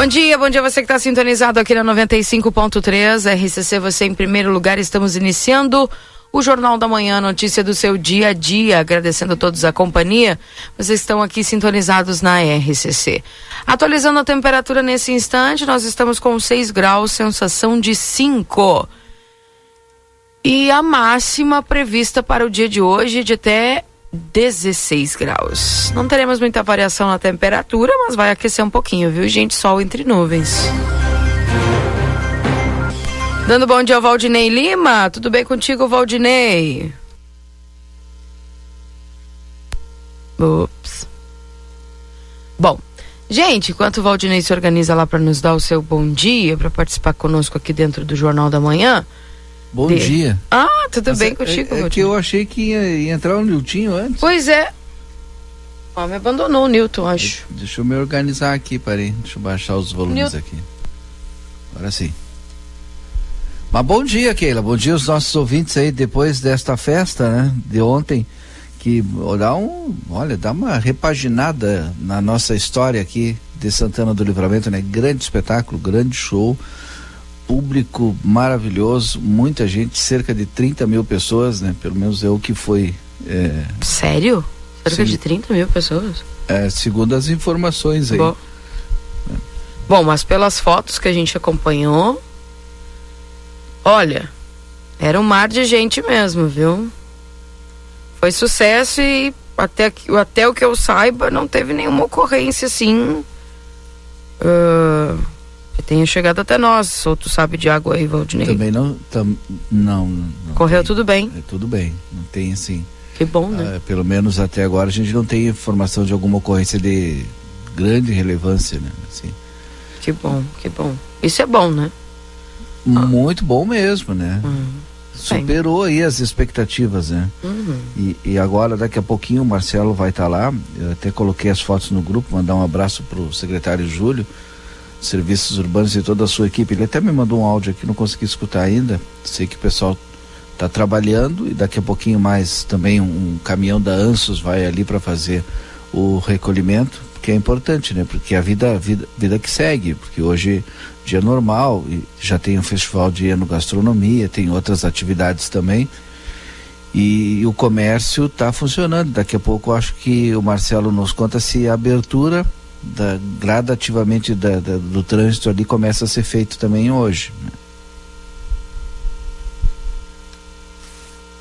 Bom dia, bom dia você que está sintonizado aqui na 95.3 RCC, você em primeiro lugar. Estamos iniciando o Jornal da Manhã, notícia do seu dia a dia. Agradecendo a todos a companhia. Vocês estão aqui sintonizados na RCC. Atualizando a temperatura nesse instante, nós estamos com 6 graus, sensação de 5. E a máxima prevista para o dia de hoje de até 16 graus. Não teremos muita variação na temperatura, mas vai aquecer um pouquinho, viu, gente? Sol entre nuvens. Dando bom dia ao Valdinei Lima. Tudo bem contigo, Valdinei? Ups. Bom, gente, enquanto o Valdinei se organiza lá para nos dar o seu bom dia, para participar conosco aqui dentro do Jornal da Manhã, Bom dia. Ah, tudo Mas bem é, contigo, É, é que eu achei que ia, ia, entrar o Niltinho antes. Pois é. Ó, me abandonou o Nilton, acho. Deixa eu me organizar aqui, parei. Deixa eu baixar os volumes aqui. Agora sim. Mas bom dia, Keila. Bom dia aos nossos ouvintes aí depois desta festa, né? De ontem. Que dá um. Olha, dá uma repaginada na nossa história aqui de Santana do Livramento, né? Grande espetáculo, grande show público maravilhoso, muita gente, cerca de 30 mil pessoas, né? Pelo menos é o que foi. É... Sério? Cerca Sim. de 30 mil pessoas? É, segundo as informações aí. Bom. É. Bom, mas pelas fotos que a gente acompanhou, olha, era um mar de gente mesmo, viu? Foi sucesso e até, até o que eu saiba, não teve nenhuma ocorrência assim. Uh tenha chegado até nós. Ou tu sabe de água aí, Valdinei? Também não, tam, não, não, Correu tem, tudo bem? É, tudo bem, não tem assim. Que bom, né? Ah, pelo menos até agora a gente não tem informação de alguma ocorrência de grande relevância, né? Assim. Que bom, que bom. Isso é bom, né? Muito ah. bom mesmo, né? Uhum. Superou aí as expectativas, né? Uhum. E, e, agora, daqui a pouquinho, o Marcelo vai estar tá lá. Eu até coloquei as fotos no grupo, mandar um abraço pro secretário Júlio Serviços Urbanos e toda a sua equipe. Ele até me mandou um áudio aqui, não consegui escutar ainda. Sei que o pessoal está trabalhando e daqui a pouquinho mais também um, caminhão da Ansos vai ali para fazer o recolhimento, que é importante, né? Porque a vida, vida, vida que segue, porque hoje dia normal e já tem um festival de gastronomia tem outras atividades também. E, e o comércio está funcionando. Daqui a pouco acho que o Marcelo nos conta se a abertura da, gradativamente da, da, do trânsito ali começa a ser feito também hoje. Né?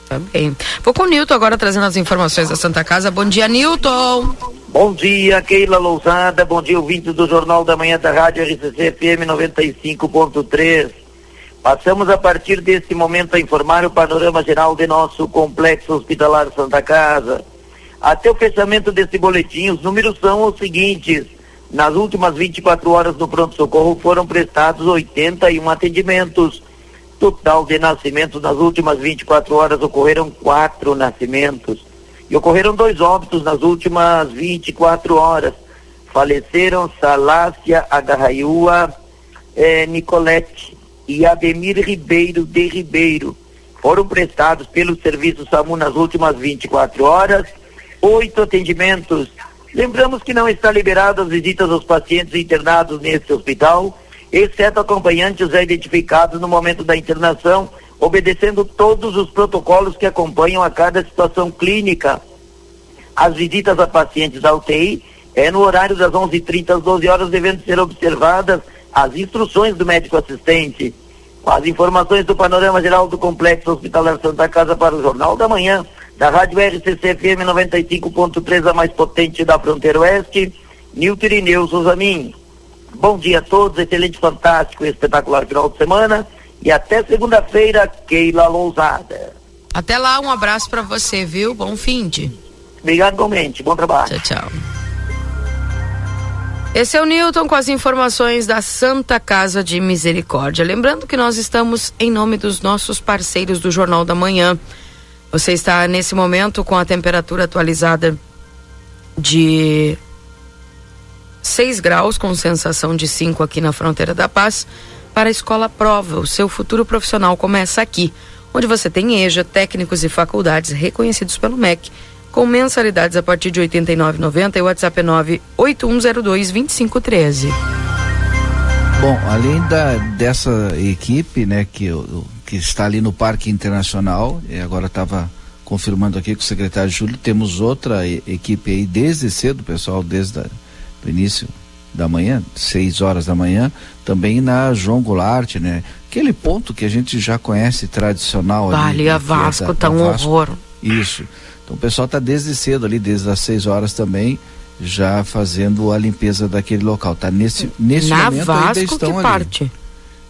Tá bem. Vou com o Nilton agora trazendo as informações da Santa Casa. Bom dia, Nilton. Bom dia, Keila Lousada. Bom dia, ouvinte do Jornal da Manhã da Rádio RCC FM 95.3. Passamos a partir desse momento a informar o panorama geral de nosso complexo hospitalar Santa Casa. Até o fechamento desse boletim, os números são os seguintes. Nas últimas 24 horas no pronto-socorro foram prestados 81 atendimentos. Total de nascimentos nas últimas 24 horas ocorreram quatro nascimentos. E ocorreram dois óbitos nas últimas 24 horas. Faleceram Salácia Agarraiua eh, Nicolete e Ademir Ribeiro de Ribeiro. Foram prestados pelo Serviço SAMU nas últimas 24 horas oito atendimentos. Lembramos que não está liberado as visitas aos pacientes internados neste hospital, exceto acompanhantes já identificados no momento da internação, obedecendo todos os protocolos que acompanham a cada situação clínica. As visitas a pacientes da UTI é no horário das 11h30 às 12 horas, devendo ser observadas as instruções do médico assistente. As informações do panorama geral do Complexo Hospitalar Santa Casa para o Jornal da Manhã, da Rádio RCC FM 95.3, a mais potente da fronteira oeste, Nilton Irineu Souzamin. Bom dia a todos, excelente, fantástico e espetacular final de semana. E até segunda-feira, Keila Lousada. Até lá, um abraço para você, viu? Bom fim de. Obrigado, igualmente. Bom trabalho. Tchau, tchau. Esse é o Newton com as informações da Santa Casa de Misericórdia. Lembrando que nós estamos em nome dos nossos parceiros do Jornal da Manhã. Você está nesse momento com a temperatura atualizada de 6 graus, com sensação de 5 aqui na fronteira da Paz, para a Escola Prova. O seu futuro profissional começa aqui, onde você tem EJA, técnicos e faculdades reconhecidos pelo MEC, com mensalidades a partir de R$ 89,90 e o WhatsApp é 981022513. Bom, além da, dessa equipe, né, que, que está ali no Parque Internacional, e agora estava confirmando aqui com o secretário Júlio, temos outra equipe aí desde cedo, pessoal, desde o início da manhã, 6 horas da manhã, também na João Goulart, né? Aquele ponto que a gente já conhece tradicional ali. Ali a é Vasco, é da, tá um Vasco. horror. Isso. Então o pessoal está desde cedo ali, desde as 6 horas também, já fazendo a limpeza daquele local. Tá nesse, nesse Na momento Vasco, ainda estão que ali. parte?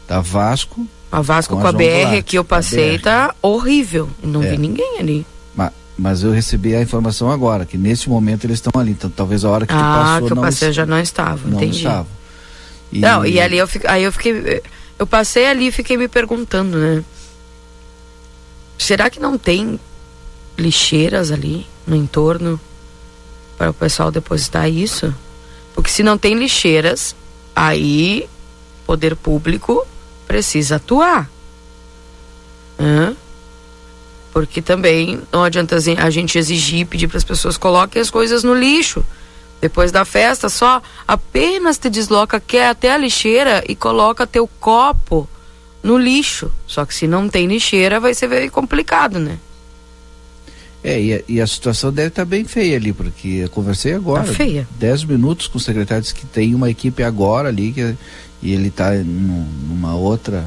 Tá Vasco. A Vasco com, com a, BR que eu passei tá horrível. Não é. vi ninguém ali. Mas, mas eu recebi a informação agora, que nesse momento eles estão ali. Então talvez a hora que ah, tu passou. que eu não passei já não estava, não entendi. Estava. E... Não, e ali eu fiquei, aí eu fiquei. Eu passei ali e fiquei me perguntando, né? Será que não tem lixeiras ali no entorno para o pessoal depositar isso? Porque se não tem lixeiras, aí poder público precisa atuar. Hã? Porque também não adianta a gente exigir, pedir para as pessoas coloquem as coisas no lixo. Depois da festa, só apenas te desloca que é até a lixeira e coloca teu copo no lixo. Só que se não tem lixeira, vai ser complicado, né? É, e a, e a situação deve estar tá bem feia ali, porque eu conversei agora. Tá feia. Dez minutos com o secretário, disse que tem uma equipe agora ali, que, e ele está numa outra.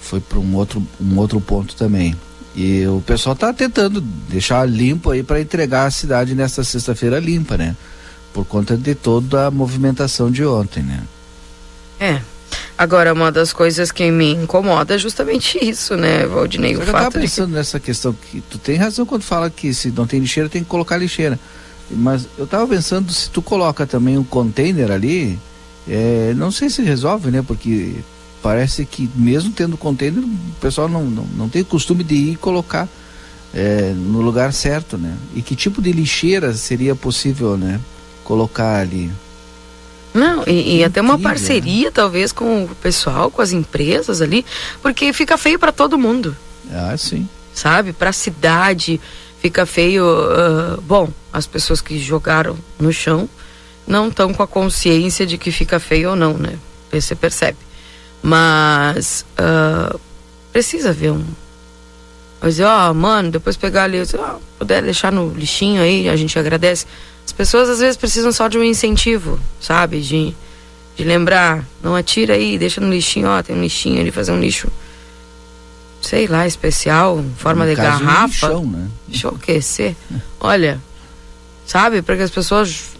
Foi para um outro, um outro ponto também. E o pessoal está tentando deixar limpo aí para entregar a cidade nesta sexta-feira limpa, né? Por conta de toda a movimentação de ontem, né? É, Agora, uma das coisas que me incomoda é justamente isso, né, Valdinei? Eu estava pensando que... nessa questão que tu tem razão quando fala que se não tem lixeira tem que colocar lixeira. Mas eu estava pensando se tu coloca também um container ali, é, não sei se resolve, né? Porque parece que mesmo tendo container, o pessoal não, não, não tem costume de ir colocar é, no lugar certo, né? E que tipo de lixeira seria possível, né? Colocar ali. Não, e, e até uma parceria, talvez, com o pessoal, com as empresas ali, porque fica feio para todo mundo. Ah, sim. Sabe? Para a cidade, fica feio. Uh, bom, as pessoas que jogaram no chão não estão com a consciência de que fica feio ou não, né? Você percebe. Mas uh, precisa ver um. Mas, ó, oh, mano, depois pegar ali, oh, puder deixar no lixinho aí, a gente agradece. As pessoas às vezes precisam só de um incentivo, sabe? De, de lembrar, não atira aí, deixa no lixinho, ó, tem um lixinho ali, fazer um lixo, sei lá, especial, em forma no de garrafa. Um lixão, né? Deixa eu aquecer. Olha, sabe? Para que as pessoas,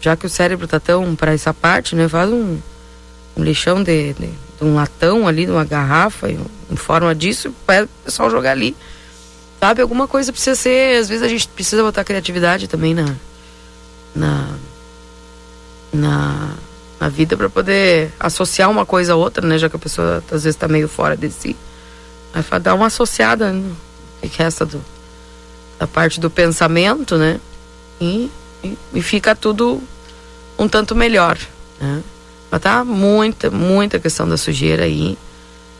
já que o cérebro tá tão para essa parte, né? Faz um, um lixão de, de, de, um latão ali, de uma garrafa, em, forma disso, para o pessoal jogar ali. Sabe, alguma coisa precisa ser. Às vezes a gente precisa botar criatividade também na. Na. Na, na vida para poder associar uma coisa a outra, né? Já que a pessoa às vezes está meio fora de si. Vai dar uma associada no que resta do, da parte do pensamento, né? E, e, e fica tudo um tanto melhor, né? Mas tá muita, muita questão da sujeira aí.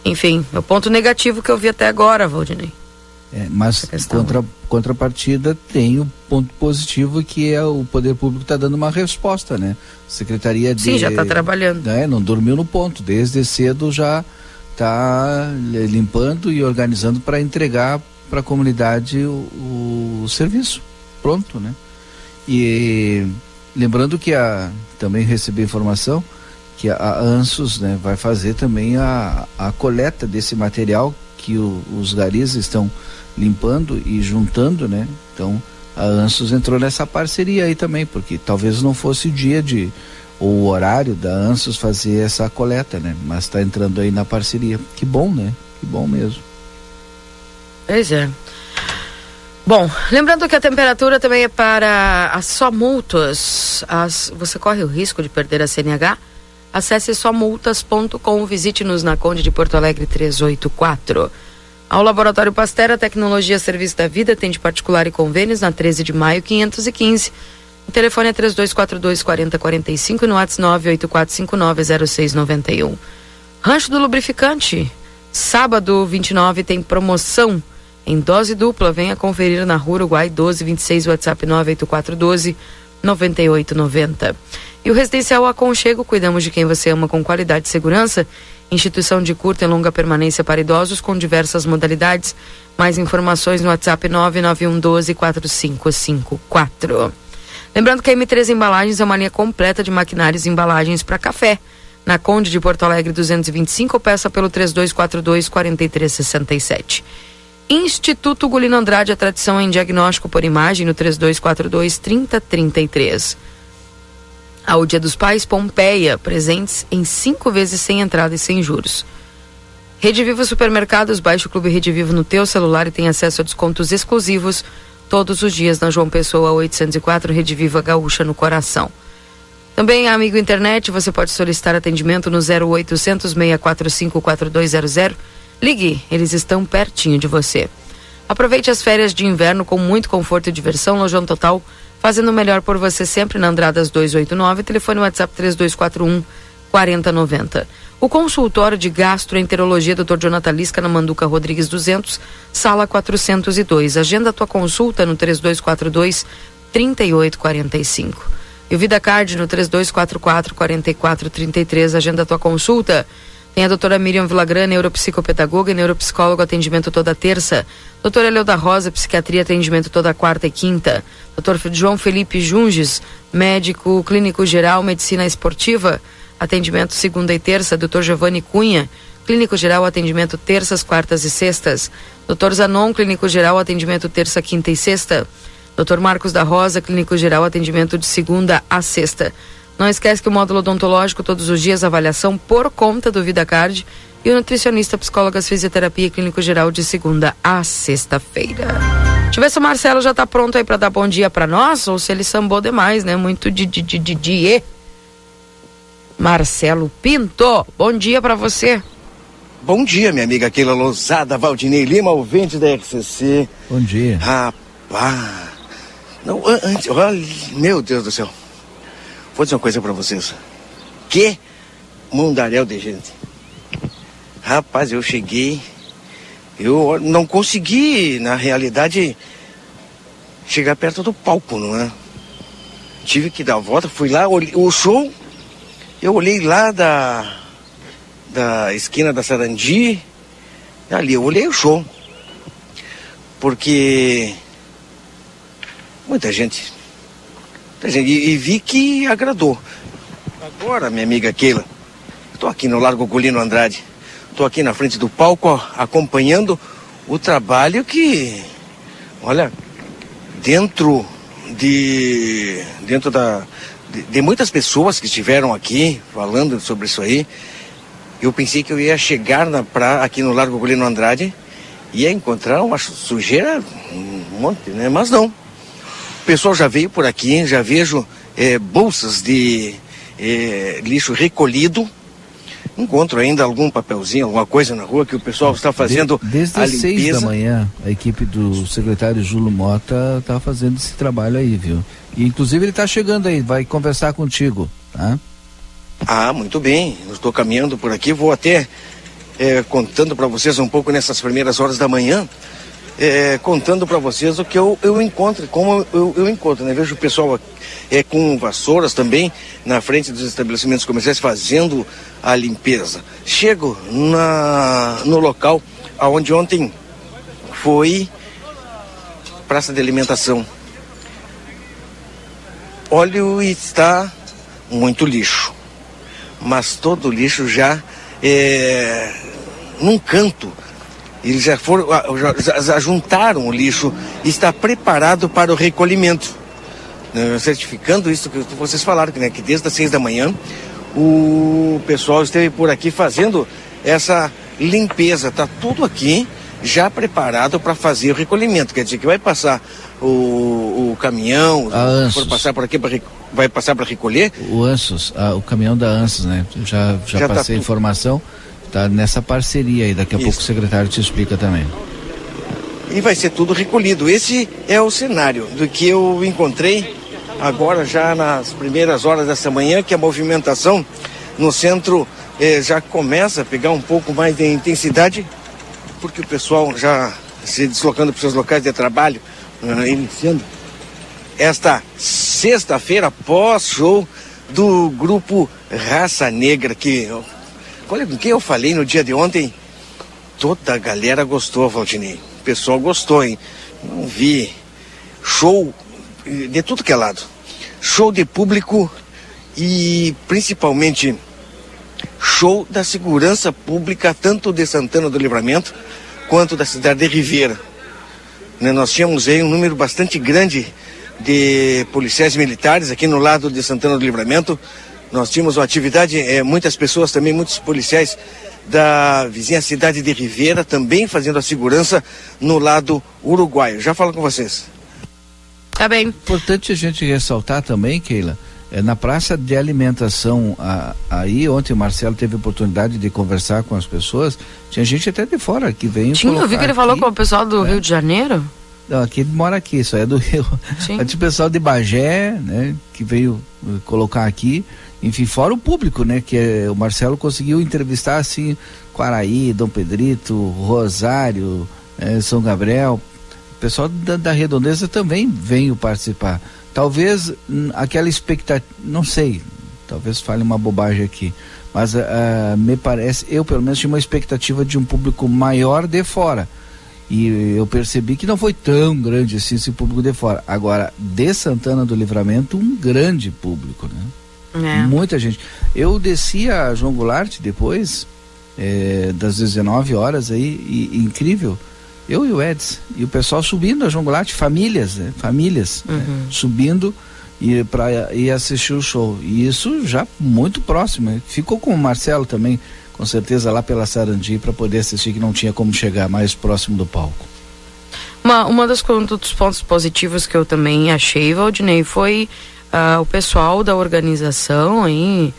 Enfim, é o ponto negativo que eu vi até agora, Valdinei. É, mas contra, contrapartida tem o ponto positivo que é o poder público está dando uma resposta, né? Secretaria de Sim, já está trabalhando. Né, não dormiu no ponto, desde cedo já está limpando e organizando para entregar para a comunidade o, o, serviço. Pronto, né? E lembrando que a também recebi informação que a, ANSUS né, vai fazer também a, a coleta desse material que o, os garis estão limpando e juntando, né? Então a Ansos entrou nessa parceria aí também, porque talvez não fosse dia de o horário da Ansos fazer essa coleta, né? Mas está entrando aí na parceria. Que bom, né? Que bom mesmo. Pois é. Bom, lembrando que a temperatura também é para as só multas. As, você corre o risco de perder a CNH? Acesse somultas.com, visite-nos na Conde de Porto Alegre 384. Ao Laboratório Pastera, Tecnologia Serviço da Vida, tem de particular e convênios na 13 de maio 515 o telefone é 3242 4045 e no WhatsApp 984590691. Rancho do Lubrificante. Sábado 29 tem promoção em dose dupla. Venha conferir na Rua Uruguai 1226, WhatsApp 98412 9890. E o Residencial Aconchego, cuidamos de quem você ama com qualidade e segurança. Instituição de curta e longa permanência para idosos com diversas modalidades. Mais informações no WhatsApp 99112 4554. Lembrando que a M3 Embalagens é uma linha completa de maquinários e embalagens para café. Na Conde de Porto Alegre 225, peça pelo 3242 4367. Instituto Gulino Andrade, a tradição em diagnóstico por imagem no 3242 3033. Ao Dia dos Pais, Pompeia, presentes em cinco vezes sem entrada e sem juros. Rede Vivo Supermercados, baixe o Clube Rede Vivo no teu celular e tem acesso a descontos exclusivos todos os dias na João Pessoa 804, Rede Viva Gaúcha no coração. Também, amigo internet, você pode solicitar atendimento no 0800 645 4200. Ligue, eles estão pertinho de você. Aproveite as férias de inverno com muito conforto e diversão. Lojão Total, fazendo o melhor por você sempre na Andradas 289, telefone WhatsApp 3241 4090. O consultório de gastroenterologia Dr. Jonathan Lisca na Manduca Rodrigues 200, sala 402. Agenda tua consulta no 3242 3845. E o VidaCard no 3244 4433. Agenda tua consulta. Tem a doutora Miriam Villagrã, neuropsicopedagoga e neuropsicólogo, atendimento toda terça. Doutora Eleuda Rosa, psiquiatria, atendimento toda quarta e quinta. Doutor João Felipe Junges, médico clínico geral, medicina esportiva atendimento segunda e terça, Dr. Giovanni Cunha, clínico geral, atendimento terças, quartas e sextas. Dr. Zanon, clínico geral, atendimento terça, quinta e sexta. Dr. Marcos da Rosa, clínico geral, atendimento de segunda a sexta. Não esquece que o módulo odontológico, todos os dias, avaliação por conta do VidaCard. E o nutricionista, psicólogas, fisioterapia e clínico geral de segunda a sexta-feira. Deixa eu ver se o Marcelo já está pronto aí para dar bom dia para nós ou se ele sambou demais, né? Muito de, de, de, de, de. Marcelo Pinto. Bom dia para você. Bom dia, minha amiga Keila Lousada, Valdinei Lima, ouvinte da RCC. Bom dia. Rapaz. Não, antes, olha, meu Deus do céu. Vou dizer uma coisa para vocês. Que mundaréu de gente. Rapaz, eu cheguei. Eu não consegui, na realidade, chegar perto do palco, não é? Tive que dar a volta, fui lá, o show eu olhei lá da, da esquina da Sarandi, ali eu olhei o show. Porque muita gente e, e vi que agradou. Agora, minha amiga Keila, estou aqui no Largo Golino Andrade. Estou aqui na frente do palco acompanhando o trabalho que, olha, dentro de dentro da, de, de muitas pessoas que estiveram aqui falando sobre isso aí, eu pensei que eu ia chegar na pra, aqui no Largo Golino Andrade e ia encontrar uma sujeira, um monte, né? Mas não. O pessoal já veio por aqui, já vejo é, bolsas de é, lixo recolhido encontro ainda algum papelzinho, alguma coisa na rua que o pessoal está fazendo de, desde a as limpeza. seis da manhã a equipe do secretário Júlio Mota está fazendo esse trabalho aí, viu? E inclusive ele está chegando aí, vai conversar contigo, tá? Ah, muito bem. Eu estou caminhando por aqui, vou até é, contando para vocês um pouco nessas primeiras horas da manhã é, contando para vocês o que eu, eu encontro, como eu, eu encontro, né? Vejo o pessoal é, com vassouras também na frente dos estabelecimentos comerciais fazendo a limpeza. Chego na, no local aonde ontem foi praça de alimentação. Olho e está muito lixo, mas todo lixo já é, num canto eles já foram, já, já juntaram o lixo e está preparado para o recolhimento. né, certificando isso que vocês falaram, né, que desde as seis da manhã o pessoal esteve por aqui fazendo essa limpeza. Está tudo aqui já preparado para fazer o recolhimento. Quer dizer que vai passar o, o caminhão, for passar por aqui pra, vai passar para recolher? O Ansos, ah, o caminhão da Ansos, né? Já, já, já tá passei tá informação, está nessa parceria aí. Daqui a Isso. pouco o secretário te explica também. E vai ser tudo recolhido. Esse é o cenário do que eu encontrei agora já nas primeiras horas dessa manhã, que a movimentação no centro eh, já começa a pegar um pouco mais de intensidade, porque o pessoal já se deslocando para seus locais de trabalho, uh, iniciando esta sexta-feira pós-show do grupo Raça Negra, que olha com quem eu falei no dia de ontem, toda a galera gostou, Valdinei. O pessoal gostou, hein? Não vi show de tudo que é lado. Show de público e principalmente show da segurança pública, tanto de Santana do Livramento quanto da cidade de Ribeira. Né, nós tínhamos aí um número bastante grande de policiais militares aqui no lado de Santana do Livramento. Nós tínhamos uma atividade, é, muitas pessoas também, muitos policiais da vizinha cidade de Ribeira também fazendo a segurança no lado uruguaio. Já falo com vocês. Tá bem. Importante a gente ressaltar também, Keila, é, na praça de alimentação a, aí, ontem o Marcelo teve oportunidade de conversar com as pessoas, tinha gente até de fora que veio. Tinha, eu vi que ele aqui, falou com o pessoal do é. Rio de Janeiro. Não, aqui ele mora aqui, só é do Rio. Sim. Tinha o pessoal de Bagé, né, que veio uh, colocar aqui, enfim, fora o público, né, que é, o Marcelo conseguiu entrevistar assim, Quaraí, Dom Pedrito, Rosário, é, São Gabriel, pessoal da, da redondeza também veio participar. Talvez hum, aquela expectativa, não sei, talvez fale uma bobagem aqui, mas uh, me parece, eu pelo menos tinha uma expectativa de um público maior de fora. E eu percebi que não foi tão grande assim esse público de fora. Agora, de Santana do Livramento, um grande público, né? É. Muita gente. Eu desci a João Goulart depois, é, das 19 horas aí, e, e incrível eu e o Eds. E o pessoal subindo a João Goulart, famílias, né? Famílias né? uhum. né? subindo e para ir assistir o show. E isso já muito próximo. Ficou com o Marcelo também, com certeza, lá pela Sarandi, para poder assistir, que não tinha como chegar mais próximo do palco. Uma, uma das, um dos pontos positivos que eu também achei, Valdinei, foi uh, o pessoal da organização aí.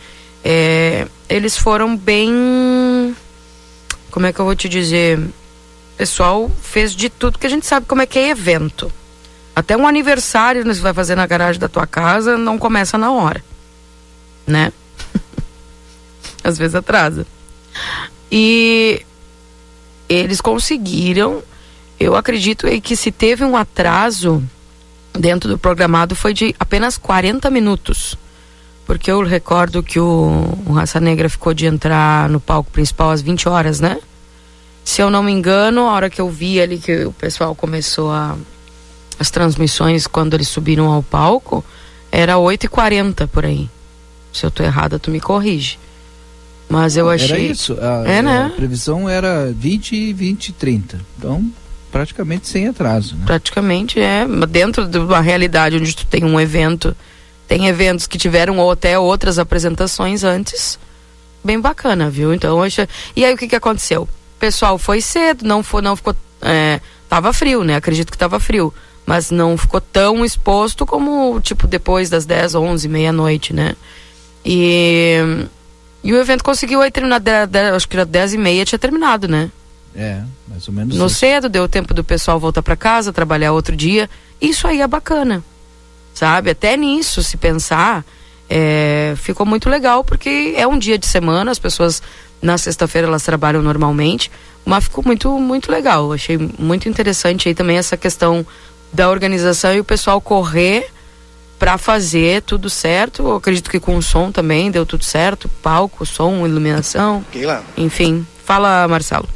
É, eles foram bem. Como é que eu vou te dizer? pessoal fez de tudo, que a gente sabe como é que é evento. Até um aniversário você vai fazer na garagem da tua casa não começa na hora. Né? Às vezes atrasa. E eles conseguiram, eu acredito que se teve um atraso dentro do programado foi de apenas 40 minutos. Porque eu recordo que o, o Raça Negra ficou de entrar no palco principal às 20 horas, né? Se eu não me engano, a hora que eu vi ali que o pessoal começou a as transmissões quando eles subiram ao palco, era 8h40 por aí. Se eu tô errada, tu me corrige. Mas eu achei. Era isso. A, é, né? a previsão era 20, 20 e 30. Então, praticamente sem atraso. Né? Praticamente, é. Dentro de uma realidade onde tu tem um evento, tem eventos que tiveram ou até outras apresentações antes. Bem bacana, viu? Então, acho... e aí o que, que aconteceu? pessoal foi cedo, não, foi, não ficou. É, tava frio, né? Acredito que tava frio. Mas não ficou tão exposto como, tipo, depois das 10, 11, meia-noite, né? E, e o evento conseguiu aí terminar, de, de, acho que era 10 e meia tinha terminado, né? É, mais ou menos No isso. cedo, deu tempo do pessoal voltar para casa, trabalhar outro dia. Isso aí é bacana, sabe? Até nisso, se pensar, é, ficou muito legal, porque é um dia de semana, as pessoas na sexta-feira elas trabalham normalmente, mas ficou muito, muito legal. Achei muito interessante aí também essa questão da organização e o pessoal correr para fazer tudo certo. Eu acredito que com o som também deu tudo certo, palco, som, iluminação. Enfim, fala Marcelo.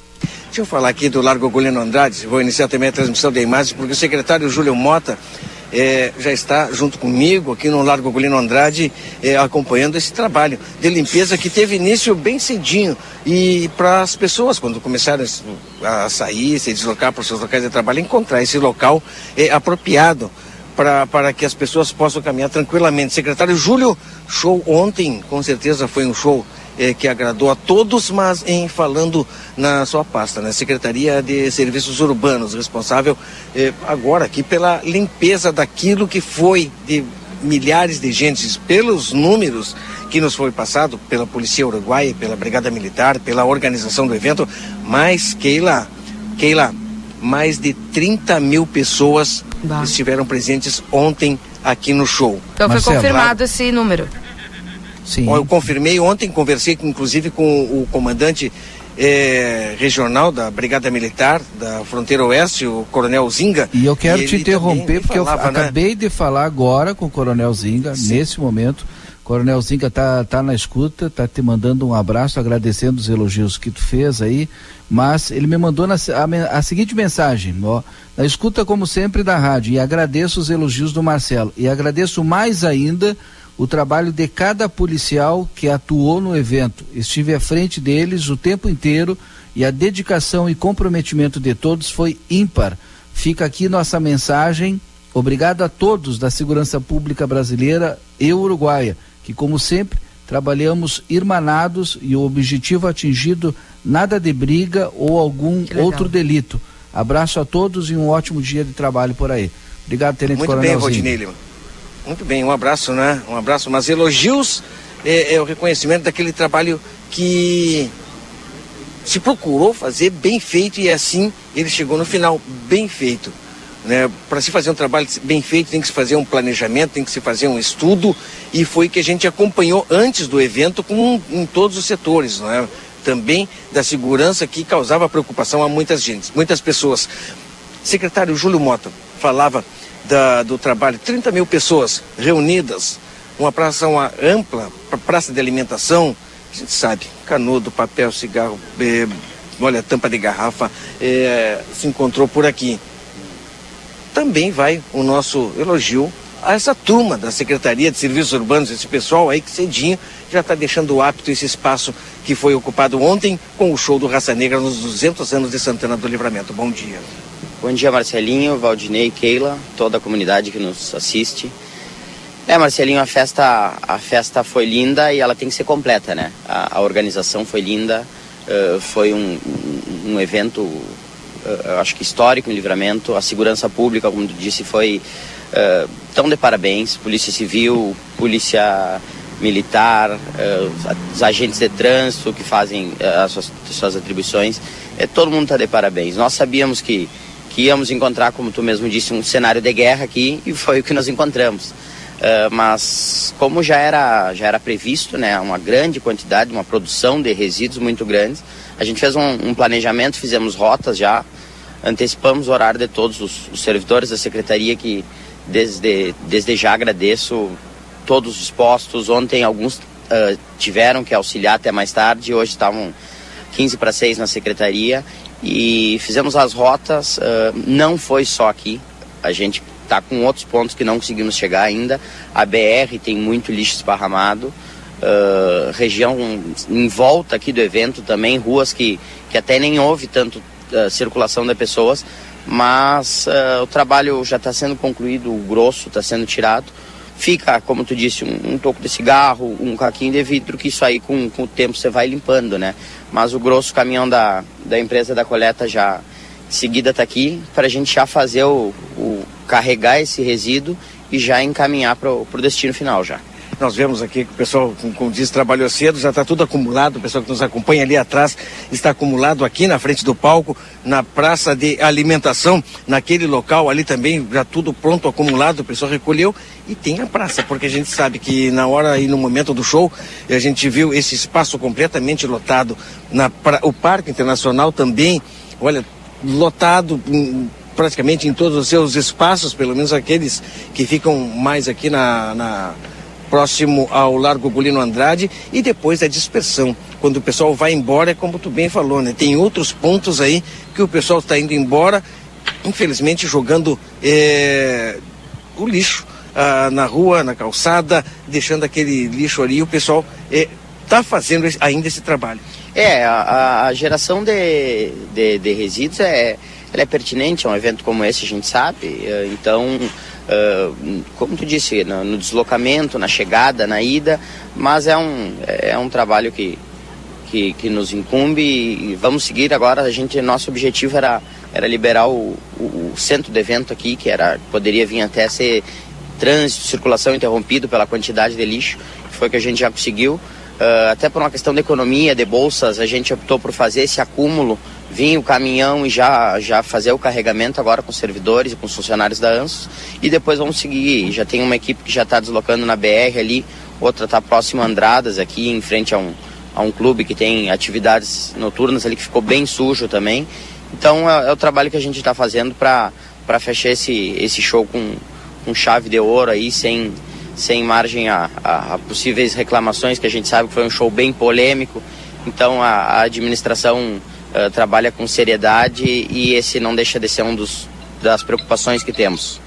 Deixa eu falar aqui do Largo Golino Andrade, vou iniciar também a transmissão de imagens, porque o secretário Júlio Mota é, já está junto comigo aqui no Largo Golino Andrade, é, acompanhando esse trabalho de limpeza que teve início bem cedinho. E para as pessoas, quando começaram a sair, se deslocar para os seus locais de trabalho, encontrar esse local é, apropriado para que as pessoas possam caminhar tranquilamente. Secretário Júlio, show ontem, com certeza foi um show eh, que agradou a todos, mas em falando na sua pasta, na né? Secretaria de Serviços Urbanos, responsável eh, agora aqui pela limpeza daquilo que foi de milhares de gente, pelos números que nos foi passado pela Polícia Uruguaia, pela Brigada Militar, pela organização do evento, mas Keila, Keila, mais de 30 mil pessoas bah. estiveram presentes ontem aqui no show. Então foi confirmado esse número. Sim. Eu confirmei ontem, conversei inclusive com o comandante é, regional da Brigada Militar da Fronteira Oeste, o Coronel Zinga. E eu quero e te interromper porque falava, eu né? acabei de falar agora com o Coronel Zinga, Sim. nesse momento. Coronel Zinga tá, tá na escuta, tá te mandando um abraço, agradecendo os elogios que tu fez aí, mas ele me mandou na, a, a seguinte mensagem, ó, na escuta como sempre da rádio, e agradeço os elogios do Marcelo, e agradeço mais ainda o trabalho de cada policial que atuou no evento. Estive à frente deles o tempo inteiro e a dedicação e comprometimento de todos foi ímpar. Fica aqui nossa mensagem. Obrigado a todos da Segurança Pública Brasileira e Uruguaia, que, como sempre, trabalhamos irmanados e o objetivo atingido nada de briga ou algum outro delito. Abraço a todos e um ótimo dia de trabalho por aí. Obrigado, Tenente Muito Coronel. Muito bem, Rodinei Lima. Muito bem, um abraço, né? Um abraço, mas elogios é, é o reconhecimento daquele trabalho que se procurou fazer bem feito e assim ele chegou no final bem feito. Né? Para se fazer um trabalho bem feito tem que se fazer um planejamento, tem que se fazer um estudo e foi que a gente acompanhou antes do evento com, em todos os setores, não é? também da segurança que causava preocupação a muitas gente, muitas pessoas. Secretário Júlio Mota falava da, do trabalho, 30 mil pessoas reunidas, uma praça uma ampla, praça de alimentação, a gente sabe, canudo, papel, cigarro, é, olha, tampa de garrafa, é, se encontrou por aqui. Também vai o nosso elogio a essa turma da Secretaria de Serviços Urbanos, esse pessoal aí que cedinho já está deixando apto esse espaço que foi ocupado ontem com o show do Raça Negra nos 200 anos de Santana do Livramento. Bom dia. Bom dia, Marcelinho, Valdinei, Keila, toda a comunidade que nos assiste. É, Marcelinho, a festa, a festa foi linda e ela tem que ser completa, né? A, a organização foi linda, uh, foi um, um, evento, uh, acho que histórico em livramento. A segurança pública, como tu disse, foi uh, tão de parabéns. Polícia Civil, Polícia Militar, os agentes de trânsito que fazem as suas, suas atribuições. todo mundo está de parabéns. Nós sabíamos que que íamos encontrar, como tu mesmo disse, um cenário de guerra aqui e foi o que nós encontramos. Uh, mas como já era, já era previsto, né, uma grande quantidade, uma produção de resíduos muito grande, a gente fez um, um planejamento, fizemos rotas já, antecipamos o horário de todos os, os servidores da secretaria que desde, desde já agradeço todos os postos. Ontem alguns uh, tiveram que auxiliar até mais tarde, hoje estavam 15 para 6 na secretaria e fizemos as rotas. Uh, não foi só aqui, a gente está com outros pontos que não conseguimos chegar ainda. A BR tem muito lixo esparramado. Uh, região em volta aqui do evento também, ruas que, que até nem houve tanto uh, circulação de pessoas, mas o trabalho já está sendo concluído, o grosso está sendo tirado. Fica, como tu disse, um, um toco de cigarro, um caquinho de vidro, que isso aí com, com o tempo você vai limpando, né? Mas o grosso caminhão da, da empresa da coleta já seguida está aqui para a gente já fazer o, o, carregar esse resíduo e já encaminhar para o destino final já. Nós vemos aqui que o pessoal, como diz, trabalhou cedo, já está tudo acumulado. O pessoal que nos acompanha ali atrás está acumulado aqui na frente do palco, na praça de alimentação, naquele local ali também, já tudo pronto, acumulado. O pessoal recolheu e tem a praça, porque a gente sabe que na hora e no momento do show, a gente viu esse espaço completamente lotado. Na, pra, o Parque Internacional também, olha, lotado hum, praticamente em todos os seus espaços, pelo menos aqueles que ficam mais aqui na, na próximo ao Largo Golino Andrade e depois a dispersão. Quando o pessoal vai embora, é como tu bem falou, né? Tem outros pontos aí que o pessoal está indo embora, infelizmente jogando é, o lixo ah, na rua, na calçada, deixando aquele lixo ali. O pessoal está é, fazendo ainda esse trabalho. É, a, a geração de, de, de resíduos é, é pertinente um evento como esse, a gente sabe. Eh, então, uh, como tu disse, no, no, deslocamento, na chegada, na ida, mas é um, é um trabalho que, que, que nos incumbe e vamos seguir agora. A gente, nosso objetivo era, era liberar o, o, o centro do evento aqui, que era poderia vir até ser trânsito, circulação interrompido pela quantidade de lixo, que foi que a gente já conseguiu. Uh, até por uma questão de economia, de bolsas, a gente optou por fazer esse acúmulo, vir o caminhão e já, já fazer o carregamento agora com os servidores e com os funcionários da ANSOS. E depois vamos seguir. Já tem uma equipe que já está deslocando na BR ali, outra está próxima a Andradas, aqui em frente a um, a um clube que tem atividades noturnas ali que ficou bem sujo também. Então é, é o trabalho que a gente está fazendo para fechar esse, esse show com, com chave de ouro aí, sem, sem margem a, a, a, possíveis reclamações, que a gente sabe que foi um show bem polêmico. Então a, a administração uh, trabalha com seriedade e esse não deixa de ser um dos, das preocupações que temos.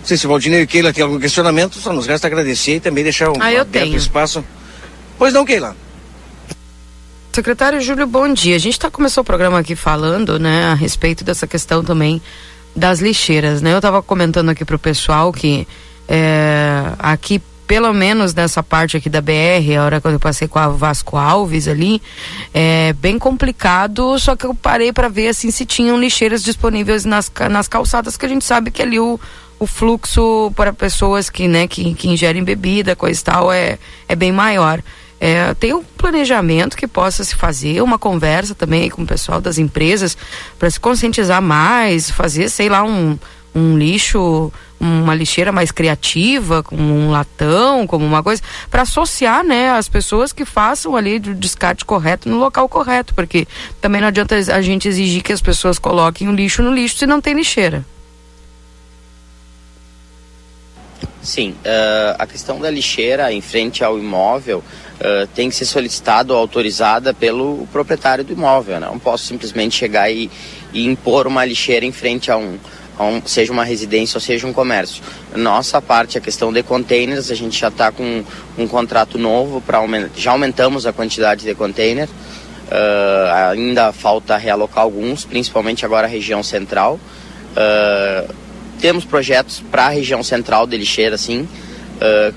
Não sei se o Valdinei e Keila tem algum questionamento, só nos resta agradecer e também deixar um ah, aberto espaço. Pois não, Keila? Secretário Júlio, bom dia. A gente tá, começou o programa aqui falando, né, a respeito dessa questão também das lixeiras, né? Eu estava comentando aqui para o pessoal que é, aqui pelo menos nessa parte aqui da BR, a hora que eu passei com a Vasco Alves ali, é bem complicado, só que eu parei para ver assim se tinham lixeiras disponíveis nas, nas calçadas, que a gente sabe que ali o, o fluxo para pessoas que, né, que, que ingerem bebida, coisa e tal, é, é bem maior. É, tem um planejamento que possa se fazer, uma conversa também com o pessoal das empresas para se conscientizar mais, fazer, sei lá, um, um lixo, uma lixeira mais criativa, como um latão, como uma coisa, para associar, né, as pessoas que façam ali o descarte correto no local correto, porque também não adianta a gente exigir que as pessoas coloquem o lixo no lixo se não tem lixeira. Sim, uh, a questão da lixeira em frente ao imóvel uh, tem que ser solicitada ou autorizada pelo proprietário do imóvel. Né? Não posso simplesmente chegar e, e impor uma lixeira em frente a um, a um, seja uma residência ou seja um comércio. Nossa parte, a questão de containers, a gente já está com um contrato novo para já aumentamos a quantidade de container. Uh, ainda falta realocar alguns, principalmente agora a região central. Uh, temos projetos para a região central de lixeira, sim. Uh,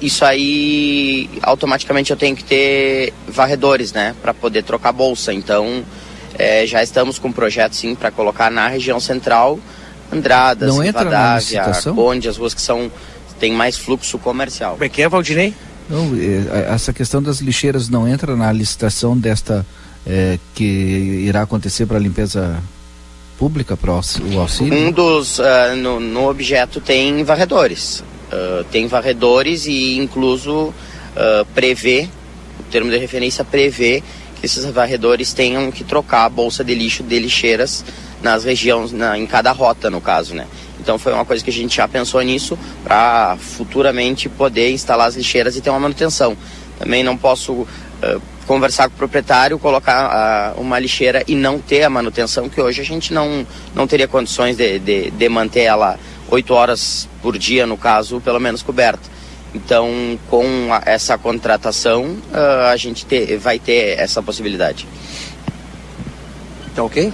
isso aí, automaticamente eu tenho que ter varredores, né? Para poder trocar bolsa. Então, é, já estamos com projetos, sim, para colocar na região central. Andradas, Não Rivadavia, Conde, as ruas que são tem mais fluxo comercial. Como é que é, Valdinei? Não, é, essa questão das lixeiras não entra na licitação desta é, que irá acontecer para a limpeza pública para o auxílio? Um dos, uh, no, no, objeto tem varredores. Uh, tem varredores e incluso uh, prevê, o termo de referência prevê que esses varredores tenham que trocar a bolsa de lixo de lixeiras nas regiões, na, em cada rota no caso, né? Então foi uma coisa que a gente já pensou nisso para futuramente poder instalar as lixeiras e ter uma manutenção. Também não posso uh, conversar com o proprietário, colocar uh, uma lixeira e não ter a manutenção, que hoje a gente não, não teria condições de, de, de manter ela oito horas por dia, no caso, pelo menos coberta. Então, com a, essa contratação, uh, a gente te, vai ter essa possibilidade. Tá ok?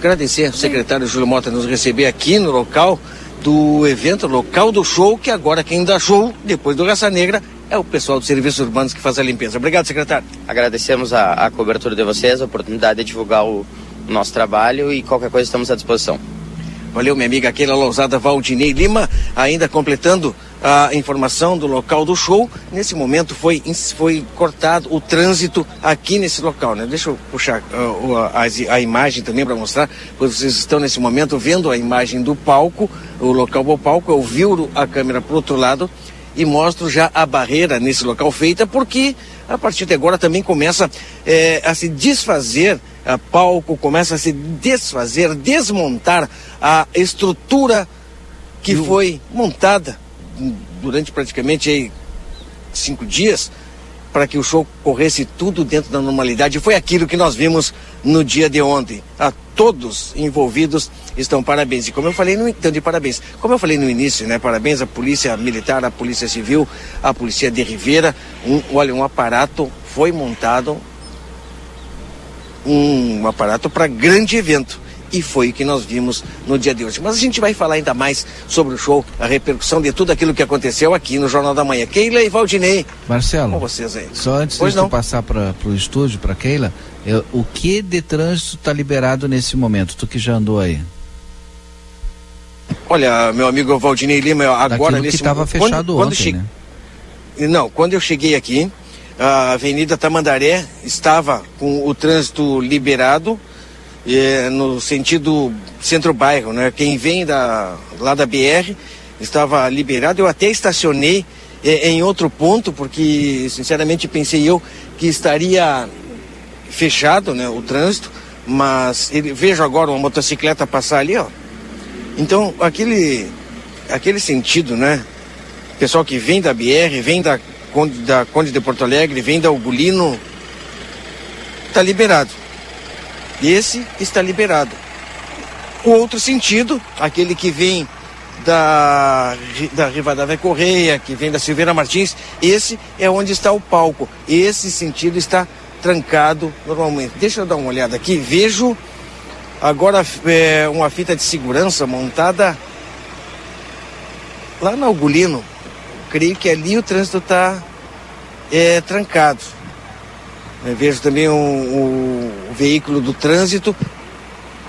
Agradecer ao secretário Júlio Mota nos receber aqui no local do evento, local do show, que agora quem dá show, depois do Raça Negra, é o pessoal dos serviços urbanos que faz a limpeza. Obrigado, secretário. Agradecemos a, a cobertura de vocês, a oportunidade de divulgar o, nosso trabalho e qualquer coisa estamos à disposição. Valeu, minha amiga Keila Lousada Valdinei Lima, ainda completando a informação do local do show. Nesse momento foi, foi cortado o trânsito aqui nesse local, né? Deixa eu puxar uh, a, a, imagem também para mostrar, vocês estão nesse momento vendo a imagem do palco, o local do palco, eu viro a câmera para o outro lado e mostro já a barreira nesse local feita, porque a partir de agora também começa é, a se desfazer a palco, começa a se desfazer, desmontar a estrutura que foi montada durante praticamente cinco dias para que o show corresse tudo dentro da normalidade. Foi aquilo que nós vimos no dia de ontem. A todos envolvidos estão parabéns. E como eu falei no então de parabéns, como eu falei no início, né? Parabéns à Polícia Militar, à Polícia Civil, à Polícia de Ribeira. Um, olha, um aparato foi montado, um aparato para grande evento. E foi o que nós vimos no dia de hoje. Mas a gente vai falar ainda mais sobre o show, a repercussão de tudo aquilo que aconteceu aqui no Jornal da Manhã. Keila e Valdinei. Marcelo, com vocês aí. só antes pois de passar para o estúdio, para Keila, eu, o que de trânsito está liberado nesse momento? Tu que já andou aí? Olha, meu amigo Valdinei Lima, agora Daquilo nesse que estava fechado quando, ontem, quando né? Não, quando eu cheguei aqui, a Avenida Tamandaré estava com o trânsito liberado é, no sentido centro-bairro, né? Quem vem da, lá da BR estava liberado. Eu até estacionei é, em outro ponto, porque sinceramente pensei eu que estaria fechado né, o trânsito, mas ele, vejo agora uma motocicleta passar ali, ó. Então, aquele, aquele sentido, né? Pessoal que vem da BR, vem da Conde, da Conde de Porto Alegre, vem da Ugolino, está liberado. Esse está liberado. O outro sentido, aquele que vem da, da Rivadavia Correia, que vem da Silveira Martins, esse é onde está o palco. Esse sentido está trancado normalmente. Deixa eu dar uma olhada aqui. Vejo agora é, uma fita de segurança montada lá no Algolino. Creio que ali o trânsito está é, trancado. Eu vejo também o, o, o veículo do trânsito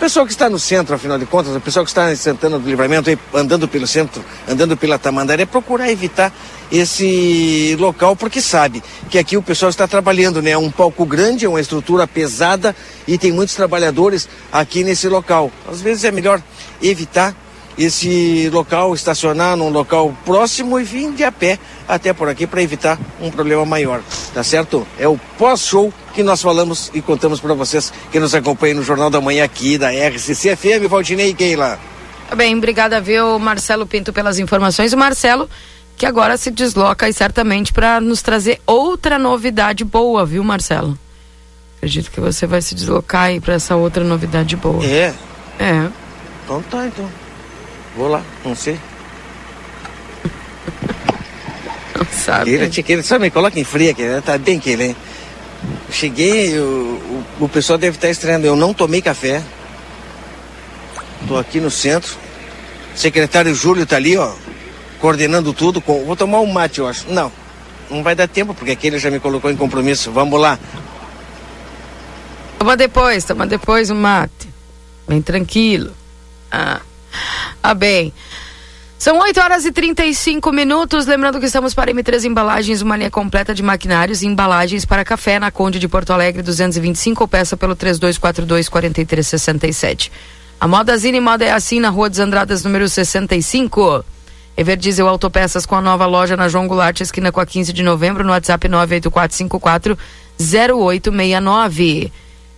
o pessoal que está no centro, afinal de contas, o pessoal que está em Santana do Livramento, andando pelo centro, andando pela Tamandaré, procurar evitar esse local, porque sabe que aqui o pessoal está trabalhando, né? É um palco grande, é uma estrutura pesada e tem muitos trabalhadores aqui nesse local. Às vezes é melhor evitar esse local, estacionar num local próximo e vir de a pé até por aqui para evitar um problema maior, tá certo? É o pós-show que nós falamos e contamos para vocês que nos acompanham no Jornal da Manhã aqui da RCC FM, Valdinei e Keila. Tá bem, obrigada, viu, Marcelo Pinto, pelas informações. O Marcelo, que agora se desloca e certamente para nos trazer outra novidade boa, viu, Marcelo? Acredito que você vai se deslocar aí para essa outra novidade boa. É? É. Então tá, então. Vou lá, não sei. Não sabe. Queira, queira, só me coloca em fria, que tá bem que ele, hein? Cheguei, o, o, pessoal deve estar estranhando. Eu não tomei café. Tô aqui no centro. secretário Júlio tá ali, ó, coordenando tudo. Com... Vou tomar um mate, eu acho. Não, não vai dar tempo, porque aquele já me colocou em compromisso. Vamos lá. Toma depois, toma depois um mate. Bem tranquilo. Ah. Ah, bem. São 8 horas e 35 minutos. Lembrando que estamos para M3 Embalagens, uma linha completa de maquinários e embalagens para café na Conde de Porto Alegre 225, peça pelo 3242 4367. A Moda Zine Moda é assim na Rua dos Andradas, número 65. Everdiesel Autopeças com a nova loja na João Goulart, esquina com a 15 de novembro, no WhatsApp 98454 0869.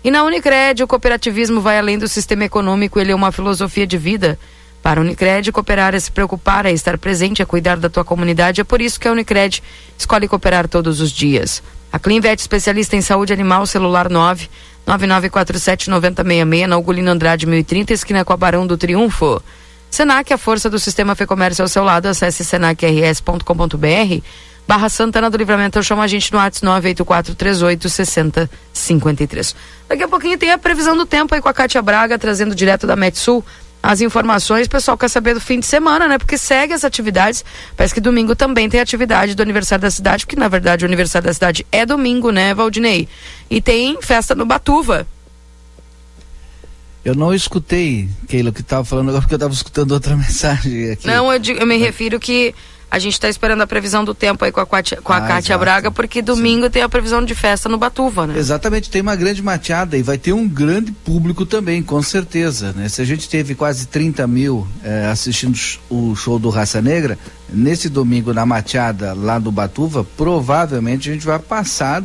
E na Unicred, o cooperativismo vai além do sistema econômico, ele é uma filosofia de vida. Para a Unicred, cooperar é se preocupar, é estar presente, é cuidar da tua comunidade. É por isso que a Unicred escolhe cooperar todos os dias. A Clinvet, especialista em saúde animal, celular 9 9947 9066, na Ugolino Andrade 1030, esquina com a Barão do Triunfo. Senac, a força do sistema Fê Comércio ao seu lado, acesse senacrs.com.br barra Santana do Livramento, chama a gente no WhatsApp 98438 6053. Daqui a pouquinho tem a previsão do tempo aí com a Cátia Braga, trazendo direto da Metsul as informações. O pessoal quer saber do fim de semana, né? Porque segue as atividades. Parece que domingo também tem atividade do aniversário da cidade, porque na verdade o aniversário da cidade é domingo, né, Valdinei? E tem festa no Batuva. Eu não escutei, Keila, que estava falando agora, porque eu estava escutando outra mensagem aqui. Não, eu, eu me refiro que a gente está esperando a previsão do tempo aí com a, Cátia, com a ah, Cátia Braga, porque domingo Sim. tem a previsão de festa no Batuva, né? Exatamente, tem uma grande mateada e vai ter um grande público também, com certeza. Né? Se a gente teve quase 30 mil eh, assistindo o show do Raça Negra, nesse domingo na mateada lá do Batuva, provavelmente a gente vai passar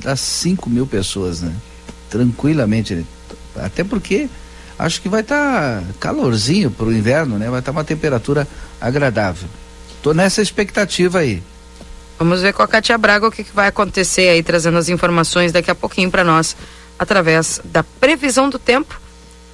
das 5 mil pessoas, né? Tranquilamente. Né? Até porque acho que vai estar tá calorzinho para o inverno, né? Vai estar tá uma temperatura agradável. Tô nessa expectativa aí. Vamos ver com a Cátia Braga o que, que vai acontecer aí, trazendo as informações daqui a pouquinho para nós, através da previsão do tempo.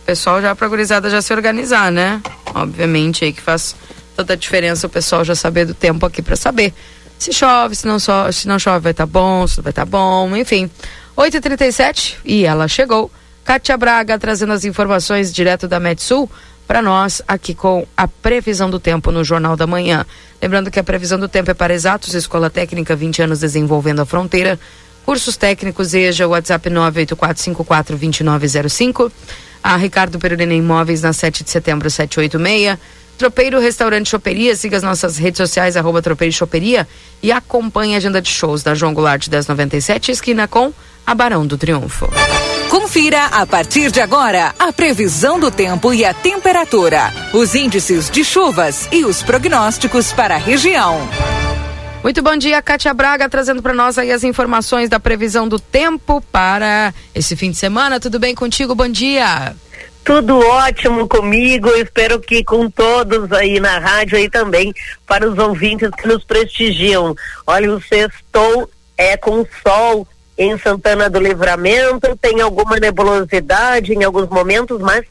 O pessoal já para gurizada já se organizar, né? Obviamente aí que faz toda a diferença o pessoal já saber do tempo aqui para saber. Se chove, se não, so, se não chove vai estar tá bom, se vai estar tá bom, enfim. 8h37 e ela chegou Kátia Braga trazendo as informações direto da Metsul para nós aqui com a previsão do tempo no Jornal da Manhã. Lembrando que a previsão do tempo é para Exatos, Escola Técnica 20 anos desenvolvendo a fronteira. Cursos técnicos EJA, WhatsApp 984542905. A Ricardo Perurena Imóveis na 7 de setembro 786. Tropeiro Restaurante Choperia, siga as nossas redes sociais, arroba Tropeiro Choperia e acompanhe a agenda de shows da João Goulart 1097, esquina com a Barão do Triunfo. Confira a partir de agora a previsão do tempo e a temperatura, os índices de chuvas e os prognósticos para a região. Muito bom dia, Kátia Braga, trazendo para nós aí as informações da previsão do tempo para esse fim de semana. Tudo bem contigo? Bom dia. Tudo ótimo comigo, espero que com todos aí na rádio aí também, para os ouvintes que nos prestigiam. Olha, o sextou é com sol em Santana do Livramento, tem alguma nebulosidade em alguns momentos, mas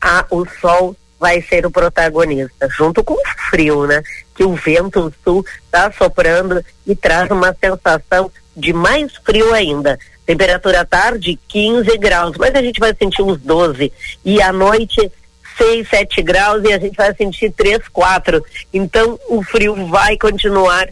a, o sol vai ser o protagonista, junto com o frio, né? Que o vento sul está soprando e traz uma sensação de mais frio ainda. Temperatura à tarde 15 graus, mas a gente vai sentir uns 12 e à noite 6, 7 graus e a gente vai sentir 3, 4. Então o frio vai continuar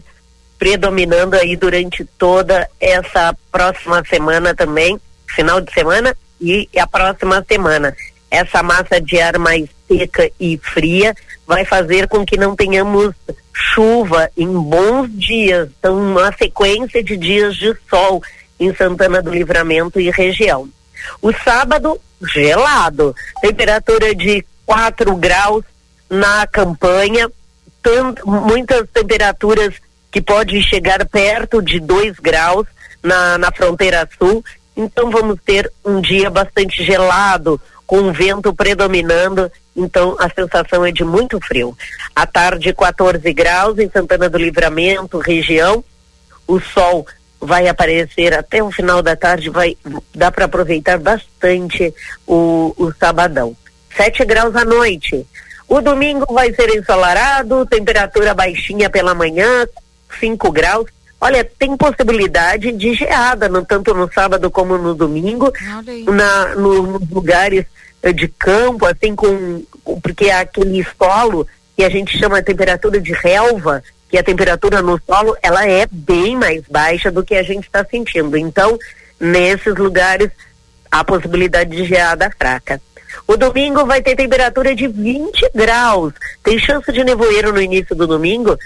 predominando aí durante toda essa próxima semana também, final de semana e a próxima semana. Essa massa de ar mais seca e fria vai fazer com que não tenhamos chuva em bons dias, então uma sequência de dias de sol em Santana do Livramento e região. O sábado, gelado, temperatura de 4 graus na campanha, muitas temperaturas que podem chegar perto de 2 graus na, na fronteira sul. Então vamos ter um dia bastante gelado, com o vento predominando, então a sensação é de muito frio. À tarde, 14 graus em Santana do Livramento, região. O sol vai aparecer até o final da tarde, vai dar para aproveitar bastante o, o sabadão. 7 graus à noite. O domingo vai ser ensolarado, temperatura baixinha pela manhã, 5 graus. Olha, tem possibilidade de geada, no, tanto no sábado como no domingo, na, no, nos lugares eh, de campo, assim, com, porque é aquele solo que a gente chama de temperatura de relva, que a temperatura no solo ela é bem mais baixa do que a gente está sentindo. Então, nesses lugares, há possibilidade de geada fraca. O domingo vai ter temperatura de 20 graus. Tem chance de nevoeiro no início do domingo,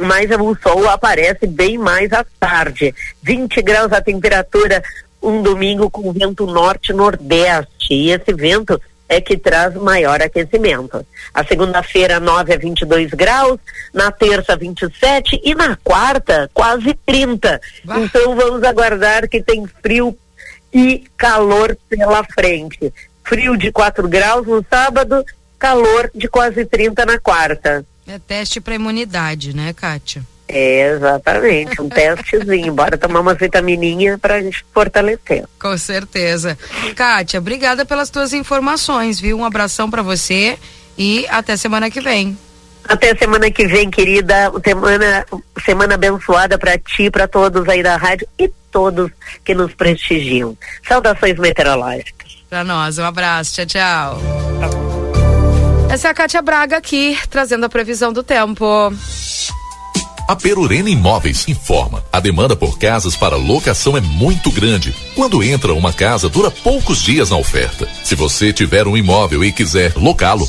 mas o sol aparece bem mais à tarde. 20 graus a temperatura, um domingo com vento norte-nordeste. E esse vento é que traz maior aquecimento. A segunda-feira, 9 a 22 graus, na terça, 27 e na quarta, quase 30. Então vamos aguardar que tem frio e calor pela frente. Frio de 4 graus no sábado, calor de quase 30 na quarta. É teste para imunidade, né, Kátia? É, exatamente, um testezinho. Bora tomar uma vitamininha pra gente fortalecer. Com certeza. Kátia, obrigada pelas tuas informações, viu? Um abração para você e até semana que vem. Até semana que vem, querida. Semana, semana abençoada para ti, para todos aí da rádio e todos que nos prestigiam. Saudações meteorológicas. Para nós, um abraço. Tchau, tchau. Essa é a Kátia Braga aqui, trazendo a previsão do tempo. A Perurena Imóveis informa: a demanda por casas para locação é muito grande. Quando entra uma casa, dura poucos dias na oferta. Se você tiver um imóvel e quiser locá-lo,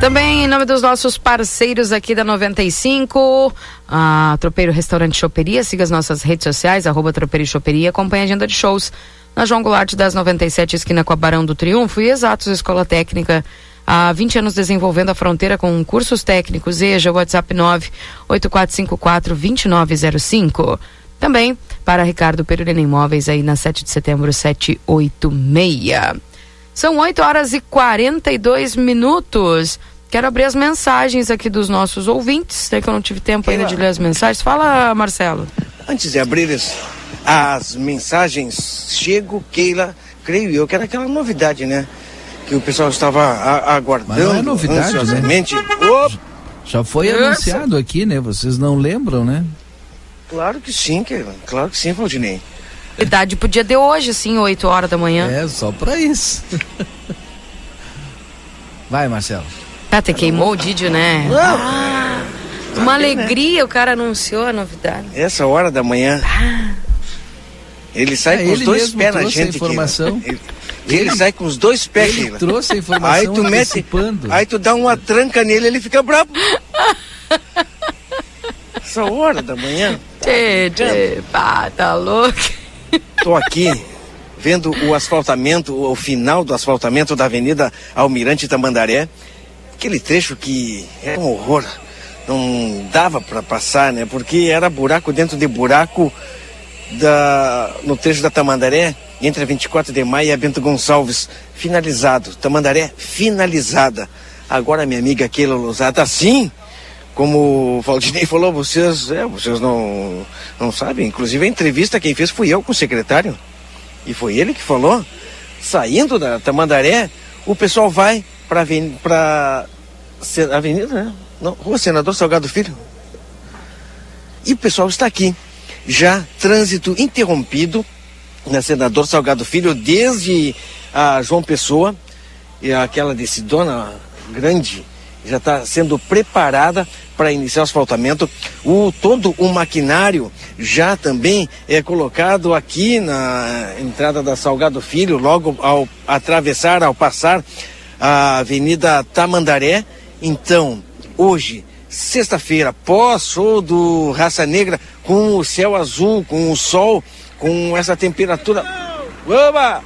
Também em nome dos nossos parceiros aqui da 95, a Tropeiro Restaurante Choperia, siga as nossas redes sociais, arroba Tropeiro Choperia, acompanhe a agenda de shows na João Goulart das 97, esquina com a Barão do Triunfo e Exatos Escola Técnica há 20 anos desenvolvendo a fronteira com cursos técnicos. EJA, WhatsApp 984542905. Também para Ricardo Perurena Imóveis aí na 7 de setembro 786. São 8 horas e 42 minutos. Quero abrir as mensagens aqui dos nossos ouvintes, né, que eu não tive tempo ainda de ler as mensagens. Fala, Marcelo. Antes de abrir as, as mensagens, chego, Keila, creio eu que era aquela novidade, né? Que o pessoal estava a, aguardando Mas não é novidade, né? ansiosamente. Né? Já foi Nossa. anunciado aqui, né? Vocês não lembram, né? Claro que sim, Keila. Claro que sim, Valdinei. Idade podia de hoje, sim, 8 horas da manhã. É, só pra isso. Vai, Marcelo. Até queimou o Didio, né? Ah, uma alegria, o cara anunciou a novidade. Essa hora da manhã. Ah. Ele sai é, com os dois pés na gente. informação. Ele, ele, sai com os dois pés. Ele trouxe a informação aí tu mete, Aí tu dá uma tranca nele, ele fica bravo. Essa hora da manhã. Tchê, tchê, pá, tá louco. Tô aqui vendo o asfaltamento, o final do asfaltamento da Avenida Almirante Tamandaré aquele trecho que é um horror. Não dava para passar, né? Porque era buraco dentro de buraco da, no trecho da Tamandaré, entre a 24 de maio e a Bento Gonçalves. Finalizado. Tamandaré finalizada. Agora, minha amiga Keila Lousada, sim, como o Valdinei falou, vocês, é, vocês não, não sabem. Inclusive a entrevista quem fez fui eu com o secretário. E foi ele que falou. Saindo da Tamandaré, o pessoal vai para para Avenida, né? Não, Rua Senador Salgado Filho. E o pessoal está aqui. Já trânsito interrompido na Senador Salgado Filho desde a João Pessoa e aquela decidona grande já está sendo preparada para iniciar o asfaltamento. O, todo o maquinário já também é colocado aqui na entrada da Salgado Filho, logo ao atravessar, ao passar a Avenida Tamandaré. Então, hoje, sexta-feira, pós-show do Raça Negra, com o céu azul, com o sol, com essa temperatura. Oba!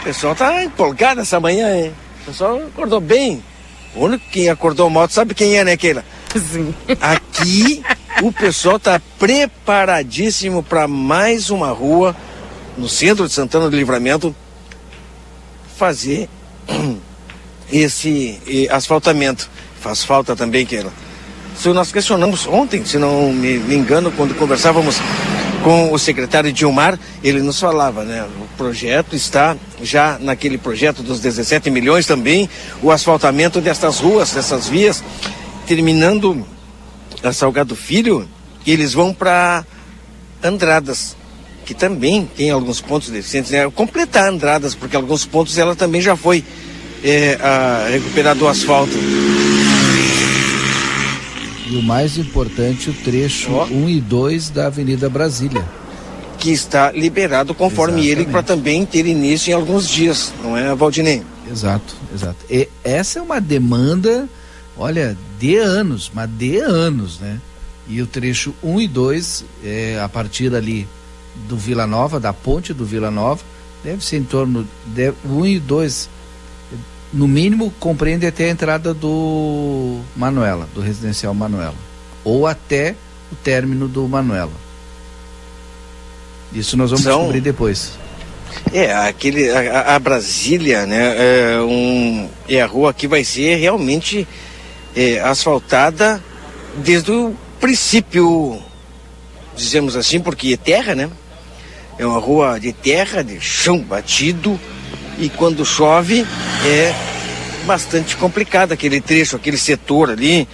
O pessoal tá empolgado essa manhã, hein? O pessoal acordou bem. O único que acordou mal, sabe quem é, né, Keila? Sim. Aqui o pessoal tá preparadíssimo para mais uma rua no centro de Santana do Livramento fazer esse asfaltamento. Faz falta também, Keila. Se nós questionamos ontem, se não me engano, quando conversávamos com o secretário Dilmar, ele nos falava, né? O projeto está já naquele projeto dos 17 milhões também, o asfaltamento destas ruas, dessas vias, terminando a Salgado Filho, eles vão para Andradas, que também tem alguns pontos deficientes, né? Completar Andradas, porque alguns pontos ela também já foi é, a, recuperar do asfalto. E o mais importante, o trecho oh. 1 e 2 da Avenida Brasília. Que está liberado conforme Exatamente. ele para também ter início em alguns dias, não é, Valdinei? Exato, exato. E essa é uma demanda, olha, de anos, mas de anos, né? E o trecho 1 e 2, é, a partir ali do Vila Nova, da ponte do Vila Nova, deve ser em torno de 1 e 2 no mínimo compreende até a entrada do Manuela, do residencial Manuela, ou até o término do Manuela. Isso nós vamos São... descobrir depois. É, aquele, a, a, Brasília, né, é, um, é a rua que vai ser realmente é, asfaltada desde o princípio, dizemos assim, porque é terra, né? É uma rua de terra, de chão batido, e quando chove é bastante complicado aquele trecho, aquele setor ali.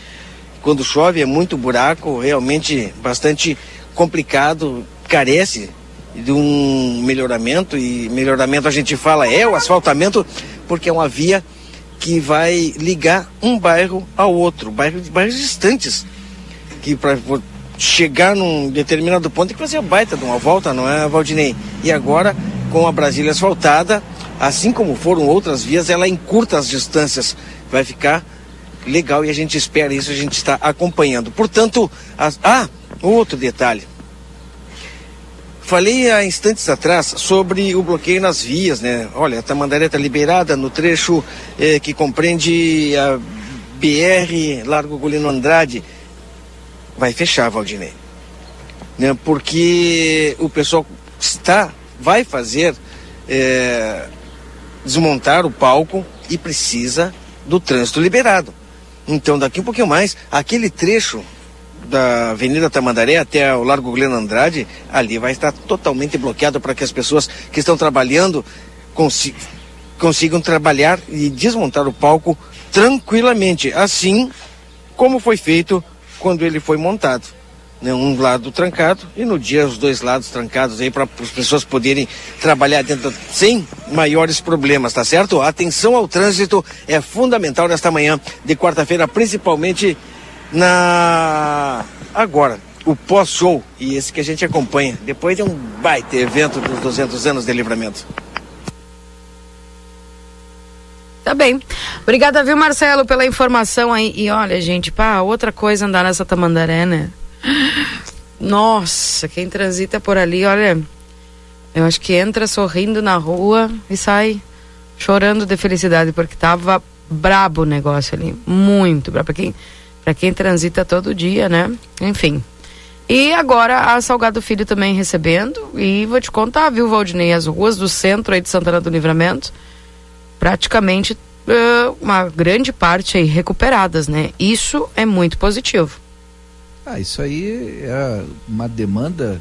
Quando chove é muito buraco, realmente bastante complicado, carece de um melhoramento e melhoramento a gente fala é o asfaltamento porque é uma via que vai ligar um bairro ao outro, bairros, bairros distantes, que para chegar num determinado ponto tem que fazer a baita de uma volta, não é, Valdinei? E agora, com a Brasília asfaltada, assim como foram outras vias, ela encurta as distâncias. Vai ficar legal e a gente espera isso, a gente está acompanhando. Portanto, as... ah, outro detalhe. Falei há instantes atrás sobre o bloqueio nas vias, né? Olha, a Tamandaré está liberada no trecho eh, que compreende a BR Largo Golino Andrade. Vai fechar, Valdinei. Né? Porque o pessoal está, vai fazer eh, desmontar o palco e precisa do trânsito liberado. Então, daqui um pouquinho mais, aquele trecho da Avenida Tamandaré até o Largo Gleno Andrade, ali vai estar totalmente bloqueado para que as pessoas que estão trabalhando consi consigam trabalhar e desmontar o palco tranquilamente, assim como foi feito quando ele foi montado. Né? Um lado trancado e no dia os dois lados trancados aí para as pessoas poderem trabalhar dentro sem maiores problemas, tá certo? A atenção ao trânsito é fundamental nesta manhã de quarta-feira, principalmente na agora o pós-show e esse que a gente acompanha depois de um baita evento dos 200 anos de livramento. Tá bem. Obrigada, viu, Marcelo, pela informação aí. E olha, gente, pá, outra coisa andar nessa Tamandaré, né? Nossa, quem transita por ali, olha, eu acho que entra sorrindo na rua e sai chorando de felicidade, porque tava brabo o negócio ali, muito brabo. Pra quem, pra quem transita todo dia, né? Enfim. E agora a Salgado Filho também recebendo. E vou te contar, viu, Valdinei? As ruas do centro aí de Santana do Livramento, praticamente uma grande parte aí recuperadas, né? Isso é muito positivo. Ah, isso aí é uma demanda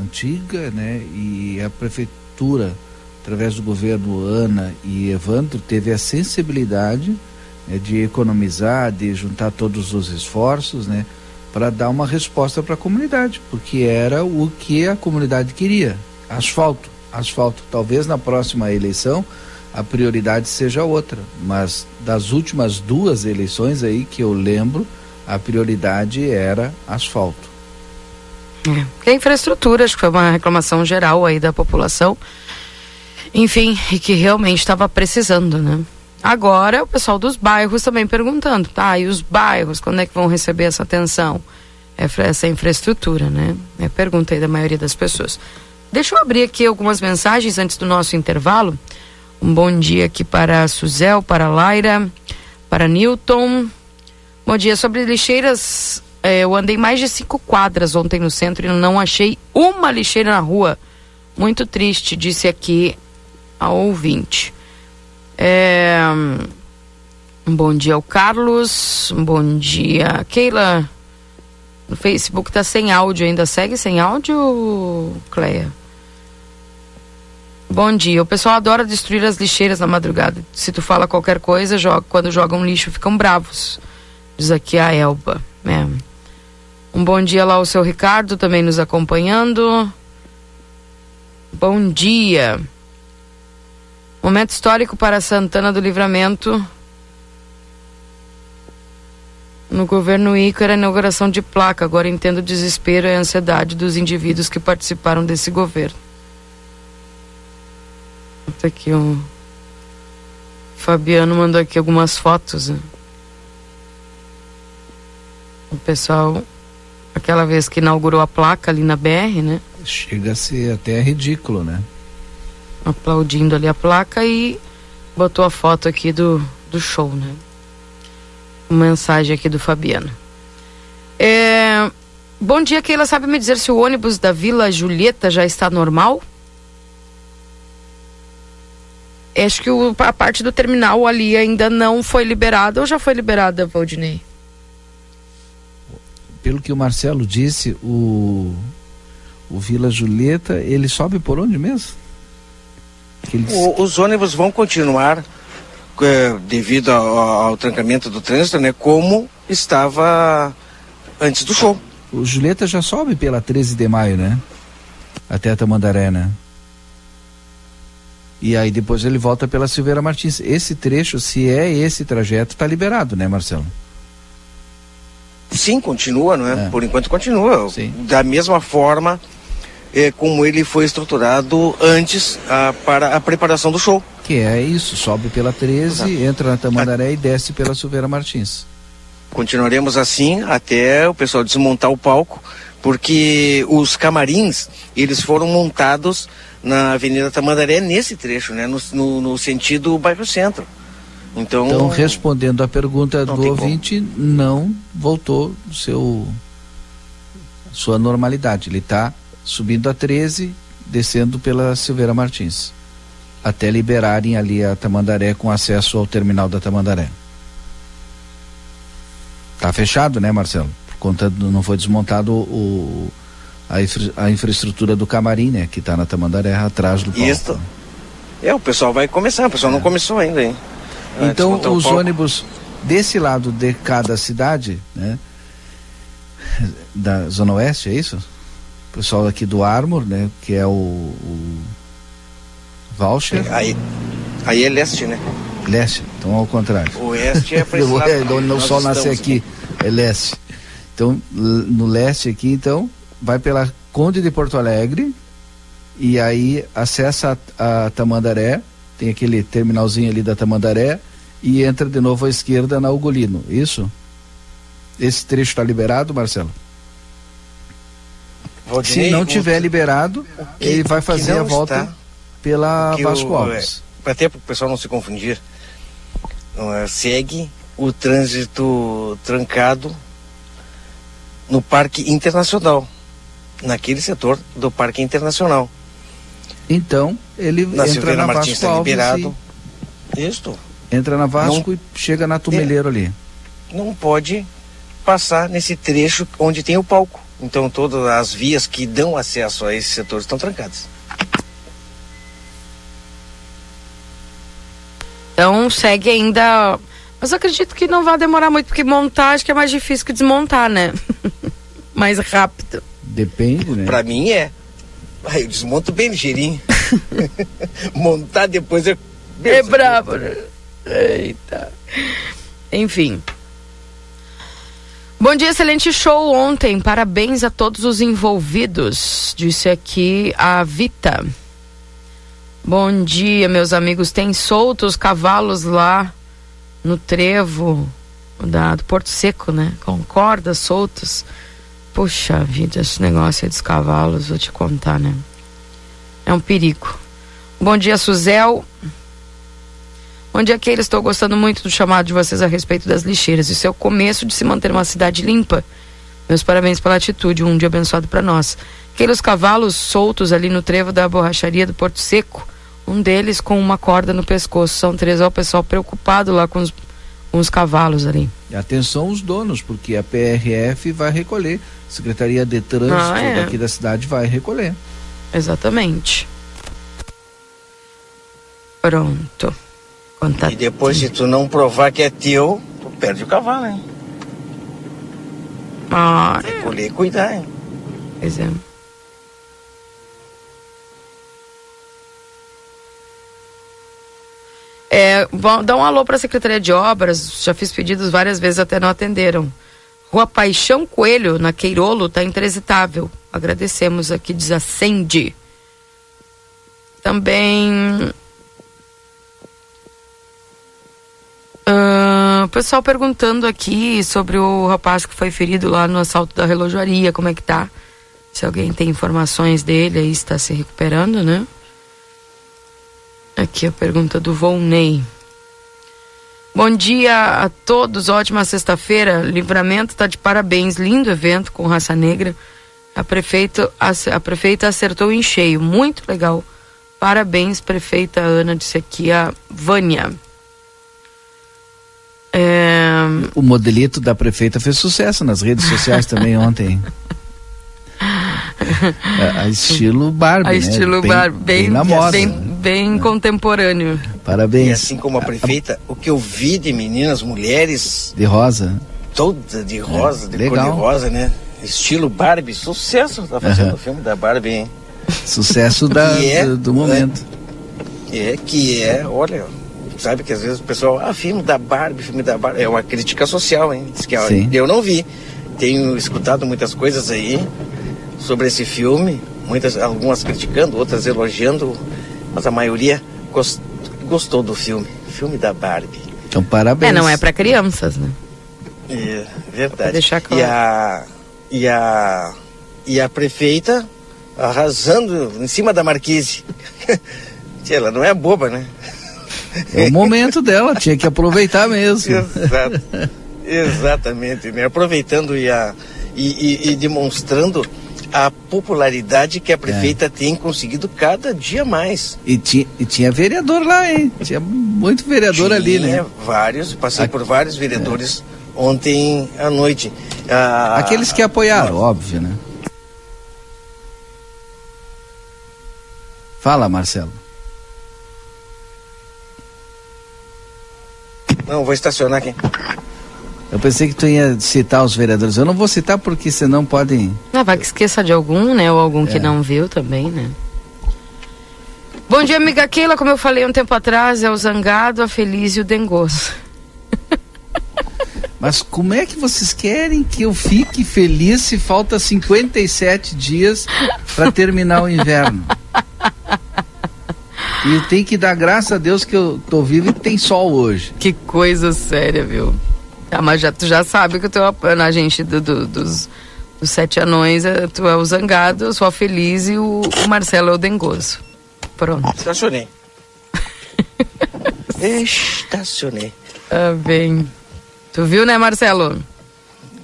antiga, né? E a prefeitura, através do governo Ana e Evandro, teve a sensibilidade né, de economizar, de juntar todos os esforços, né? Para dar uma resposta para a comunidade, porque era o que a comunidade queria: asfalto. Asfalto. Talvez na próxima eleição a prioridade seja outra, mas das últimas duas eleições aí que eu lembro, a prioridade era asfalto. É, que a infraestrutura, acho que foi uma reclamação geral aí da população. Enfim, e que realmente estava precisando, né? Agora, o pessoal dos bairros também perguntando, tá? E os bairros, quando é que vão receber essa atenção? É, essa infraestrutura, né? É a pergunta aí da maioria das pessoas. Deixa eu abrir aqui algumas mensagens antes do nosso intervalo. Um bom dia aqui para Suzel, para Laira, para Newton. Bom dia. Sobre lixeiras, eh, eu andei mais de cinco quadras ontem no centro e não achei uma lixeira na rua. Muito triste, disse aqui a ouvinte. É, bom dia ao Carlos. Bom dia, Keila. No Facebook tá sem áudio ainda. Segue sem áudio, Cleia? Bom dia. O pessoal adora destruir as lixeiras na madrugada. Se tu fala qualquer coisa, joga, quando jogam lixo, ficam bravos. Diz aqui a Elba. É. Um bom dia lá ao seu Ricardo, também nos acompanhando. Bom dia. Momento histórico para Santana do Livramento. No governo Ícaro, a inauguração de placa. Agora entendo o desespero e a ansiedade dos indivíduos que participaram desse governo. Tá aqui o Fabiano mandou aqui algumas fotos. Né? O pessoal, aquela vez que inaugurou a placa ali na BR, né? Chega a ser até ridículo, né? Aplaudindo ali a placa e botou a foto aqui do, do show, né? Uma mensagem aqui do Fabiano. É, bom dia, Keila. Sabe me dizer se o ônibus da Vila Julieta já está normal? Acho que o, a parte do terminal ali ainda não foi liberada ou já foi liberada, Valdinei? Pelo que o Marcelo disse, o, o Vila Julieta, ele sobe por onde mesmo? Eles... O, os ônibus vão continuar é, devido ao, ao, trancamento do trânsito, né? Como estava antes do show. O Julieta já sobe pela 13 de maio, né? Até a Tamandaré, né? E aí depois ele volta pela Silveira Martins. Esse trecho, se é esse trajeto, está liberado, né, Marcelo? Sim, continua, não é? é. Por enquanto continua. Sim. Da mesma forma é, como ele foi estruturado antes a, para a preparação do show. Que é isso, sobe pela 13, Exato. entra na Tamandaré a... e desce pela Silveira Martins. Continuaremos assim até o pessoal desmontar o palco, porque os camarins, eles foram montados na Avenida Tamandaré nesse trecho, né? No, no, no sentido bairro centro. Então, então respondendo à pergunta do ouvinte, como. não voltou seu sua normalidade. Ele está subindo a 13, descendo pela Silveira Martins, até liberarem ali a Tamandaré com acesso ao terminal da Tamandaré. Tá fechado, né, Marcelo? Por conta do, não foi desmontado o, a, infra, a infraestrutura do camarim, né? Que está na Tamandaré, atrás do palco. Isso. É, o pessoal vai começar, o pessoal é. não começou ainda, hein? Então, os ônibus desse lado de cada cidade, né? Da Zona Oeste, é isso? O pessoal aqui do Armor, né? Que é o, o Voucher. Aí, aí é leste, né? Leste, então ao contrário. O oeste é para. É, onde o sol nasce aqui, é leste. Então, no leste aqui, então, vai pela Conde de Porto Alegre e aí acessa a, a Tamandaré, tem aquele terminalzinho ali da Tamandaré e entra de novo à esquerda na Ugolino, isso? Esse trecho está liberado, Marcelo? Valdinei, Se não tiver liberado, que, ele vai fazer a volta está, pela Vasco Alves. É, até para o pessoal não se confundir, é, segue o trânsito trancado no Parque Internacional, naquele setor do Parque Internacional. Então, ele na entra Silveira na Martins Vasco está liberado. E... Isto. Entra na Vasco não, e chega na Tumeleiro é, ali. Não pode passar nesse trecho onde tem o palco. Então todas as vias que dão acesso a esse setor estão trancadas. Então segue ainda. Mas eu acredito que não vai demorar muito, porque montar acho que é mais difícil que desmontar, né? mais rápido. Depende, né? Pra mim é. Eu desmonto bem ligeirinho. Montar depois é. É brabo, né? Eita. Enfim. Bom dia, excelente show ontem. Parabéns a todos os envolvidos. Disse aqui a Vita. Bom dia, meus amigos. Tem soltos cavalos lá no trevo da, do Porto Seco, né? Com cordas soltas. Puxa vida, esse negócio aí dos cavalos, vou te contar, né? É um perigo. Bom dia, Suzel. Bom dia, Keila. Estou gostando muito do chamado de vocês a respeito das lixeiras. Isso é o começo de se manter uma cidade limpa. Meus parabéns pela atitude. Um dia abençoado para nós. Keila, os cavalos soltos ali no trevo da borracharia do Porto Seco. Um deles com uma corda no pescoço. São três. Olha o pessoal preocupado lá com os, os cavalos ali. E atenção os donos, porque a PRF vai recolher. Secretaria de Trânsito ah, é. daqui da cidade vai recolher. Exatamente. Pronto. E depois, se tu não provar que é teu, tu perde o cavalo, hein? Ah. Recolher e cuidar, hein? É. É, dá um alô para a Secretaria de Obras, já fiz pedidos várias vezes, até não atenderam. Rua Paixão Coelho, na Queirolo, está intransitável. Agradecemos aqui, Sandy. Também Uh, pessoal perguntando aqui sobre o rapaz que foi ferido lá no assalto da relojoaria, como é que tá? Se alguém tem informações dele aí, está se recuperando, né? Aqui a pergunta do Volney. Bom dia a todos, ótima sexta-feira. Livramento está de parabéns, lindo evento com raça negra. A, prefeito, a, a prefeita acertou em cheio, muito legal. Parabéns, prefeita Ana, disse aqui a Vânia. É... O modelito da prefeita fez sucesso nas redes sociais também ontem. a, a estilo Barbie, a né? estilo bem, Barbie, bem, bem na moda, bem? Bem é. contemporâneo. Parabéns. E assim como a prefeita, a, o que eu vi de meninas, mulheres de rosa, toda de rosa, é, de legal. cor de rosa, né? Estilo Barbie, sucesso tá fazendo o filme da Barbie, hein? Sucesso da, é, do, do, momento. É, é que é, olha, sabe que às vezes o pessoal, ah, filme da Barbie, filme da Barbie, é uma crítica social, hein? Diz que, ó, eu não vi. Tenho escutado muitas coisas aí sobre esse filme, muitas, algumas criticando, outras elogiando, mas a maioria gost, gostou do filme, filme da Barbie. Então parabéns. É, não é para crianças, né? É, verdade. deixar claro. E a e a e a prefeita arrasando em cima da marquise. Ela não é boba, né? É o momento dela, tinha que aproveitar mesmo. Exato. Exatamente, né? Aproveitando e, a, e, e, e demonstrando a popularidade que a prefeita é. tem conseguido cada dia mais. E, ti, e tinha vereador lá, hein? Tinha muito vereador tinha ali, né? vários, passei Aqui, por vários vereadores é. ontem à noite. Ah, Aqueles que apoiaram, óbvio, né? Fala, Marcelo. Não, vou estacionar aqui. Eu pensei que tu ia citar os vereadores. Eu não vou citar porque senão podem. Ah, vai que esqueça de algum, né? Ou algum é. que não viu também, né? Bom dia, amiga Keila. Como eu falei um tempo atrás, é o zangado, a feliz e o dengoso. Mas como é que vocês querem que eu fique feliz se falta 57 dias para terminar o inverno? E tem que dar graças a Deus que eu tô vivo e tem sol hoje. Que coisa séria, viu? Ah, mas já, tu já sabe que eu tô na gente do, do, dos, dos sete anões, é, tu é o zangado, eu sou a feliz e o, o Marcelo é o dengoso. Pronto. Estacionei. Estacionei. Ah, bem. Tu viu, né, Marcelo?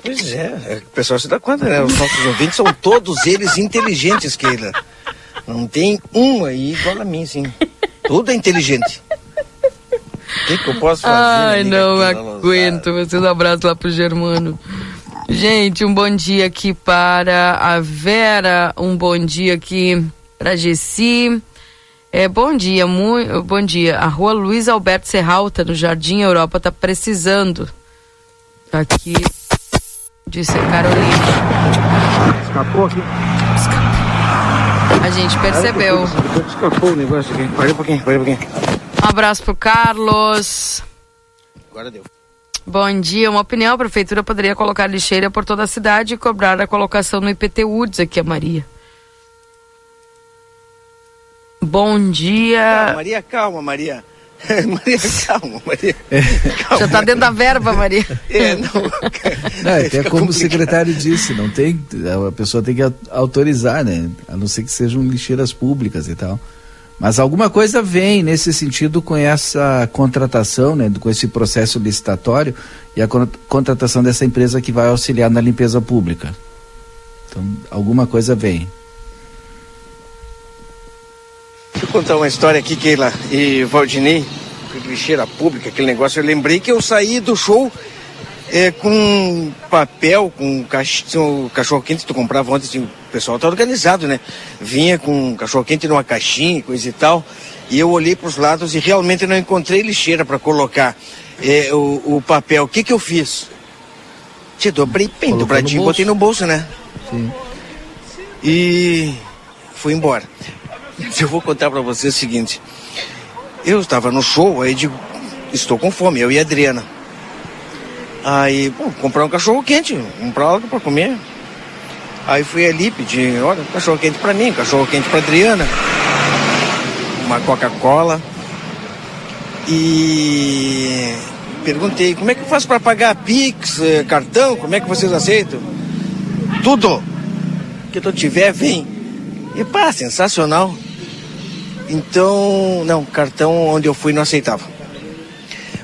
Pois é, é o pessoal se dá conta, né? Os nossos ouvintes são todos eles inteligentes, Keila. Não tem um aí igual a mim, sim. Tudo é inteligente. O que, que, eu posso fazer? Ai, não aguento. Vocês um abraço lá pro Germano. Gente, um bom dia aqui para a Vera, um bom dia aqui para a Gessi. É, bom dia, muito bom dia. A rua Luiz Alberto Serralta, no Jardim Europa, tá precisando. Tá aqui, disse Carolina. Escapou aqui. Escapou. A gente percebeu. Escapou o negócio aqui. Parei um pouquinho, parei um pouquinho. Um abraço pro Carlos. Agora deu. Bom dia. Uma opinião: a prefeitura poderia colocar lixeira por toda a cidade e cobrar a colocação no IPTU, diz aqui a Maria. Bom dia. Ah, Maria, calma, Maria. Maria, calma, Maria. É. Calma, Já está dentro da verba, Maria. É, não. não é, até como o secretário disse, não tem, a pessoa tem que autorizar, né? A não ser que sejam lixeiras públicas e tal. Mas alguma coisa vem nesse sentido com essa contratação, né, com esse processo licitatório e a contratação dessa empresa que vai auxiliar na limpeza pública. Então, alguma coisa vem. Deixa eu contar uma história aqui, Keila e Valdinei, lixeira pública, aquele negócio. Eu lembrei que eu saí do show é, com papel, com cachorro, cachorro quente que tu comprava assim, o pessoal tá organizado, né? Vinha com cachorro quente numa caixinha, coisa e tal. E eu olhei para os lados e realmente não encontrei lixeira para colocar é, o, o, papel. O que que eu fiz? Te dobrei bem dobradinho, botei no bolso, né? Sim. E fui embora. Eu vou contar para você o seguinte. Eu estava no show, aí digo, estou com fome, eu e a Adriana. Aí, pô, comprar um cachorro quente, comprar algo para comer. Aí fui ali pedir, olha, cachorro quente para mim, cachorro quente para Adriana, uma Coca-Cola. E perguntei, como é que eu faço para pagar Pix, eh, cartão, como é que vocês aceitam? Tudo que tu tiver, vem. E pá, sensacional. Então, não, cartão onde eu fui não aceitava.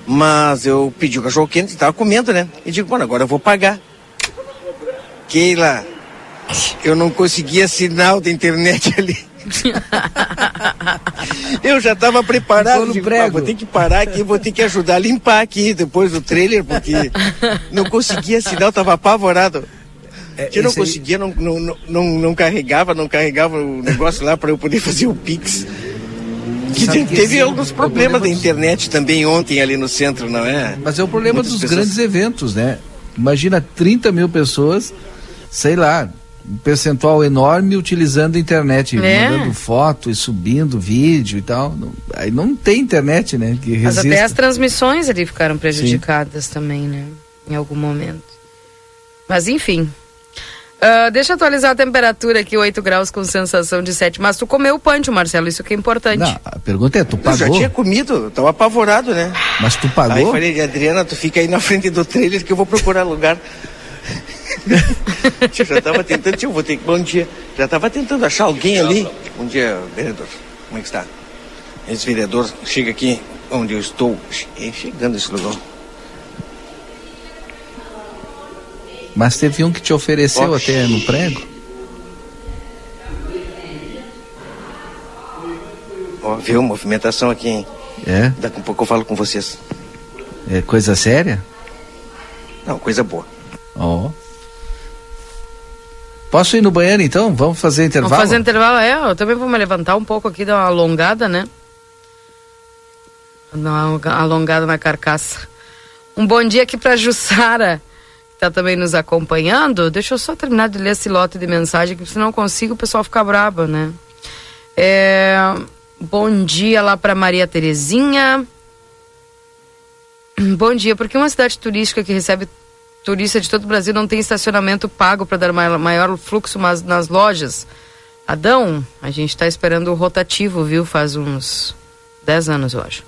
Mas eu pedi o cachorro quente, estava comendo, né? E digo, mano, agora eu vou pagar. Keila, eu não conseguia sinal da internet ali. eu já estava preparado, digo, ah, vou ter que parar aqui, vou ter que ajudar a limpar aqui depois do trailer, porque não conseguia sinal, estava apavorado. É, eu não conseguia, não, não, não, não, carregava, não carregava o negócio lá para eu poder fazer o Pix. Que teve alguns problemas da internet também ontem ali no centro, não é? Mas é o problema Muitas dos pessoas... grandes eventos, né? Imagina 30 mil pessoas, sei lá, um percentual enorme utilizando a internet, é. mandando foto e subindo vídeo e tal. Não, aí não tem internet, né? Que Mas até as transmissões ali ficaram prejudicadas Sim. também, né? Em algum momento. Mas enfim, Uh, deixa eu atualizar a temperatura aqui, 8 graus com sensação de 7. Mas tu comeu o punch, Marcelo, isso que é importante. Não, a pergunta é, tu pagou? Eu já tinha comido, eu tava apavorado, né? Mas tu pagou? Aí falei, Adriana, tu fica aí na frente do trailer que eu vou procurar lugar. eu já tava tentando, tio, vou ter que... Bom dia. Já tava tentando achar alguém ali. Bom dia, vereador. Como é que está? Esse vereador chega aqui onde eu estou, chegando esse lugar. Mas teve um que te ofereceu até no prego? Ó, viu? Movimentação aqui, hein? É? Daqui a pouco eu falo com vocês. É coisa séria? Não, coisa boa. Ó. Oh. Posso ir no banheiro então? Vamos fazer intervalo? Vamos fazer intervalo, é. Eu também vou me levantar um pouco aqui, dar uma alongada, né? Dar uma alongada na carcaça. Um bom dia aqui para Jussara, que tá também nos acompanhando. Deixa eu só terminar de ler esse lote de mensagem, que se não consigo o pessoal fica brabo, né? É... Bom dia lá para Maria Terezinha. Bom dia, porque uma cidade turística que recebe turista de todo o Brasil não tem estacionamento pago para dar maior fluxo mas nas lojas. Adão, a gente está esperando o rotativo, viu? Faz uns 10 anos, eu acho.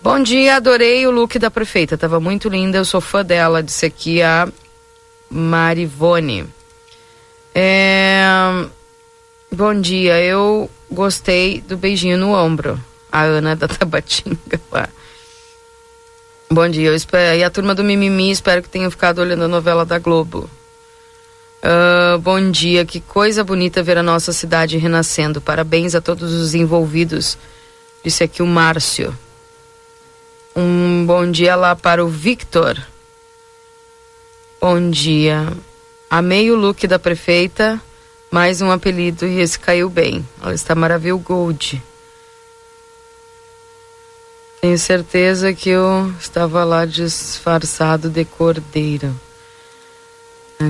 Bom dia, adorei o look da prefeita, tava muito linda, eu sou fã dela, disse aqui a Marivone. É... Bom dia, eu gostei do beijinho no ombro. A Ana da Tabatinga lá. Bom dia, eu espero, e a turma do Mimimi, espero que tenham ficado olhando a novela da Globo. Uh, bom dia, que coisa bonita ver a nossa cidade renascendo. Parabéns a todos os envolvidos. Disse aqui o Márcio. Um bom dia lá para o Victor. Bom dia. Amei o look da prefeita, mais um apelido e esse caiu bem. Ela está maravilhoso gold. Tenho certeza que eu estava lá disfarçado de cordeiro.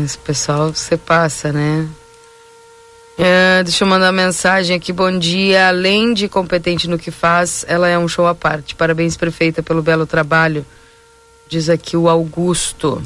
Esse pessoal você passa, né? É, deixa eu mandar mensagem aqui. Bom dia. Além de competente no que faz, ela é um show à parte. Parabéns, prefeita, pelo belo trabalho. Diz aqui o Augusto.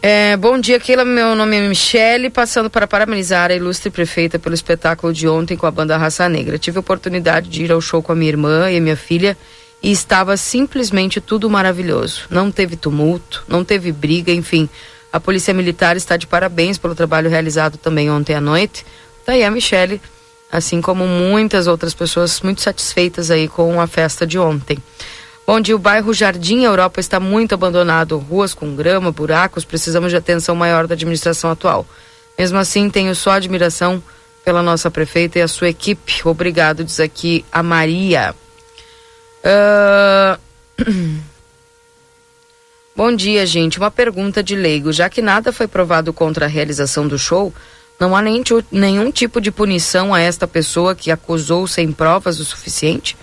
É, bom dia, Keila. Meu nome é Michele, passando para parabenizar a ilustre prefeita pelo espetáculo de ontem com a banda Raça Negra. Tive a oportunidade de ir ao show com a minha irmã e a minha filha e estava simplesmente tudo maravilhoso. Não teve tumulto, não teve briga, enfim. A Polícia Militar está de parabéns pelo trabalho realizado também ontem à noite. Daí a Michele, assim como muitas outras pessoas, muito satisfeitas aí com a festa de ontem onde o bairro Jardim Europa está muito abandonado, ruas com grama, buracos, precisamos de atenção maior da administração atual. Mesmo assim, tenho só admiração pela nossa prefeita e a sua equipe. Obrigado, diz aqui a Maria. Uh... Bom dia, gente. Uma pergunta de leigo. Já que nada foi provado contra a realização do show, não há nenhum tipo de punição a esta pessoa que acusou sem provas o suficiente?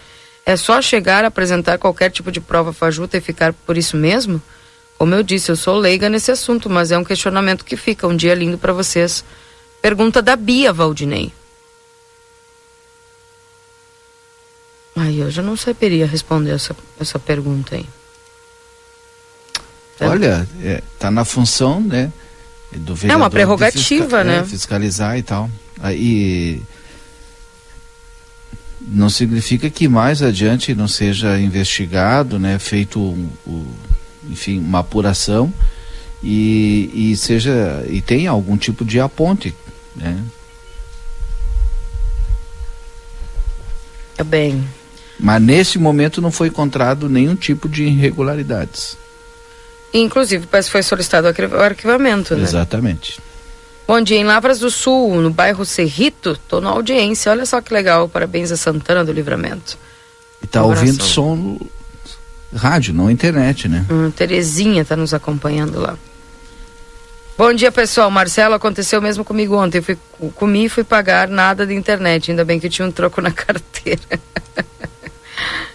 É só chegar, apresentar qualquer tipo de prova fajuta e ficar por isso mesmo? Como eu disse, eu sou leiga nesse assunto, mas é um questionamento que fica. Um dia lindo para vocês. Pergunta da Bia Valdinei. Aí eu já não saberia responder essa, essa pergunta aí. É. Olha, é, tá na função, né? Do é uma prerrogativa, né? É, fiscalizar e tal. Aí não significa que mais adiante não seja investigado, né, feito, um, um, enfim, uma apuração e, e seja e tenha algum tipo de aponte, né? Tá bem. Mas nesse momento não foi encontrado nenhum tipo de irregularidades. Inclusive, foi solicitado o arquivamento, né? Exatamente. Bom dia, em Lavras do Sul, no bairro Cerrito, tô na audiência. Olha só que legal, parabéns a Santana do Livramento. E tá um ouvindo som no rádio, não internet, né? Hum, Terezinha tá nos acompanhando lá. Bom dia, pessoal. Marcelo, aconteceu mesmo comigo ontem. Eu fui, comi e fui pagar nada de internet. Ainda bem que tinha um troco na carteira.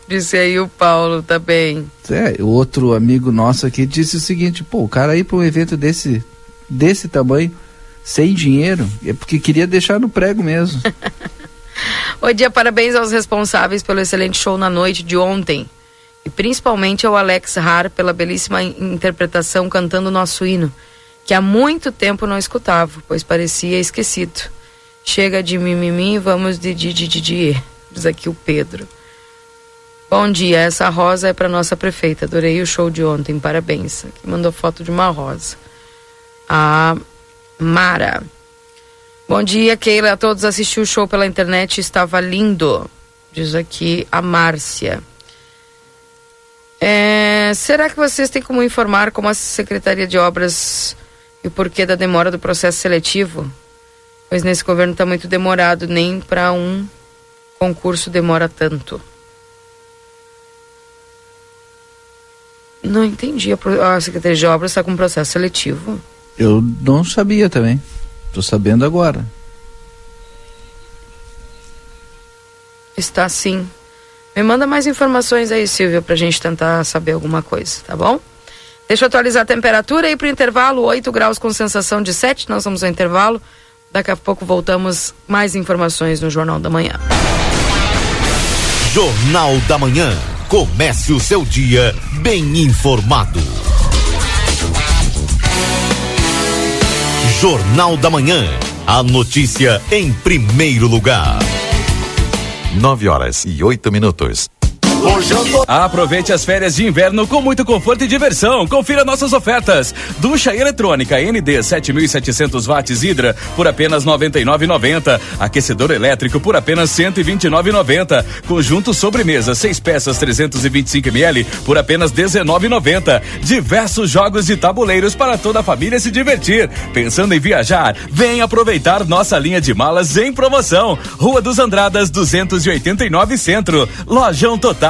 Disse aí o Paulo, tá bem. É, outro amigo nosso aqui disse o seguinte, pô, o cara ir para um evento desse, desse tamanho, sem dinheiro, é porque queria deixar no prego mesmo. Bom dia, parabéns aos responsáveis pelo excelente show na noite de ontem. E principalmente ao Alex Har pela belíssima interpretação cantando nosso hino, que há muito tempo não escutava, pois parecia esquecido. Chega de mimimi, vamos de di, di, di, di. diz aqui o Pedro. Bom dia, essa rosa é para nossa prefeita. Adorei o show de ontem, parabéns. Aqui mandou foto de uma rosa. A Mara. Bom dia, Keila. A todos assistiu o show pela internet, estava lindo. Diz aqui a Márcia. É, será que vocês têm como informar como a Secretaria de Obras e o porquê da demora do processo seletivo? Pois nesse governo está muito demorado, nem para um concurso demora tanto. Não entendi. A Secretaria de Obras está com processo seletivo? Eu não sabia também. Estou sabendo agora. Está sim. Me manda mais informações aí, Silvia, para a gente tentar saber alguma coisa, tá bom? Deixa eu atualizar a temperatura aí para o intervalo, 8 graus com sensação de 7. Nós vamos ao intervalo. Daqui a pouco voltamos mais informações no Jornal da Manhã. Jornal da Manhã. Comece o seu dia bem informado. Jornal da Manhã. A notícia em primeiro lugar. 9 horas e 8 minutos. Aproveite as férias de inverno com muito conforto e diversão. Confira nossas ofertas. Ducha eletrônica ND 7700 watts Hidra por apenas 99,90. Aquecedor elétrico por apenas 129,90. Conjunto sobremesa 6 peças 325 ml por apenas 19,90. Diversos jogos e tabuleiros para toda a família se divertir. Pensando em viajar? Vem aproveitar nossa linha de malas em promoção. Rua dos Andradas 289 Centro. Lojão Total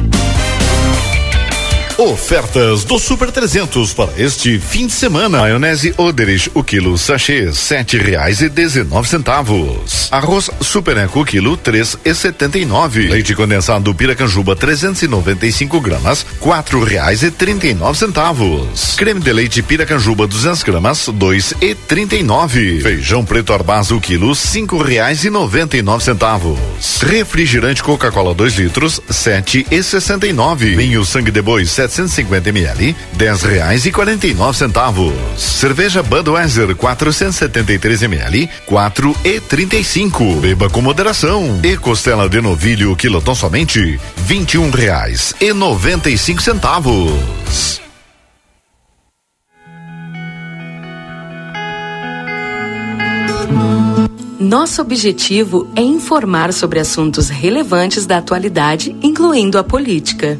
Ofertas do Super 300 para este fim de semana. Maionese Oderich, o quilo sachê, sete reais e dezenove centavos. Arroz Super Eco, quilo três e setenta e nove. Leite condensado Piracanjuba 395 gramas, quatro reais e trinta e nove centavos. Creme de leite Piracanjuba 200 gramas, dois e trinta e nove. Feijão preto Arbazo, quilo cinco reais e noventa e nove centavos. Refrigerante Coca-Cola 2 litros, sete e sessenta e nove. Vinho Sangue de Boi 750 ml, dez reais e quarenta e nove centavos. Cerveja Budweiser 473 ml, quatro e trinta e cinco. Beba com moderação. E costela de novilho quilotão somente vinte e um reais e noventa e cinco centavos. Nosso objetivo é informar sobre assuntos relevantes da atualidade, incluindo a política.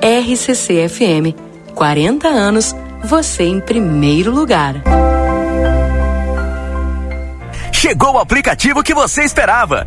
RCC FM, 40 anos, você em primeiro lugar. Chegou o aplicativo que você esperava.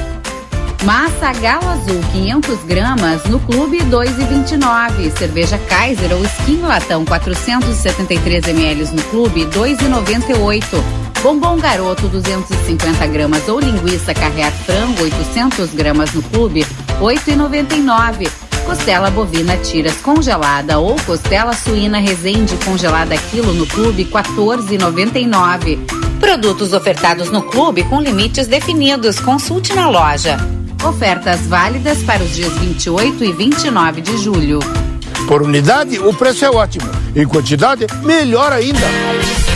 Massa Galo Azul 500 gramas no Clube 2,29. Cerveja Kaiser ou Skin Latão 473 ml no Clube 2,98. Bombom Garoto 250 gramas ou linguiça carrear frango 800 gramas no Clube 8,99. Costela bovina tiras congelada ou costela suína resende congelada quilo no Clube 14,99. Produtos ofertados no Clube com limites definidos. Consulte na loja. Ofertas válidas para os dias 28 e 29 de julho. Por unidade, o preço é ótimo. Em quantidade, melhor ainda.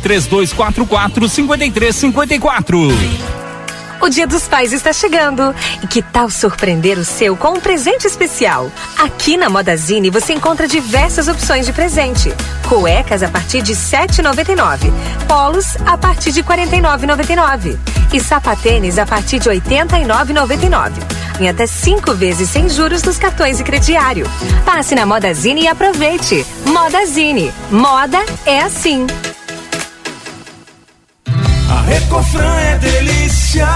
3244 5354. O Dia dos Pais está chegando. E que tal surpreender o seu com um presente especial? Aqui na Modazine você encontra diversas opções de presente. Cuecas a partir de 7,99. Polos a partir de 49,99. E sapatênis a partir de 89,99. em até cinco vezes sem juros dos cartões e crediário. Passe na Modazine e aproveite. Modazine. Moda é assim. Recofran é delícia.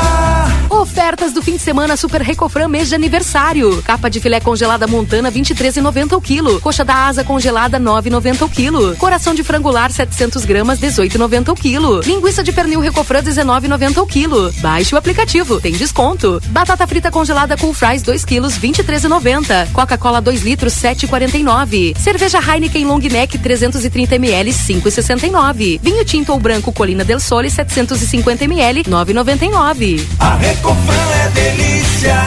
Ofertas do fim de semana Super Recofran mês de aniversário. Capa de filé congelada montana 23,90 o quilo. Coxa da asa congelada 9,90 o quilo. Coração de frangular 700 gramas 18,90 o quilo. Linguiça de pernil Recofran 19,90 o quilo. Baixe o aplicativo, tem desconto. Batata frita congelada com fries 2 quilos 23,90. Coca-Cola 2 litros 7,49. Cerveja Heineken Long Neck 330 ml 5,69. Vinho tinto ou branco Colina del Sole 750 ml 9,99. A Recofran é delícia.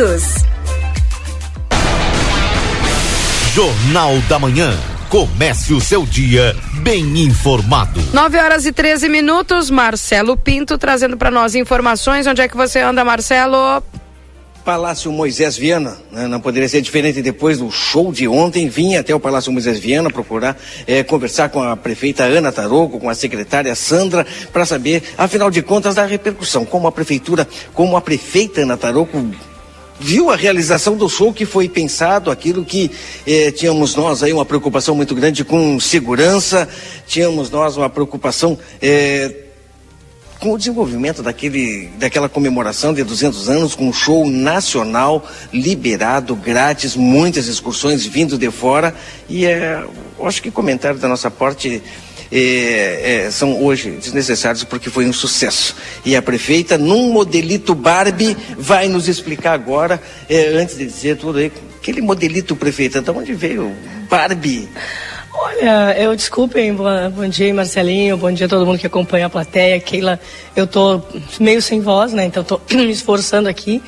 todos. Jornal da Manhã. Comece o seu dia bem informado. 9 horas e 13 minutos. Marcelo Pinto trazendo para nós informações. Onde é que você anda, Marcelo? Palácio Moisés Viana, né? não poderia ser diferente depois do show de ontem. Vim até o Palácio Moisés Viana procurar eh, conversar com a prefeita Ana Taroco, com a secretária Sandra, para saber, afinal de contas, da repercussão. Como a prefeitura, como a prefeita Ana Taroco viu a realização do show que foi pensado, aquilo que eh, tínhamos nós aí uma preocupação muito grande com segurança, tínhamos nós uma preocupação eh, com o desenvolvimento daquele, daquela comemoração de 200 anos, com um show nacional, liberado, grátis, muitas excursões vindo de fora, e é, acho que comentário da nossa parte é, é, são hoje desnecessários porque foi um sucesso. E a prefeita, num modelito Barbie, vai nos explicar agora, é, antes de dizer tudo aí, aquele modelito prefeita, de onde veio Barbie? Olha, eu desculpem, bom dia Marcelinho, bom dia a todo mundo que acompanha a plateia. Keila, eu tô meio sem voz, né? Então tô me esforçando aqui.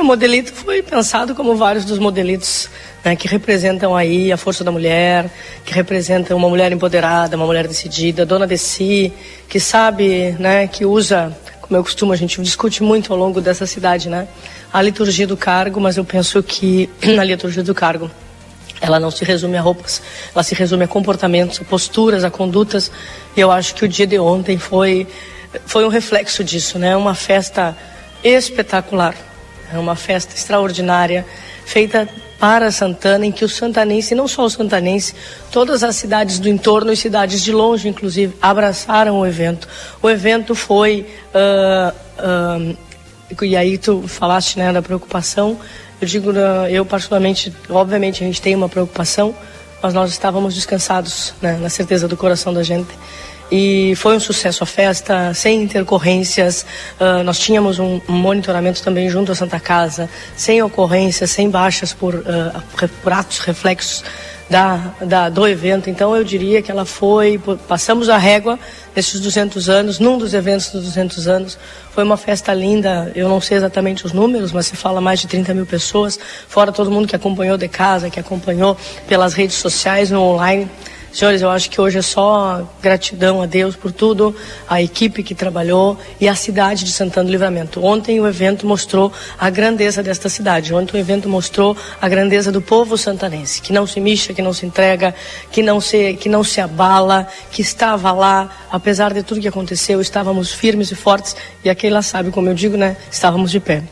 O modelito foi pensado como vários dos modelitos né, que representam aí a força da mulher, que representam uma mulher empoderada, uma mulher decidida, dona de si, que sabe, né, que usa, como eu costumo, a gente discute muito ao longo dessa cidade, né, a liturgia do cargo, mas eu penso que na liturgia do cargo ela não se resume a roupas, ela se resume a comportamentos, a posturas, a condutas. E eu acho que o dia de ontem foi foi um reflexo disso, né? Uma festa espetacular, é uma festa extraordinária, feita para Santana, em que o santanense, não só o santanense, todas as cidades do entorno e cidades de longe, inclusive, abraçaram o evento. O evento foi uh, uh, e aí tu falaste né, da preocupação eu digo, né, eu particularmente, obviamente a gente tem uma preocupação, mas nós estávamos descansados, né, na certeza do coração da gente. E foi um sucesso a festa, sem intercorrências. Uh, nós tínhamos um, um, monitoramento também junto à Santa Casa, sem ocorrências, sem baixas por, uh, por atos reflexos da, da, do evento. Então eu diria que ela foi, passamos a régua nesses 200 anos, num dos eventos dos 200 anos. Foi uma festa linda, eu não sei exatamente os números, mas se fala mais de 30 mil pessoas, fora todo mundo que acompanhou de casa, que acompanhou pelas redes sociais, no online. Senhores, eu acho que hoje é só gratidão a Deus por tudo, a equipe que trabalhou e a cidade de Santana do Livramento. Ontem o evento mostrou a grandeza desta cidade. Ontem o evento mostrou a grandeza do povo santanense, que não se mixa, que não se entrega, que não se, que não se abala, que estava lá, apesar de tudo que aconteceu, estávamos firmes e fortes e aquele lá sabe, como eu digo, né? Estávamos de pé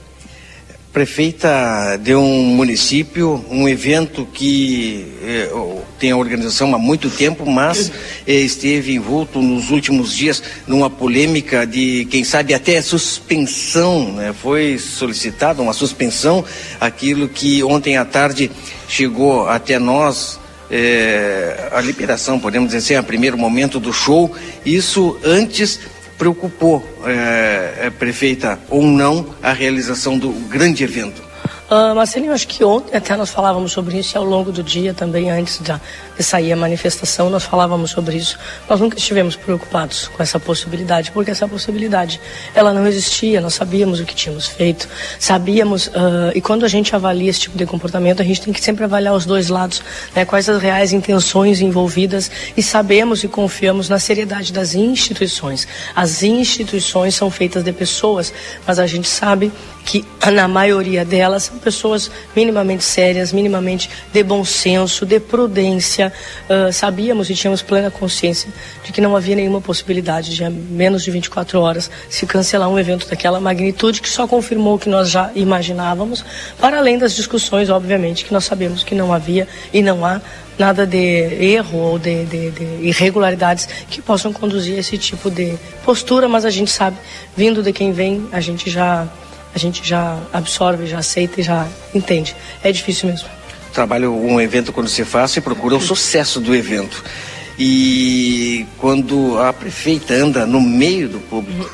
prefeita de um município, um evento que eh, tem a organização há muito tempo, mas eh, esteve envolto nos últimos dias numa polêmica de, quem sabe, até suspensão. Né? Foi solicitada uma suspensão, aquilo que ontem à tarde chegou até nós. Eh, a liberação, podemos dizer assim, a primeiro momento do show, isso antes preocupou, é, é, prefeita, ou não, a realização do grande evento? Uh, Marcelinho, acho que ontem até nós falávamos sobre isso e ao longo do dia também, antes de, de sair a manifestação, nós falávamos sobre isso. Nós nunca estivemos preocupados com essa possibilidade, porque essa possibilidade, ela não existia, nós sabíamos o que tínhamos feito, sabíamos, uh, e quando a gente avalia esse tipo de comportamento, a gente tem que sempre avaliar os dois lados, né, quais as reais intenções envolvidas e sabemos e confiamos na seriedade das instituições. As instituições são feitas de pessoas, mas a gente sabe que na maioria delas são pessoas minimamente sérias, minimamente de bom senso, de prudência. Uh, sabíamos e tínhamos plena consciência de que não havia nenhuma possibilidade de, a menos de 24 horas, se cancelar um evento daquela magnitude, que só confirmou o que nós já imaginávamos, para além das discussões, obviamente, que nós sabemos que não havia e não há nada de erro ou de, de, de, irregularidades que possam conduzir a esse tipo de postura, mas a gente sabe, vindo de quem vem, a gente já a gente já absorve, já aceita e já entende. É difícil mesmo. Trabalho um evento quando se faz, se procura o sucesso do evento. E quando a prefeita anda no meio do público,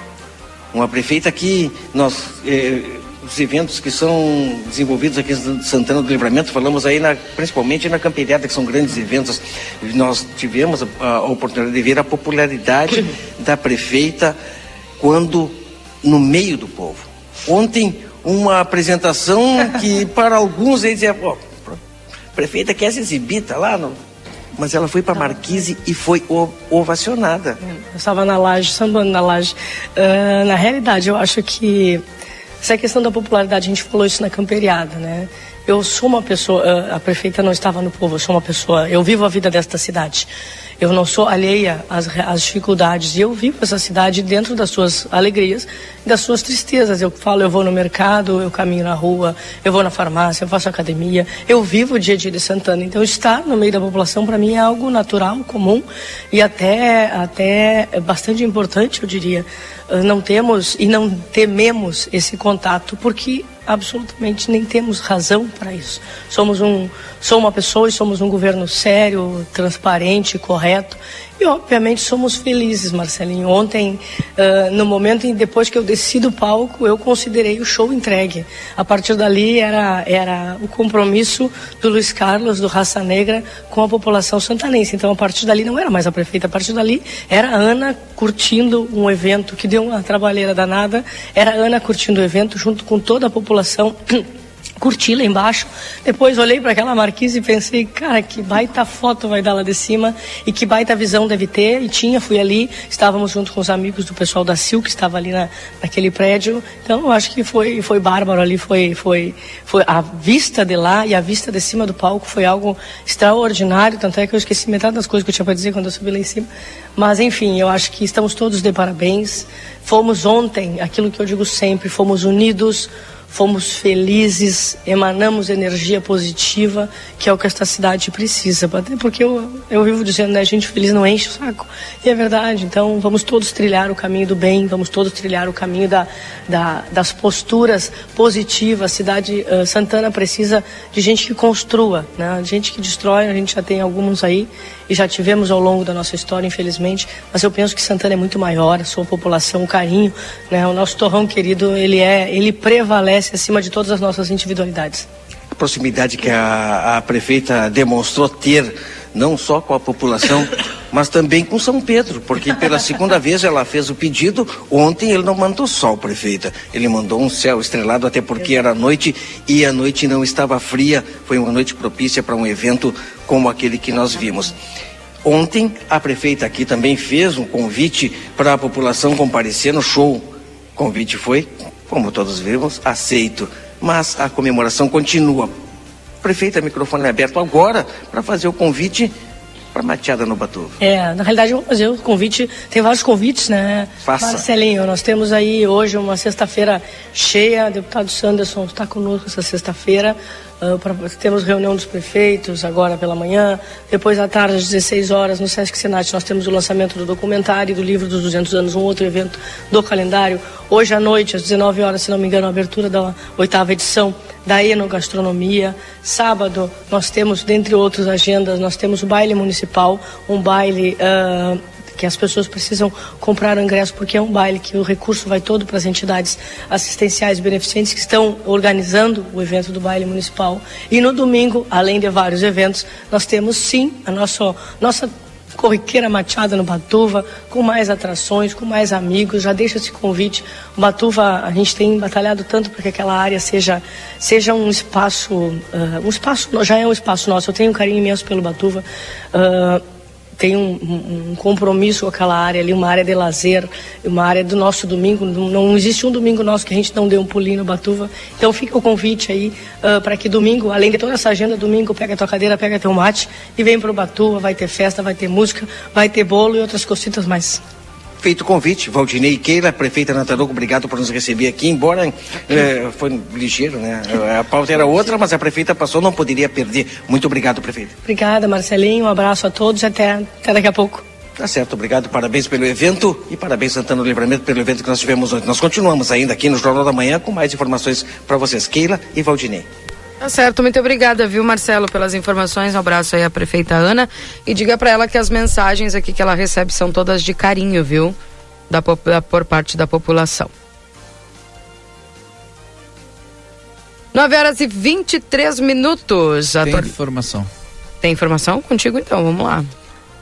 uma prefeita que nós eh, os eventos que são desenvolvidos aqui em Santana do Livramento, falamos aí na, principalmente na Camperiada, que são grandes eventos. Nós tivemos a, a oportunidade de ver a popularidade da prefeita quando no meio do povo. Ontem, uma apresentação que para alguns eles pô, a prefeita quer se exibir, tá lá no... Mas ela foi para Marquise e foi ovacionada. Eu estava na laje, sambando na laje. Uh, na realidade, eu acho que essa questão da popularidade, a gente falou isso na camperiada, né? Eu sou uma pessoa, uh, a prefeita não estava no povo, eu sou uma pessoa, eu vivo a vida desta cidade. Eu não sou alheia às, às dificuldades. E eu vivo essa cidade dentro das suas alegrias e das suas tristezas. Eu falo, eu vou no mercado, eu caminho na rua, eu vou na farmácia, eu faço academia. Eu vivo o dia a dia de Santana. Então, estar no meio da população, para mim, é algo natural, comum e até, até bastante importante, eu diria. Não temos e não tememos esse contato, porque absolutamente nem temos razão para isso. Somos um, sou uma pessoa e somos um governo sério, transparente, correto. E obviamente somos felizes, Marcelinho. Ontem, uh, no momento em depois que eu desci do palco, eu considerei o show entregue. A partir dali era era o compromisso do Luiz Carlos do Raça Negra com a população santanense. Então a partir dali não era mais a prefeita, a partir dali era a Ana curtindo um evento que deu uma trabalheira danada. Era a Ana curtindo o evento junto com toda a população curti lá embaixo. Depois olhei para aquela marquise e pensei, cara, que baita foto vai dar lá de cima e que baita visão deve ter. E tinha, fui ali, estávamos junto com os amigos do pessoal da Sil, que estava ali na, naquele prédio. Então, eu acho que foi, foi bárbaro ali, foi, foi, foi a vista de lá e a vista de cima do palco foi algo extraordinário. Tanto é que eu esqueci metade das coisas que eu tinha para dizer quando eu subi lá em cima. Mas, enfim, eu acho que estamos todos de parabéns. Fomos ontem, aquilo que eu digo sempre, fomos unidos fomos felizes, emanamos energia positiva, que é o que esta cidade precisa. Até porque eu, eu vivo dizendo, né, gente feliz não enche o saco. E é verdade, então vamos todos trilhar o caminho do bem, vamos todos trilhar o caminho da, da das posturas positivas. A cidade uh, Santana precisa de gente que construa, né? gente que destrói, a gente já tem alguns aí e já tivemos ao longo da nossa história, infelizmente, mas eu penso que Santana é muito maior, a sua população, o carinho, né? O nosso torrão querido, ele é, ele prevalece acima de todas as nossas individualidades. A proximidade que a, a prefeita demonstrou ter, não só com a população, mas também com São Pedro, porque pela segunda vez ela fez o pedido. Ontem ele não mandou o prefeita, ele mandou um céu estrelado, até porque era noite e a noite não estava fria. Foi uma noite propícia para um evento como aquele que nós vimos. Ontem a prefeita aqui também fez um convite para a população comparecer no show. O convite foi, como todos vimos, aceito, mas a comemoração continua. Prefeita, microfone é aberto agora para fazer o convite para Mateada no Batu. É, na realidade vou fazer o convite, tem vários convites, né? Faça. Marcelinho, nós temos aí hoje uma sexta-feira cheia, o deputado Sanderson está conosco essa sexta-feira, Uh, pra, temos reunião dos prefeitos agora pela manhã. Depois, à tarde, às 16 horas, no Sesc Senat, nós temos o lançamento do documentário do livro dos 200 anos, um outro evento do calendário. Hoje à noite, às 19 horas, se não me engano, a abertura da oitava edição da Enogastronomia. Sábado, nós temos, dentre outras agendas, nós temos o baile municipal, um baile. Uh, que as pessoas precisam comprar o ingresso porque é um baile que o recurso vai todo para as entidades assistenciais beneficentes que estão organizando o evento do baile municipal. E no domingo, além de vários eventos, nós temos sim a nossa, nossa corriqueira Machada no Batuva, com mais atrações, com mais amigos. Já deixa esse convite. O Batuva, a gente tem batalhado tanto para que aquela área seja, seja um espaço, uh, um espaço, já é um espaço nosso. Eu tenho um carinho imenso pelo Batuva. Uh, tem um, um, compromisso com aquela área ali, uma área de lazer, uma área do nosso domingo. Não, existe um domingo nosso que a gente não dê um pulinho no Batuva. Então fica o convite aí uh, para que domingo, além de toda essa agenda, domingo pega tua cadeira, pega teu mate e vem para o Batuva. Vai ter festa, vai ter música, vai ter bolo e outras cositas mais. Feito o convite, Valdinei Keila, prefeita Nataruco, obrigado por nos receber aqui, embora é, foi ligeiro, né? A pauta era outra, mas a prefeita passou, não poderia perder. Muito obrigado, prefeita. Obrigada, Marcelinho, um abraço a todos e até, até daqui a pouco. Tá certo, obrigado, parabéns pelo evento e parabéns Santana do Livramento pelo evento que nós tivemos ontem. Nós continuamos ainda aqui no Jornal da Manhã com mais informações para vocês, Keila e Valdinei. Tá certo, muito obrigada, viu, Marcelo, pelas informações. Um abraço aí à prefeita Ana. E diga para ela que as mensagens aqui que ela recebe são todas de carinho, viu? Da, da, por parte da população. 9 horas e 23 minutos. Tem tor... informação. Tem informação contigo então, vamos lá.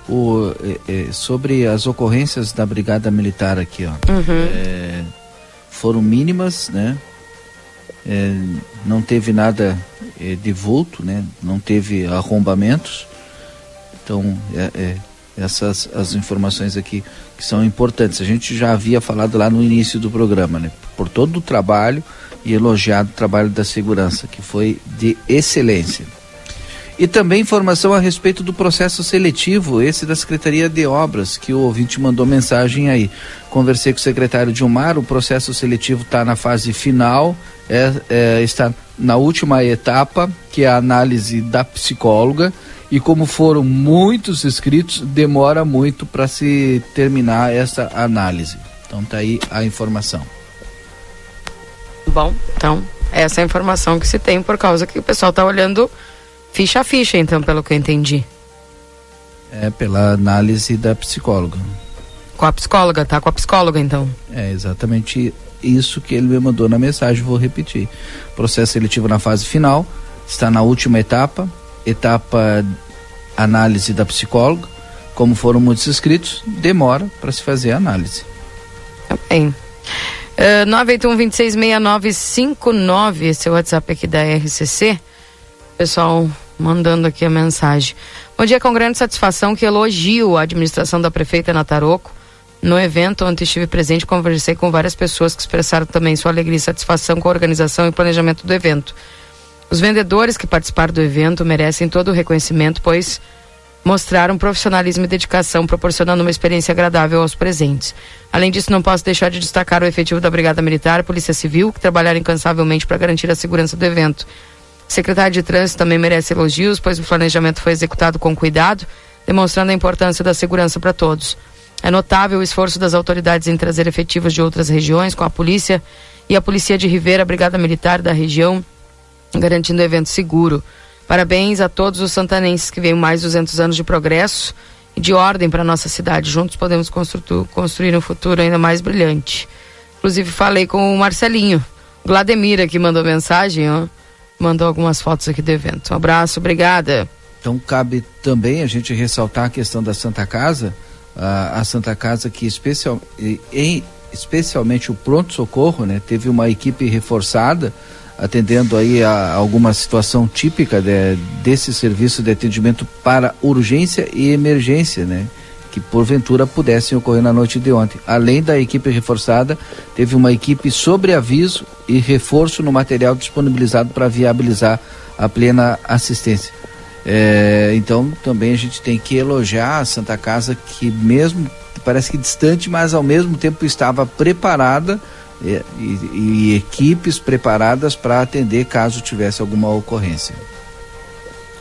O, é, é, sobre as ocorrências da Brigada Militar aqui, ó. Uhum. É, foram mínimas, né? É, não teve nada é, de vulto, né? Não teve arrombamentos. Então, é, é, essas as informações aqui que são importantes. A gente já havia falado lá no início do programa, né? Por todo o trabalho e elogiado o trabalho da segurança, que foi de excelência. E também informação a respeito do processo seletivo, esse da Secretaria de Obras, que o ouvinte mandou mensagem aí. Conversei com o secretário Dilmar, o processo seletivo está na fase final, é, é, está na última etapa, que é a análise da psicóloga, e como foram muitos inscritos, demora muito para se terminar essa análise. Então tá aí a informação. Bom, então essa é a informação que se tem por causa que o pessoal está olhando Ficha a ficha, então, pelo que eu entendi. É, pela análise da psicóloga. Com a psicóloga, tá? Com a psicóloga, então. É exatamente isso que ele me mandou na mensagem, vou repetir. Processo seletivo na fase final, está na última etapa, etapa análise da psicóloga. Como foram muitos inscritos, demora para se fazer a análise. Tá bem. Uh, 981-266959, esse é o WhatsApp aqui da RCC. Pessoal, mandando aqui a mensagem. Bom dia, com grande satisfação que elogio a administração da prefeita Nataroco. No evento onde estive presente, conversei com várias pessoas que expressaram também sua alegria e satisfação com a organização e planejamento do evento. Os vendedores que participaram do evento merecem todo o reconhecimento, pois mostraram profissionalismo e dedicação, proporcionando uma experiência agradável aos presentes. Além disso, não posso deixar de destacar o efetivo da Brigada Militar e Polícia Civil, que trabalharam incansavelmente para garantir a segurança do evento. O secretário de Trânsito também merece elogios, pois o planejamento foi executado com cuidado, demonstrando a importância da segurança para todos. É notável o esforço das autoridades em trazer efetivos de outras regiões, com a polícia e a Polícia de Ribeira, a Brigada Militar da região, garantindo o evento seguro. Parabéns a todos os santanenses que veem mais 200 anos de progresso e de ordem para nossa cidade. Juntos podemos construir um futuro ainda mais brilhante. Inclusive falei com o Marcelinho, Vladimir que mandou mensagem, ó mandou algumas fotos aqui do evento. Um abraço, obrigada. Então cabe também a gente ressaltar a questão da Santa Casa, a, a Santa Casa que especial, em, especialmente o pronto socorro, né, teve uma equipe reforçada atendendo aí a, alguma situação típica de, desse serviço de atendimento para urgência e emergência, né? Que porventura pudessem ocorrer na noite de ontem. Além da equipe reforçada, teve uma equipe sobre aviso e reforço no material disponibilizado para viabilizar a plena assistência. É, então também a gente tem que elogiar a Santa Casa que mesmo parece que distante, mas ao mesmo tempo estava preparada e, e, e equipes preparadas para atender caso tivesse alguma ocorrência.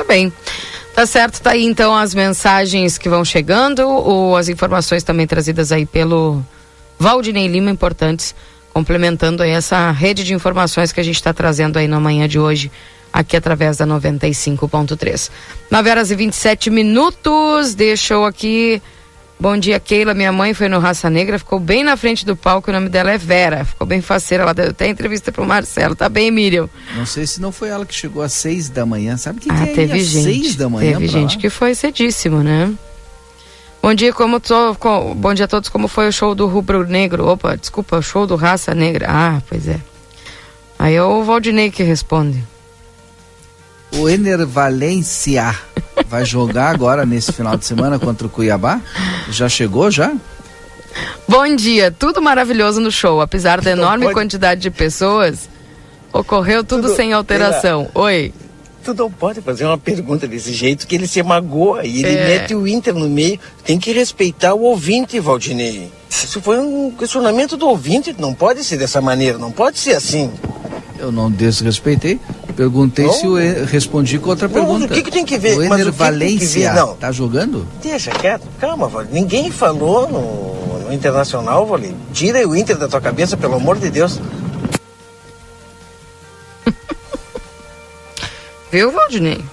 Bem. Tá certo, tá aí então as mensagens que vão chegando, ou as informações também trazidas aí pelo Valdinei Lima, importantes, complementando aí essa rede de informações que a gente está trazendo aí na manhã de hoje, aqui através da 95.3. 9 horas e 27 minutos, deixa aqui Bom dia, Keila. Minha mãe foi no Raça Negra, ficou bem na frente do palco. O nome dela é Vera. Ficou bem faceira. Ela deu até entrevista pro Marcelo. Tá bem, Miriam? Não sei se não foi ela que chegou às seis da manhã. Sabe que, Ah, que é teve às gente. seis da manhã? Teve gente lá? que foi cedíssimo, né? Bom dia, como tô, co- bom dia a todos. Como foi o show do Rubro Negro? Opa, desculpa, o show do Raça Negra. Ah, pois é. Aí é o Valdinei que responde. O Ener Valência vai jogar agora nesse final de semana contra o Cuiabá? Já chegou já? Bom dia, tudo maravilhoso no show. Apesar da enorme quantidade de pessoas, ocorreu tudo, Tudo- sem alteração. Oi. Tu não pode fazer uma pergunta desse jeito que ele se magoa e ele É. mete o Inter no meio. Tem que respeitar o ouvinte, Valdinei. Isso foi um questionamento do ouvinte, não pode ser dessa maneira, não pode ser assim. Eu não desrespeitei. Perguntei Não. se o E- respondi com outra Não, pergunta. o que que tem que ver? O Mas Ener que que que Valência? Não. tá jogando? Deixa quieto, calma, Vale. Ninguém falou no, no Internacional, Vale. Tira o Inter da tua cabeça, pelo amor de Deus. Viu, Valdinei?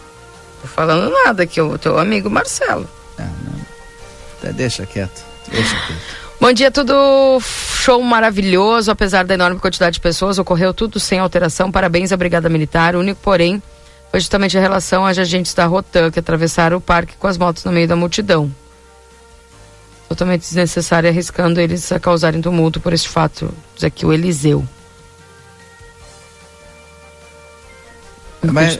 Tô falando nada aqui, o teu amigo Marcelo. Tá, deixa quieto. Deixa quieto. Bom dia, tudo show maravilhoso, apesar da enorme quantidade de pessoas, ocorreu tudo sem alteração. Parabéns à Brigada Militar. O único, porém, foi justamente a relação aos agentes da Rotan que atravessaram o parque com as motos no meio da multidão. Totalmente desnecessário, arriscando eles a causarem tumulto por este fato. Diz aqui o Eliseu.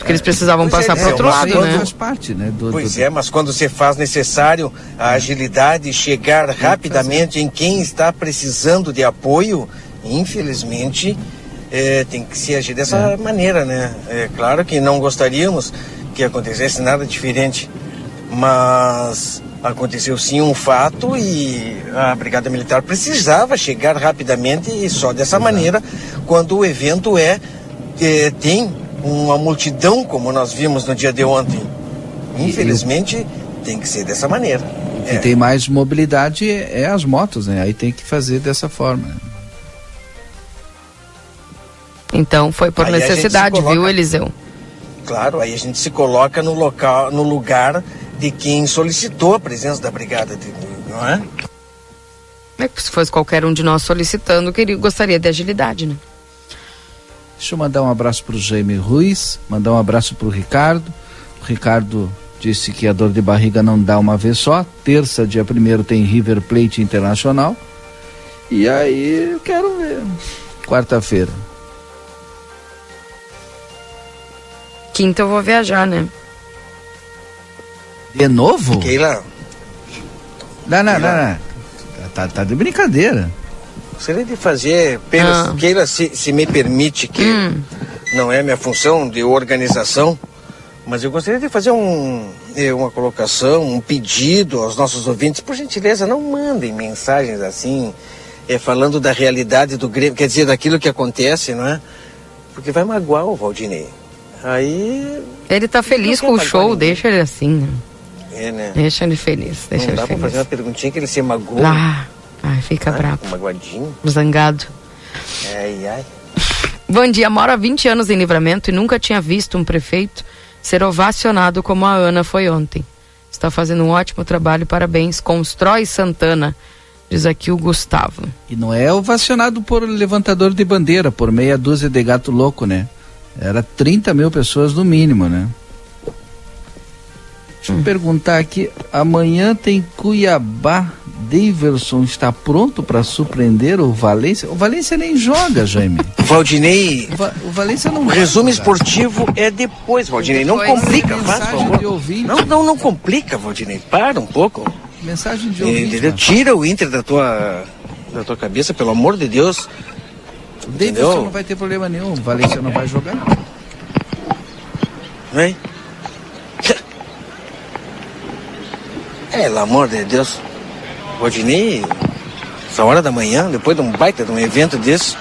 Que eles precisavam Pois é, passar né? para outro Mas lado, quando- né? Faz parte, né? Do, Pois do- é, mas quando se faz necessário a agilidade, chegar rapidamente em quem está precisando de apoio, infelizmente eh, tem que se agir dessa maneira, né? É claro que não gostaríamos que acontecesse nada diferente, mas aconteceu sim um fato e a Brigada Militar precisava chegar rapidamente e só dessa maneira, quando o evento é, eh, tem uma multidão como nós vimos no dia de ontem. Infelizmente, tem que ser dessa maneira. que tem mais mobilidade é, é as motos, né? Aí tem que fazer dessa forma. Então foi por Aí necessidade, coloca- viu, Eliseu? Claro, aí a gente se coloca no local, no lugar de quem solicitou a presença da brigada, de- não é? É que se fosse qualquer um de nós solicitando, queria, gostaria de agilidade, né? Deixa eu mandar um abraço pro Jaime Ruiz, mandar um abraço pro Ricardo. O Ricardo disse que a dor de barriga não dá uma vez só. Terça, dia primeiro, tem River Plate Internacional. E aí, eu quero ver. Quarta-feira. Quinta eu vou viajar, né? De novo? Keila. Não, não, não, não. Tá, tá de brincadeira. Gostaria de fazer, apenas, Ah. Keila, se, se me permite, que Hum. não é minha função de organização, mas eu gostaria de fazer um, eh, uma colocação, um pedido aos nossos ouvintes. Por gentileza, não mandem mensagens assim, eh, falando da realidade do Grêmio, quer dizer, daquilo que acontece, não é? Porque vai magoar o Valdinei. Aí, Ele tá feliz com o show, pagar deixa ele assim, né? é, né? Deixa ele feliz, deixa não ele dá pra feliz. fazer uma perguntinha que ele se magoa. Ah, ai, fica Ai, bravo, Magoadinho. zangado. Ai, ai. Bom dia, moro há 20 anos em livramento e nunca tinha visto um prefeito ser ovacionado como a Ana foi ontem. Está fazendo um ótimo trabalho, parabéns. Constrói Santana, diz aqui o Gustavo. E não é ovacionado por levantador de bandeira, por meia dúzia de gato louco, né? Era 30 mil pessoas no mínimo, né? Deixa eu perguntar aqui, amanhã tem Cuiabá. Daverson está pronto para surpreender o Valência? O Valência nem joga, Jaime. Valdinei. O, Va- o Valência não O resumo esportivo é depois, Valdinei. Não Depois, complica, faz, favor. Não, não, não complica, Valdinei. Para um pouco. Mensagem de ouvinte. Entendeu? Tira o Inter da tua, da tua cabeça, pelo amor de Deus. Entendeu? não vai ter problema nenhum. O Valência não vai jogar. Vem. Pelo amor de Deus. Valdinei, essa hora da manhã, depois de um baita de um evento desse,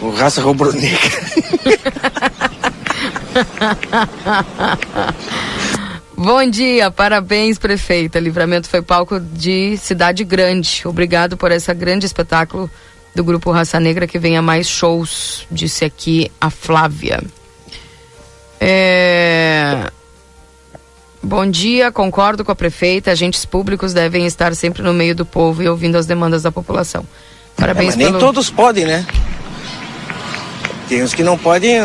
o raça rubro-negra. Bom dia, parabéns, prefeita. Livramento foi palco de Cidade Grande. Obrigado por esse grande espetáculo do Grupo Raça Negra que venha mais shows, disse aqui a Flávia. É... Bom dia, concordo com a prefeita. Agentes públicos devem estar sempre no meio do povo e ouvindo as demandas da população. Parabéns é, mas pelo... nem todos podem, né? Tem uns que não podem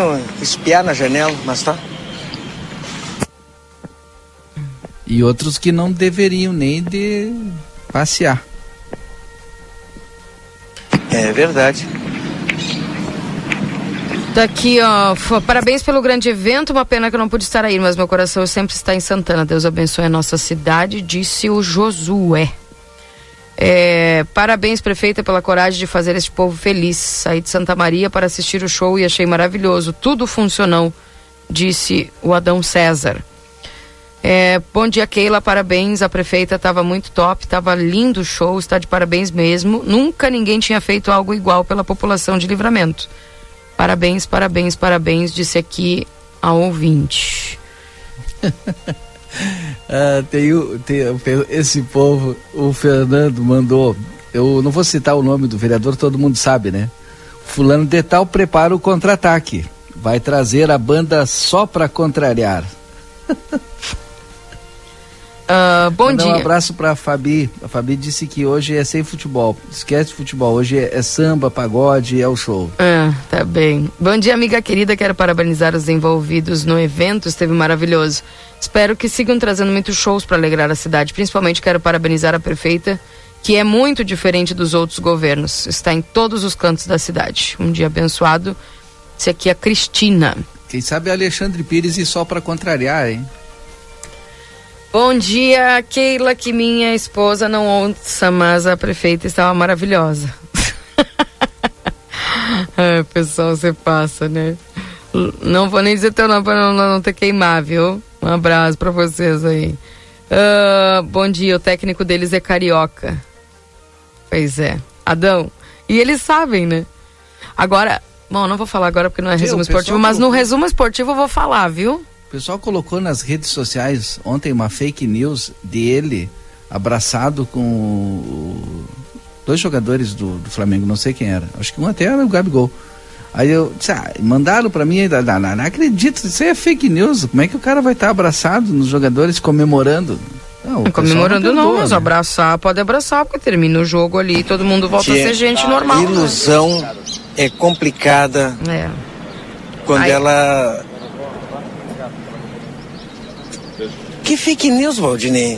espiar na janela, mas tá. E outros que não deveriam nem de passear. É verdade. Daqui, ó, parabéns pelo grande evento. Uma pena que eu não pude estar aí, mas meu coração sempre está em Santana. Deus abençoe a nossa cidade, disse o Josué. É, parabéns, prefeita, pela coragem de fazer este povo feliz. Saí de Santa Maria para assistir o show e achei maravilhoso. Tudo funcionou, disse o Adão César. É, bom dia, Keila. Parabéns. A prefeita estava muito top, estava lindo o show, está de parabéns mesmo. Nunca ninguém tinha feito algo igual pela população de livramento. Parabéns, parabéns, parabéns, disse aqui a ouvinte. Ah, tem, o- tem esse povo, o Fernando mandou. Eu não vou citar o nome do vereador, todo mundo sabe, né? Fulano de Tal prepara o contra-ataque. Vai trazer a banda só pra contrariar. Ah, bom Mandar dia. Um abraço pra Fabi. A Fabi disse que hoje é sem futebol. Esquece futebol. Hoje é, é samba, pagode, é o show. Ah, tá bem. Bom dia, amiga querida. Quero parabenizar os envolvidos no evento. Esteve maravilhoso. Espero que sigam trazendo muitos shows para alegrar a cidade. Principalmente quero parabenizar a prefeita, que é muito diferente dos outros governos. Está em todos os cantos da cidade. Um dia abençoado. Esse aqui é a Cristina. Quem sabe é Alexandre Pires e só pra contrariar, hein? Bom dia, Keila, que minha esposa não ouça, mas a prefeita estava maravilhosa. Ai, pessoal, você passa, né? Não vou nem dizer teu nome para não, não ter queimar, viu? Um abraço para vocês aí. Ah, bom dia, o técnico deles é carioca. Pois é. Adão. E eles sabem, né? Agora, bom, não vou falar agora porque não é resumo pessoal esportivo, mas no resumo esportivo eu vou falar, viu? O pessoal colocou nas redes sociais ontem uma fake news dele abraçado com dois jogadores do, do Flamengo, não sei quem era. Acho que um até era o Gabigol. Aí eu disse, ah, mandaram pra mim, não, não, não acredito, isso aí é fake news. Como é que o cara vai estar abraçado nos jogadores comemorando? Não, Comemorando não, perdoa, mas né? abraçar, pode abraçar, porque termina o jogo ali e todo mundo volta a ser gente normal. né? Ilusão é complicada É. quando Aí- ela. Que fake news, Valdinei?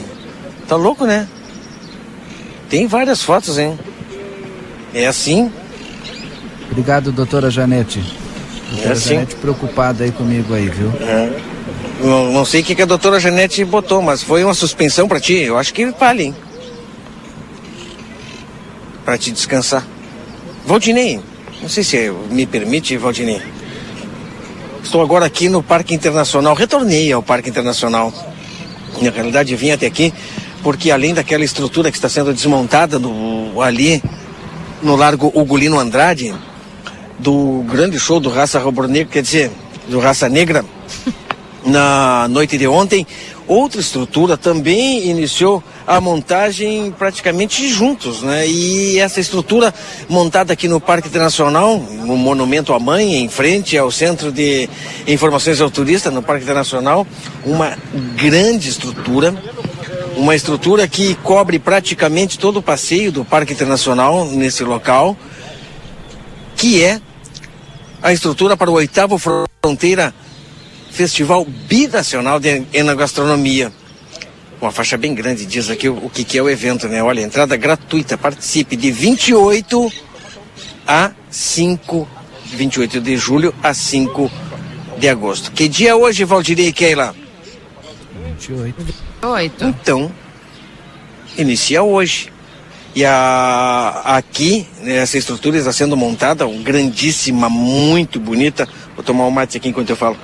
Tá louco, né? Tem várias fotos, hein? É assim? Obrigado, doutora Janete. Doutora É sim. Janete preocupada aí comigo aí, viu? É. Não, não sei o que, que a doutora Janete botou, mas foi uma suspensão pra ti. Eu acho que vale, hein? Pra te descansar. Valdinei, não sei se me permite, Valdinei. Estou agora aqui no Parque Internacional. Retornei ao Parque Internacional. Na realidade, vim até aqui porque além daquela estrutura que está sendo desmontada no, ali no Largo Ugolino Andrade, do grande show do Raça Rubro-Negra, quer dizer, do Raça Negra, na noite de ontem, outra estrutura também iniciou a montagem praticamente juntos, né? E essa estrutura montada aqui no Parque Internacional, no Monumento à Mãe, em frente ao Centro de Informações ao Turista, no Parque Internacional, uma grande estrutura, uma estrutura que cobre praticamente todo o passeio do Parque Internacional nesse local, que é a estrutura para o oitavo Fronteira Festival Binacional de Enogastronomia. Uma faixa bem grande diz aqui o, o que, que é o evento, né? Olha, entrada gratuita, participe de 28 a 5, 28 de julho a 5 de agosto. Que dia é hoje, Valdirei e Keila? 28. Oito. Então, inicia hoje. E a, aqui, né, essa estrutura está sendo montada, um grandíssima, muito bonita. Vou tomar um mate aqui enquanto eu falo.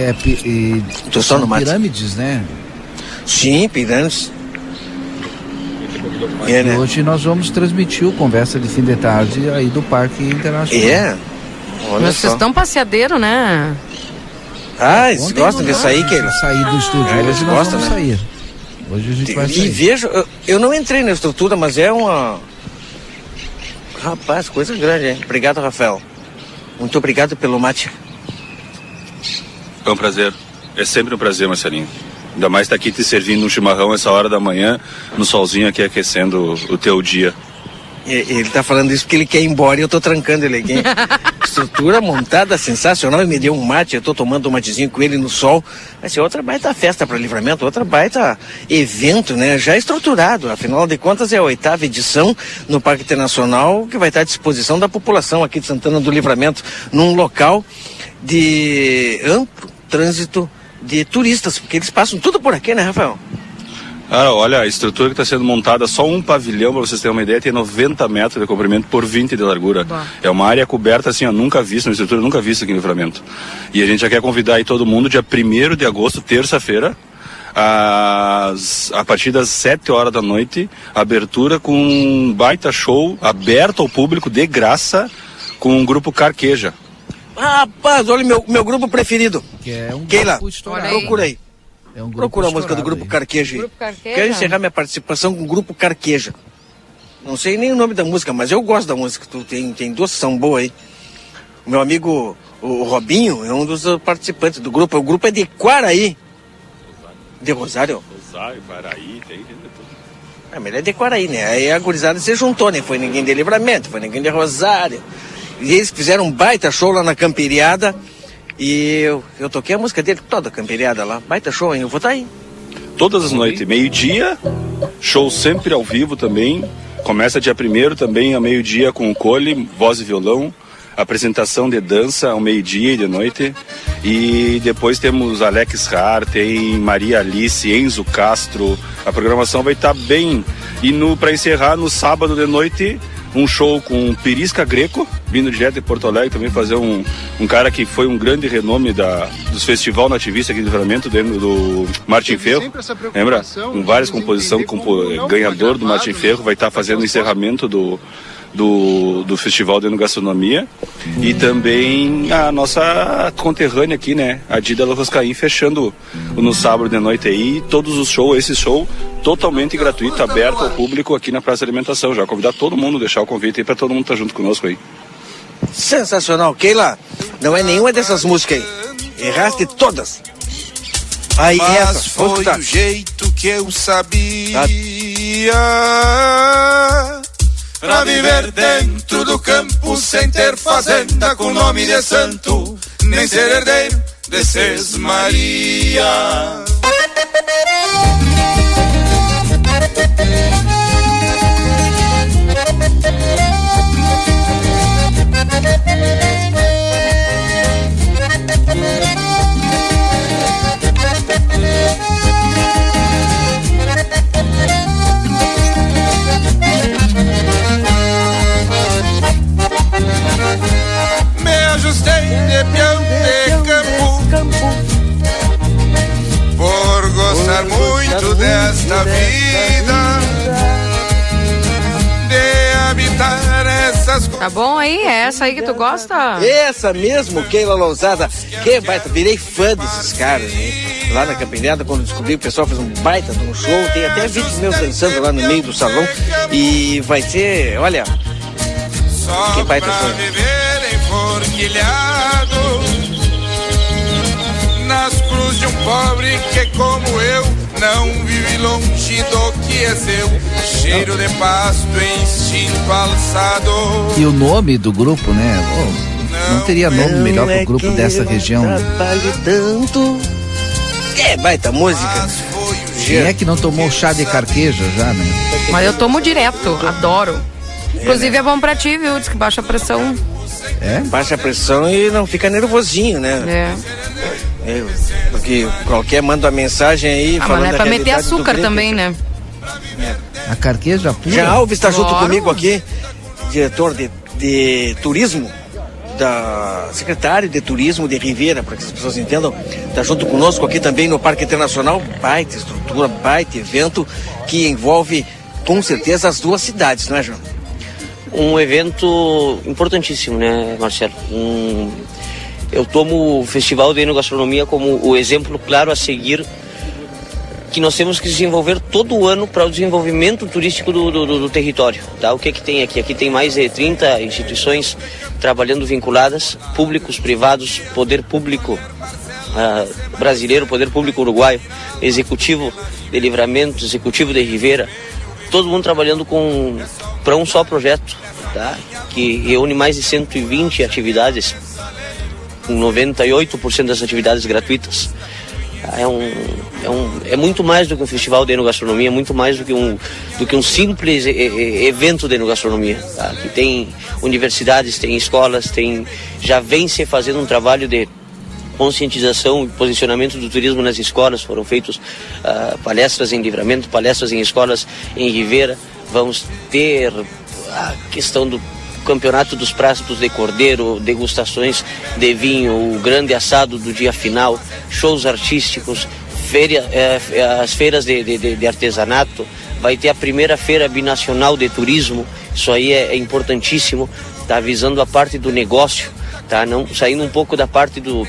É, pi- e, Tô só no mate. pirâmides, né? Sim, pirâmides. E É, né? hoje nós vamos transmitir o Conversa de Fim de Tarde aí do Parque Internacional. É? Olha Mas vocês estão passeadeiro, né? Ah, eles Ontem gostam de sair, Keila? Sair do estúdio. Ah, eles hoje nós gostam, vamos né? sair. Hoje a gente vai E sair. vejo, eu, eu não entrei na estrutura, mas é uma. Rapaz, coisa grande, hein? Obrigado, Rafael. Muito obrigado pelo mate. Foi um prazer. É sempre um prazer, Marcelinho. Ainda mais estar aqui te servindo um chimarrão essa hora da manhã, no solzinho aqui aquecendo o teu dia. Ele tá falando isso porque ele quer ir embora e eu tô trancando ele aqui. Estrutura montada sensacional e me deu um mate, eu tô tomando um matezinho com ele no sol. Vai ser outra baita festa para livramento, outra baita evento, né? Já estruturado. Afinal de contas, é a oitava edição no Parque Internacional que vai estar à disposição da população aqui de Santana do Livramento, num local de amplo trânsito de turistas, porque eles passam tudo por aqui, né, Rafael? Ah, olha, a estrutura que está sendo montada, só um pavilhão, para vocês terem uma ideia, tem 90 metros de comprimento por 20 de largura. Bah. É uma área coberta assim, ó, nunca vista, uma estrutura nunca vista aqui no Livramento. E a gente já quer convidar aí todo mundo, dia 1 de agosto, terça-feira, às, a partir das 7 horas da noite, abertura com um baita show aberto ao público, de graça, com o grupo Carqueja. Rapaz, olha meu, meu grupo preferido. Que é um Keila, procura procurei. É um Procura a música do Grupo Carqueja aí. Grupo Carqueja? Quero encerrar minha participação com o Grupo Carqueja. Não sei nem o nome da música, mas eu gosto da música. Tu tem, tem duas que são boas aí. O meu amigo, o Robinho, é um dos participantes do grupo. O grupo é de Quaraí. De Rosário? Rosário, Quaraí, tem. Ah, mas ele é de Quaraí, né? Aí a gurizada se juntou, né? Foi ninguém de Livramento, foi ninguém de Rosário. E eles fizeram um baita show lá na Camperiada. E eu, eu toquei a música dele toda camperiada lá. Baita show, hein? Eu vou estar tá aí. Todas as noites, meio-dia, show sempre ao vivo também. Começa dia primeiro também, ao meio-dia, com o cole, voz e violão. Apresentação de dança ao meio-dia e de noite. E depois temos Alex Har, tem Maria Alice, Enzo Castro. A programação vai estar tá bem. E para encerrar, no sábado de noite, um show com Pirisca Greco, vindo direto de Porto Alegre, também fazer um, um cara que foi um grande renome da, dos festival nativista aqui do Livramento, dentro do Martin Ferro. Lembra? Com várias composições, compo, ganhador do Martin Ferro, vai estar fazendo o encerramento do, do, do Festival de Gastronomia hum. e também a nossa conterrânea aqui, né? A Dida Roscaim fechando no sábado de noite aí, todos os shows, esse show totalmente gratuito, aberto ao público aqui na Praça de Alimentação. Já convidar todo mundo, deixar o convite aí para todo mundo estar tá junto conosco aí. Sensacional, Keila. Não é nenhuma dessas músicas aí. Erraste todas. Aí Mas essa, foi o jeito que eu sabia. Tá. Pra viver dentro do campo sem ter fazenda com nome de santo, nem ser herdeiro de Maria. Desta vida De habitar essas Tá bom aí? É essa aí que tu gosta? Essa mesmo, Keila Lousada Que baita, virei fã desses caras, hein? Lá na Campinada, quando descobri, o pessoal fez um baita de um show. Tem até vídeos meus dançando lá no meio do salão. E vai ser, olha, que baita show forquilhado nas cruzes de um pobre que como eu não vive longe do que é seu. Cheiro de pasto instinto alçado. E o nome do grupo né? Oh, não teria nome não melhor para o grupo é dessa região tanto. Que baita música. Quem é que não tomou chá de carqueja já né? Mas eu tomo direto adoro. Inclusive é bom pra ti, viu? Diz que baixa a pressão. É? Baixa a pressão e não fica nervosinho, né? É. é porque qualquer manda uma mensagem aí. Ah, falando mas é pra meter açúcar também, né? É. A carqueja pura. Jean Alves está junto comigo aqui, diretor de, de turismo da secretário de turismo de Ribeira, para que as pessoas entendam, está junto conosco aqui também no Parque Internacional, baita estrutura, baita evento que envolve com certeza as duas cidades, não é, João? um evento importantíssimo, né, Marcelo? Um, eu tomo o Festival de Enogastronomia como o exemplo claro a seguir que nós temos que desenvolver todo ano para o desenvolvimento turístico do, do, do, território. Tá? O que, é que tem aqui? Aqui tem mais de 30 instituições trabalhando vinculadas, públicos, privados, poder público, uh, brasileiro, poder público uruguaio, executivo de Livramento, executivo de Rivera, todo mundo trabalhando com para um só projeto, tá? que reúne mais de 120 atividades, com 98% das atividades gratuitas. É, um, é, um, é muito mais do que um festival de enogastronomia, muito mais do que um, do que um simples e, e, evento de enogastronomia. Tá? Que tem universidades, tem escolas, tem, já vem se fazendo um trabalho de conscientização e posicionamento do turismo nas escolas. Foram feitos uh, palestras em livramento, palestras em escolas em Ribeira. Vamos ter a questão do campeonato dos pratos de cordeiro, degustações de vinho, o grande assado do dia final, shows artísticos, feira, é, as feiras de, de, de, artesanato, vai ter a primeira feira binacional de turismo, isso aí é, é importantíssimo, está visando a parte do negócio, tá? Não, saindo um pouco da parte do,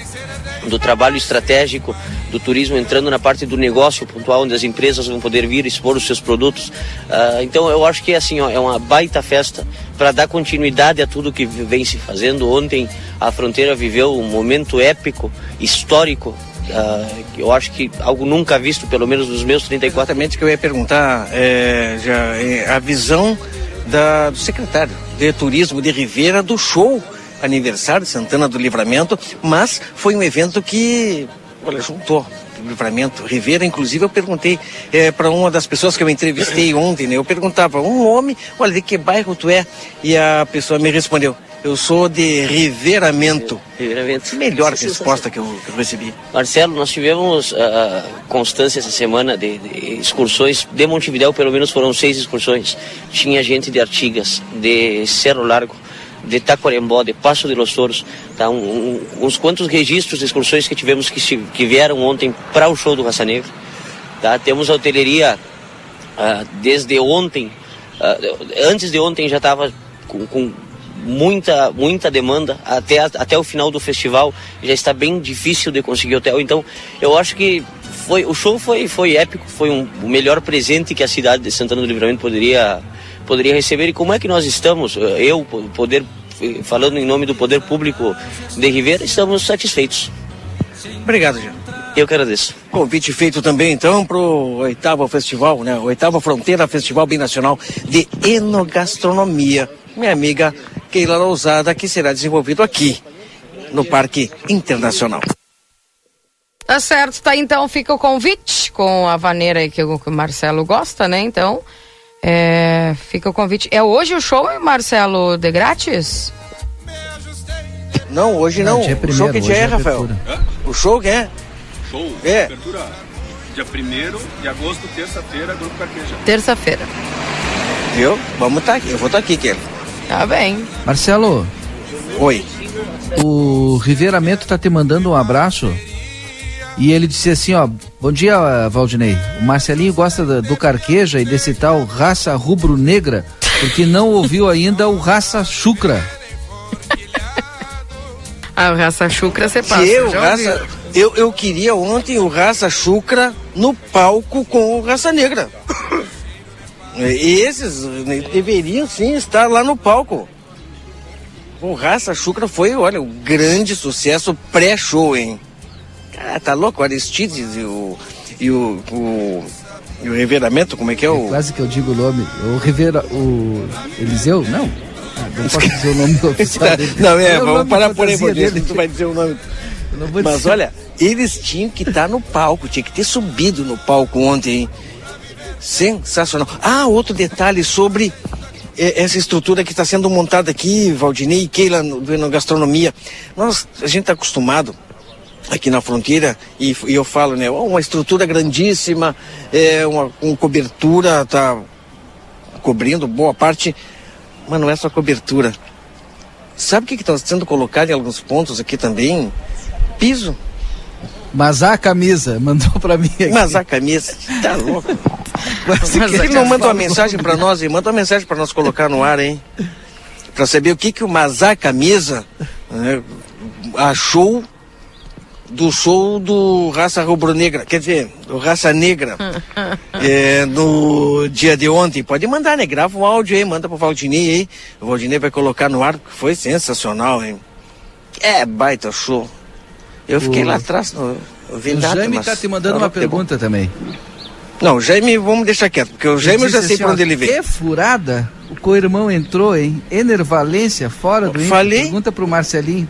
do trabalho estratégico do turismo, entrando na parte do negócio pontual, onde as empresas vão poder vir expor os seus produtos. Uh, então eu acho que assim, ó, é uma baita festa para dar continuidade a tudo que vem se fazendo. Ontem a fronteira viveu um momento épico, histórico. Uh, eu acho que algo nunca visto, pelo menos nos meus 34. Exatamente que eu ia perguntar, é, já, é, a visão da, do secretário de Turismo de Ribeira do show aniversário de Santana do Livramento, mas foi um evento que, olha, juntou Livramento, Rivera, inclusive eu perguntei é, para uma das pessoas que eu entrevistei ontem, né? Eu perguntava, um homem, olha, de que bairro tu é? E a pessoa me respondeu, eu sou de Riveramento. Riveramento. Melhor resposta que eu, que eu, recebi. Marcelo, nós tivemos uh, constância essa semana de, de, excursões. De Montevidéu, pelo menos foram seis excursões. Tinha gente de Artigas, de Cerro Largo, de Taquarembó, de Passo de los Toros, tá? Um, um, uns quantos registros de excursões que tivemos que, que vieram ontem para o show do Raça Negra. Tá? Temos a hoteleria uh, desde ontem, uh, antes de ontem já estava com, com, muita, muita demanda, até, até o final do festival já está bem difícil de conseguir hotel, então eu acho que foi, o show foi, foi épico, foi um, o melhor presente que a cidade de Santana do Livramento poderia poderia receber e como é que nós estamos, eh, eu, poder, eh, falando em nome do poder público de Ribeira, estamos satisfeitos. Obrigado, Jean. Eu que agradeço. Convite feito também, então, para o oitavo festival, né? Oitava Fronteira Festival Binacional de Enogastronomia. Minha amiga Keila Lousada, que será desenvolvido aqui, no Parque Internacional. Tá certo, tá então, fica o convite com a vaneira aí que o Marcelo gosta, né? Então, é, fica o convite. É hoje o show, Marcelo, de grátis? Não, hoje não. não. o show que dia é, é Rafael? Hã? O show que é? Show? É. Abertura dia 1 de agosto, terça-feira, Grupo Carqueja. Terça-feira. Viu? Vamos estar tá aqui. Eu vou estar tá aqui, Kelly. Tá bem. Marcelo. Oi. O Riveiramento tá te mandando um abraço e ele disse assim, ó, bom dia, Valdinei. O Marcelinho gosta do, do carqueja e desse tal raça rubro-negra, porque não ouviu ainda o raça chucra. ah, o raça chucra você passa. Eu, raça, eu, eu queria ontem o raça chucra no palco com o raça negra. Esses deveriam sim estar lá no palco. O Raça Chucra foi, olha, um grande sucesso pré-show, hein? Ah, tá louco? O Aristides e o. E o, o e o reveramento, como é que é, é o. quase que eu digo o nome. O Rivera. O Eliseu? Não. Ah, não posso dizer o nome oficial dele. Não, é, vamos parar por aí, porque tu vai dizer o nome. Mas dizer. olha, eles tinham que estar tá no palco, tinha que ter subido no palco ontem, hein? Sensacional. Ah, outro detalhe sobre é, essa estrutura que está sendo montada aqui, Valdinei e Keila, no, gastronomia. Nós, a gente está acostumado aqui na fronteira e, e, eu falo, né, uma estrutura grandíssima, é uma, uma cobertura tá cobrindo boa parte, mas não é só cobertura. Sabe o que está sendo colocado em alguns pontos aqui também? Piso. Mas a camisa, mandou para mim aqui. Mas a camisa, tá louco. Mas, Mas que não manda uma mensagem para nós, e manda uma mensagem para nós colocar no ar, hein? Para saber o que que o Mazá Camisa né, achou do show do Raça Rubro-Negra, quer dizer, do Raça Negra, é, no dia de ontem. Pode mandar, né? Grava um áudio aí, manda pro Valdinei aí. O Valdinei vai colocar no ar, porque foi sensacional, hein? É baita show. Eu fiquei O- lá atrás, não eu vi O nada. Jaime mas tá te mandando uma pergunta também. Não, o Jaime, vamos deixar quieto, porque o Jaime eu já sei assim, pra ó, onde ele vem. Que furada o co-irmão entrou, hein? Enervalência, fora do Inter. Falei. Pergunta pro Marcelinho.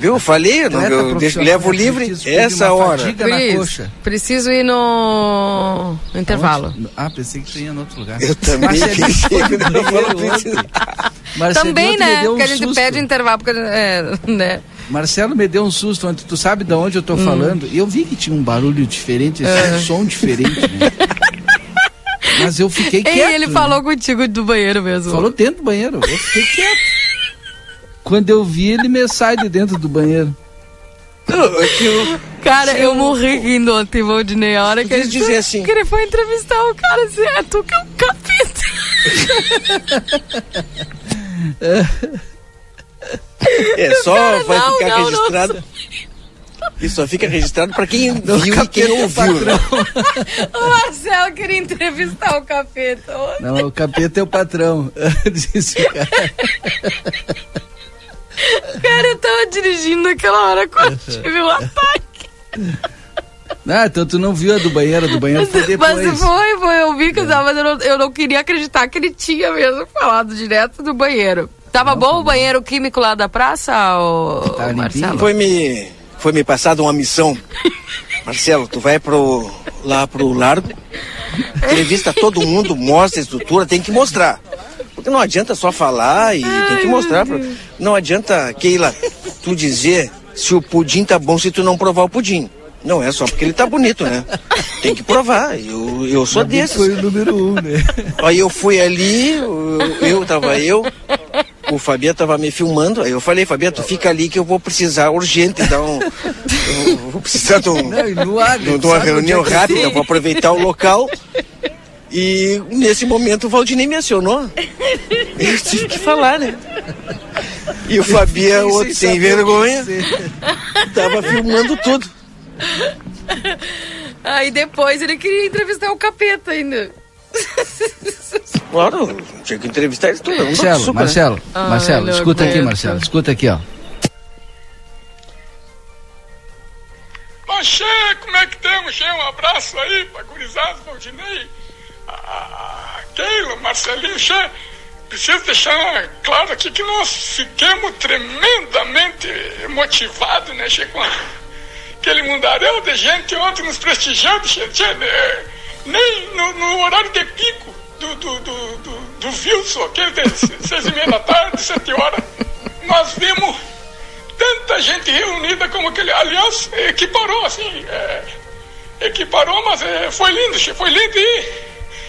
Viu? Falei, eu, não, eu deixo, levo de livre essa hora. Cris, coxa. preciso ir no no intervalo. Aonde? Ah, pensei que tinha em outro lugar. Eu também pensei que não falou Também, né? um Porque a gente susto. pede intervalo, porque, é, né? Marcelo me deu um susto ontem. Tu sabe de onde eu tô Hum. falando? E eu vi que tinha um barulho diferente, esse É. um som diferente, né? Mas eu fiquei E quieto. ele né? falou contigo do banheiro mesmo. Falou dentro do banheiro. Eu fiquei quieto. Quando eu vi, ele me sai de dentro do banheiro. Cara, eu morri rindo ontem, Valdinei. A hora que ele dizer assim- que ele foi entrevistar o cara assim, é tu que é um capeta. É só Cara, vai não, ficar não, não. registrado. Isso só fica registrado pra quem Não, viu e capeta quem é ouviu. né? o Marcelo queria entrevistar o capeta. Não, o capeta é o patrão. Disse o cara. Cara, eu tava dirigindo naquela hora quando tive um ataque. Ah, então tu não viu a do banheiro, a do banheiro foi depois. Mas foi, foi, eu vi que eu tava, mas eu não, eu não queria acreditar que ele tinha mesmo falado direto do banheiro. Tava bom o banheiro químico lá da praça, ô, Tá Marcelo? Foi me, foi me passada uma missão. Marcelo, tu vai pro, lá pro largo, entrevista todo mundo, mostra a estrutura, tem que mostrar. Porque não adianta só falar e tem que mostrar. pra- não adianta, Keila, tu dizer se o pudim tá bom se tu não provar o pudim. Não é só porque ele tá bonito, né? Tem que provar. Eu, eu sou que desses. Foi o número um, né? Aí eu fui ali, eu, eu tava eu, o Fabiano tava me filmando, aí eu falei, Fabiano, tu fica ali que eu vou precisar urgente dar um. Eu vou precisar de, um, Não, no ar, de uma reunião onde é que rápida, vou aproveitar o local. E nesse momento o Valdinei me acionou. Eu tive que falar, né? E o Fabiano, outro sem vergonha, tava filmando tudo. Aí depois ele queria entrevistar o capeta ainda. Claro, tinha que entrevistar ele tudo. Marcelo, suco, né? Marcelo, Marcelo, não escuta aqui. Marcelo, escuta aqui, ó. Che, como é que temos? Um abraço aí pra gurizada, Valdinei, Keila, Marcelinho, Che. Preciso deixar claro aqui que nós fiquemos tremendamente motivados, né, Che, com aquele mundaréu de gente ontem nos prestigiando, che né, nem no, no horário de pico do, do, do, do, do Wilson, aquele de seis e meia da tarde, sete horas, nós vimos tanta gente reunida como aquele. Aliás, equiparou assim. É, equiparou, mas é, foi lindo, che, foi lindo e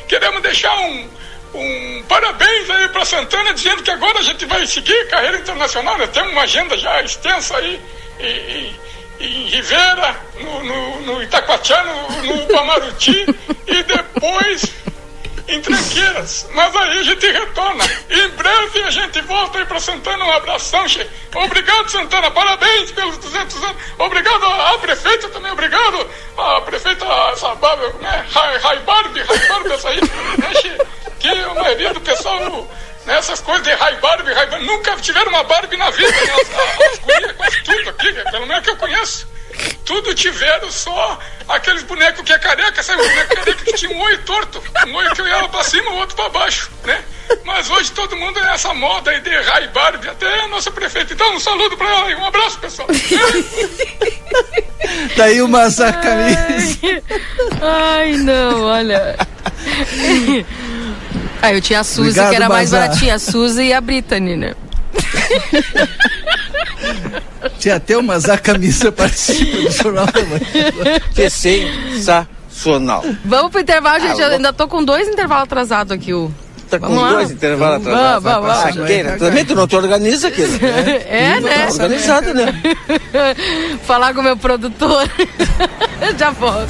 queremos deixar um, um parabéns aí para Santana, dizendo que agora a gente vai seguir carreira internacional. Nós temos uma agenda já extensa aí em, em, em Rivera, no, no, no Itacoatiá, no, no Pamaruti e depois em Tranqueiras. Mas aí a gente retorna. Em breve a gente volta aí pra Santana. Um abração, che. Obrigado, Santana. Parabéns pelos 200 anos. Obrigado à prefeita também. Obrigado à prefeita Sababa, né? Rai Rai Barbie, Rai Barbie, essa aí. Né, che? Que a maioria do pessoal no, nessas coisas de Rai Barbie, Rai Barbie, nunca tiveram uma Barbie na vida. Né? As, as gurias, quase tudo aqui, pelo menos que eu conheço. Tudo tiveram só aqueles bonecos que é careca, sabe? Um boneco careca que tinha um olho torto, um olho que olhava pra cima, o outro pra baixo, né? Mas hoje todo mundo é essa moda aí de Rai Barbie, até a nossa prefeita. Então, um saludo pra ela e um abraço, pessoal. Daí o Massar Camisa. Ai, não, olha. Ah, eu tinha a Suzy, Obrigado, que era mais Mazar. baratinha. A Suzy e a Brittany, né? Tinha até o Massar Camisa participa do Jornal da Manhã. Que sensacional. Vamos pro intervalo, gente. Ah, ainda tô com dois intervalos atrasados aqui. O... Tá com Vamos lá. dois intervalos Vamos, atrasados. vamos, Ah, vamos. Keila, também tu não te organiza, Keila. É, né? Tá organizado, né? Falar com o meu produtor. Eu já volto.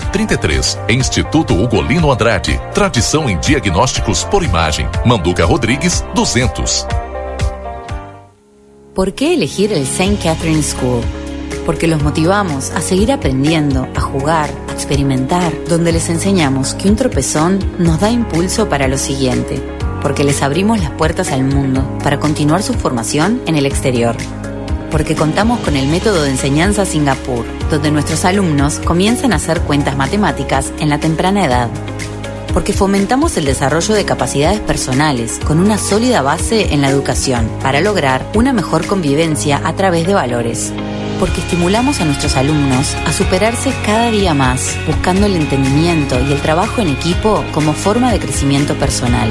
3033. Instituto Ugolino Andrade. Tradição em diagnósticos por imagem. Manduca Rodrigues 200. ¿Por qué elegir el St. Catherine School? Porque los motivamos a seguir aprendiendo, a jugar, a experimentar, donde les enseñamos que un tropezón nos da impulso para lo siguiente, porque les abrimos las puertas al mundo para continuar su formación en el exterior. Porque contamos con el método de enseñanza Singapur, donde nuestros alumnos comienzan a hacer cuentas matemáticas en la temprana edad. Porque fomentamos el desarrollo de capacidades personales con una sólida base en la educación para lograr una mejor convivencia a través de valores. Porque estimulamos a nuestros alumnos a superarse cada día más, buscando el entendimiento y el trabajo en equipo como forma de crecimiento personal.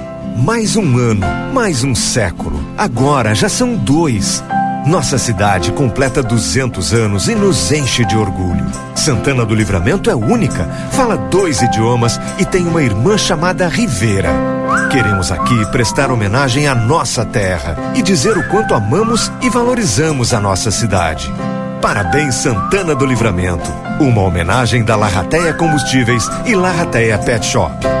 Mais um ano, mais um século. Agora já são dois. Nossa cidade completa 200 anos e nos enche de orgulho. Santana do Livramento é única, fala dois idiomas e tem uma irmã chamada Rivera. Queremos aqui prestar homenagem à nossa terra e dizer o quanto amamos e valorizamos a nossa cidade. Parabéns Santana do Livramento. Uma homenagem da Larrateia Combustíveis e Larrateia Pet Shop.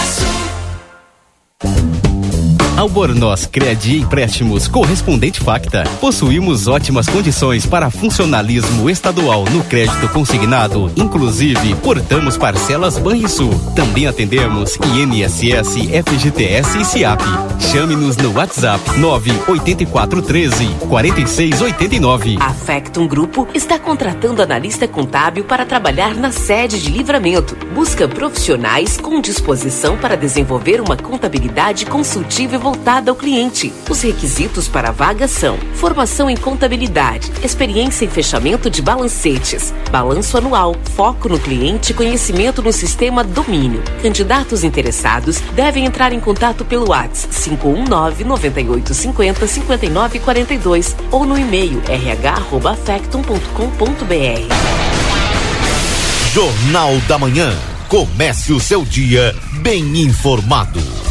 Albornoz Crédito Empréstimos Correspondente Facta. Possuímos ótimas condições para funcionalismo estadual no crédito consignado. Inclusive, portamos parcelas Banrisul. Também atendemos INSS, FGTS e SIAP. Chame-nos no WhatsApp 98413 4689. A Factum Grupo está contratando analista contábil para trabalhar na sede de livramento. Busca profissionais com disposição para desenvolver uma contabilidade consultiva e voltada ao cliente. Os requisitos para a vaga são: formação em contabilidade, experiência em fechamento de balancetes, balanço anual, foco no cliente conhecimento no sistema domínio. Candidatos interessados devem entrar em contato pelo WhatsApp 519 9850 5942 ou no e-mail rh@factum.com.br. Jornal da Manhã. Comece o seu dia bem informado.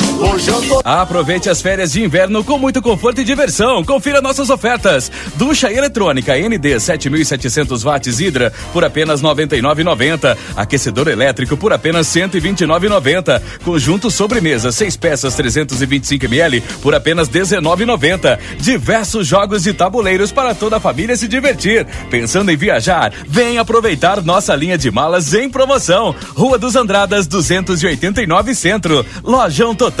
Aproveite as férias de inverno com muito conforto e diversão. Confira nossas ofertas. Ducha eletrônica ND 7700 watts Hidra por apenas 99,90. Aquecedor elétrico por apenas 129,90. Conjunto sobremesa 6 peças 325 ml por apenas 19,90. Diversos jogos e tabuleiros para toda a família se divertir. Pensando em viajar? Vem aproveitar nossa linha de malas em promoção. Rua dos Andradas 289 Centro. Lojão Total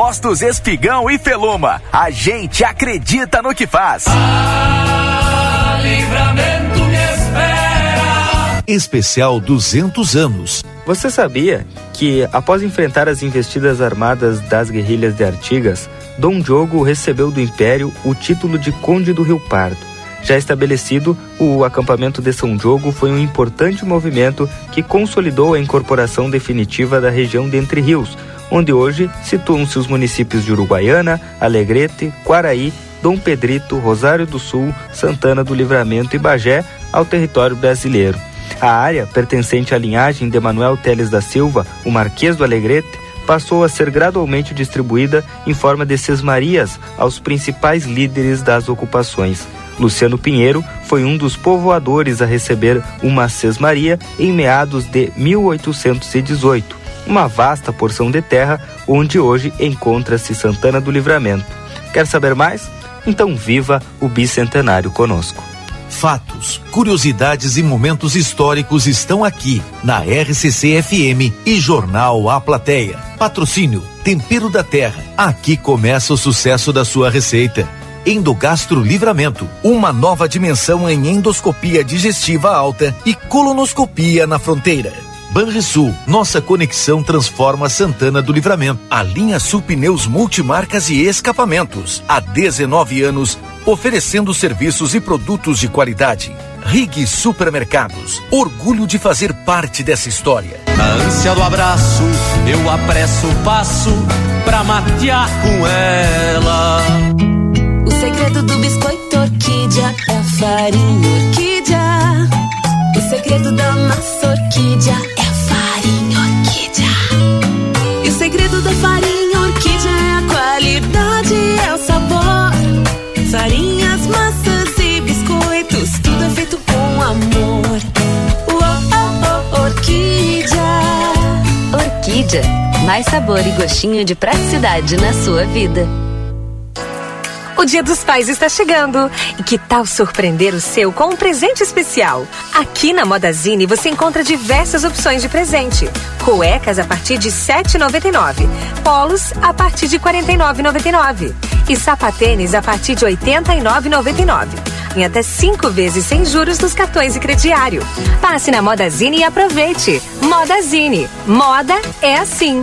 Postos Espigão e Feluma. A gente acredita no que faz. Ah, livramento me espera. Especial 200 anos. Você sabia que, após enfrentar as investidas armadas das guerrilhas de Artigas, Dom Diogo recebeu do Império o título de Conde do Rio Pardo? Já estabelecido, o acampamento de São Diogo foi um importante movimento que consolidou a incorporação definitiva da região de Entre Rios, onde hoje situam-se os municípios de Uruguaiana, Alegrete, Quaraí, Dom Pedrito, Rosário do Sul, Santana do Livramento e Bagé ao território brasileiro. A área, pertencente à linhagem de Manuel Teles da Silva, o Marquês do Alegrete, passou a ser gradualmente distribuída em forma de sesmarias aos principais líderes das ocupações. Luciano Pinheiro foi um dos povoadores a receber uma sesmaria em meados de 1818 uma vasta porção de terra onde hoje encontra-se Santana do Livramento. Quer saber mais? Então viva o bicentenário conosco. Fatos, curiosidades e momentos históricos estão aqui na RCC FM e Jornal A Plateia. Patrocínio Tempero da Terra. Aqui começa o sucesso da sua receita. Endogastro Livramento, uma nova dimensão em endoscopia digestiva alta e colonoscopia na fronteira. Banrisul, nossa conexão transforma Santana do Livramento. A linha Sul Pneus Multimarcas e Escapamentos. Há 19 anos, oferecendo serviços e produtos de qualidade. Rig Supermercados. Orgulho de fazer parte dessa história. Na ânsia do abraço, eu apresso o passo pra matear com ela. O segredo do biscoito orquídea é a farinha orquídea. O segredo da massa orquídea segredo da farinha orquídea é a qualidade, é o sabor. Farinhas, massas e biscoitos, tudo é feito com amor. Oh, oh, orquídea. Orquídea, mais sabor e gostinho de praticidade na sua vida. O Dia dos Pais está chegando. E que tal surpreender o seu com um presente especial? Aqui na Modazine você encontra diversas opções de presente. Cuecas a partir de R$ 7,99. Polos a partir de R$ 49,99. E sapatênis a partir de R$ 89,99. Em até cinco vezes sem juros nos cartões e crediário. Passe na Modazine e aproveite. Modazine. Moda é assim.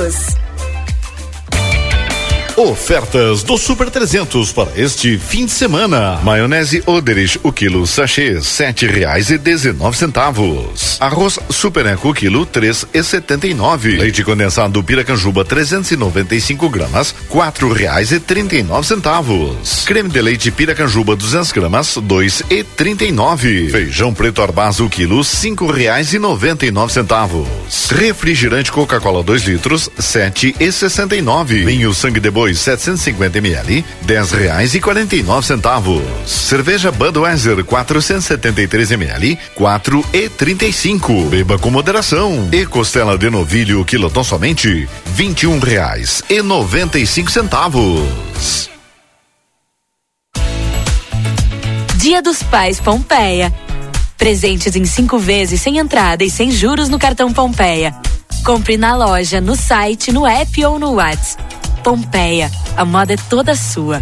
News. Ofertas do Super 300 para este fim de semana. Maionese Oderich, o quilo sachê, sete reais e dezenove centavos. Arroz Super Eco, quilo três e setenta e nove. Leite condensado Piracanjuba, 395 gramas, quatro reais e trinta e nove centavos. Creme de leite Piracanjuba, 200 gramas, dois e trinta e nove. Feijão preto Arbazo, quilo cinco reais e noventa e nove centavos. Refrigerante Coca-Cola 2 litros, sete e sessenta e nove. Vinho Sangue de Boi 750 ml, dez reais e quarenta e nove centavos. Cerveja Budweiser 473 ml, quatro e trinta e cinco. Beba com moderação. E costela de novilho quilotão somente vinte e um reais e noventa e cinco centavos. Dia dos Pais Pompeia. Presentes em cinco vezes sem entrada e sem juros no cartão Pompeia. Compre na loja, no site, no app ou no WhatsApp. Pompeia, a moda é toda sua.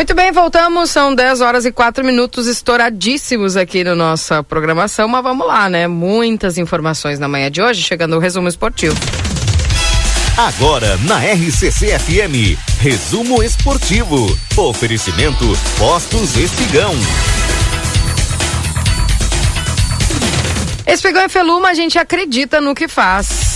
Muito bem, voltamos. São 10 horas e 4 minutos estouradíssimos aqui na nossa programação, mas vamos lá, né? Muitas informações na manhã de hoje, chegando o resumo esportivo. Agora na RCC FM, resumo esportivo. Oferecimento Postos Espigão. Espigão e Feluma, a gente acredita no que faz.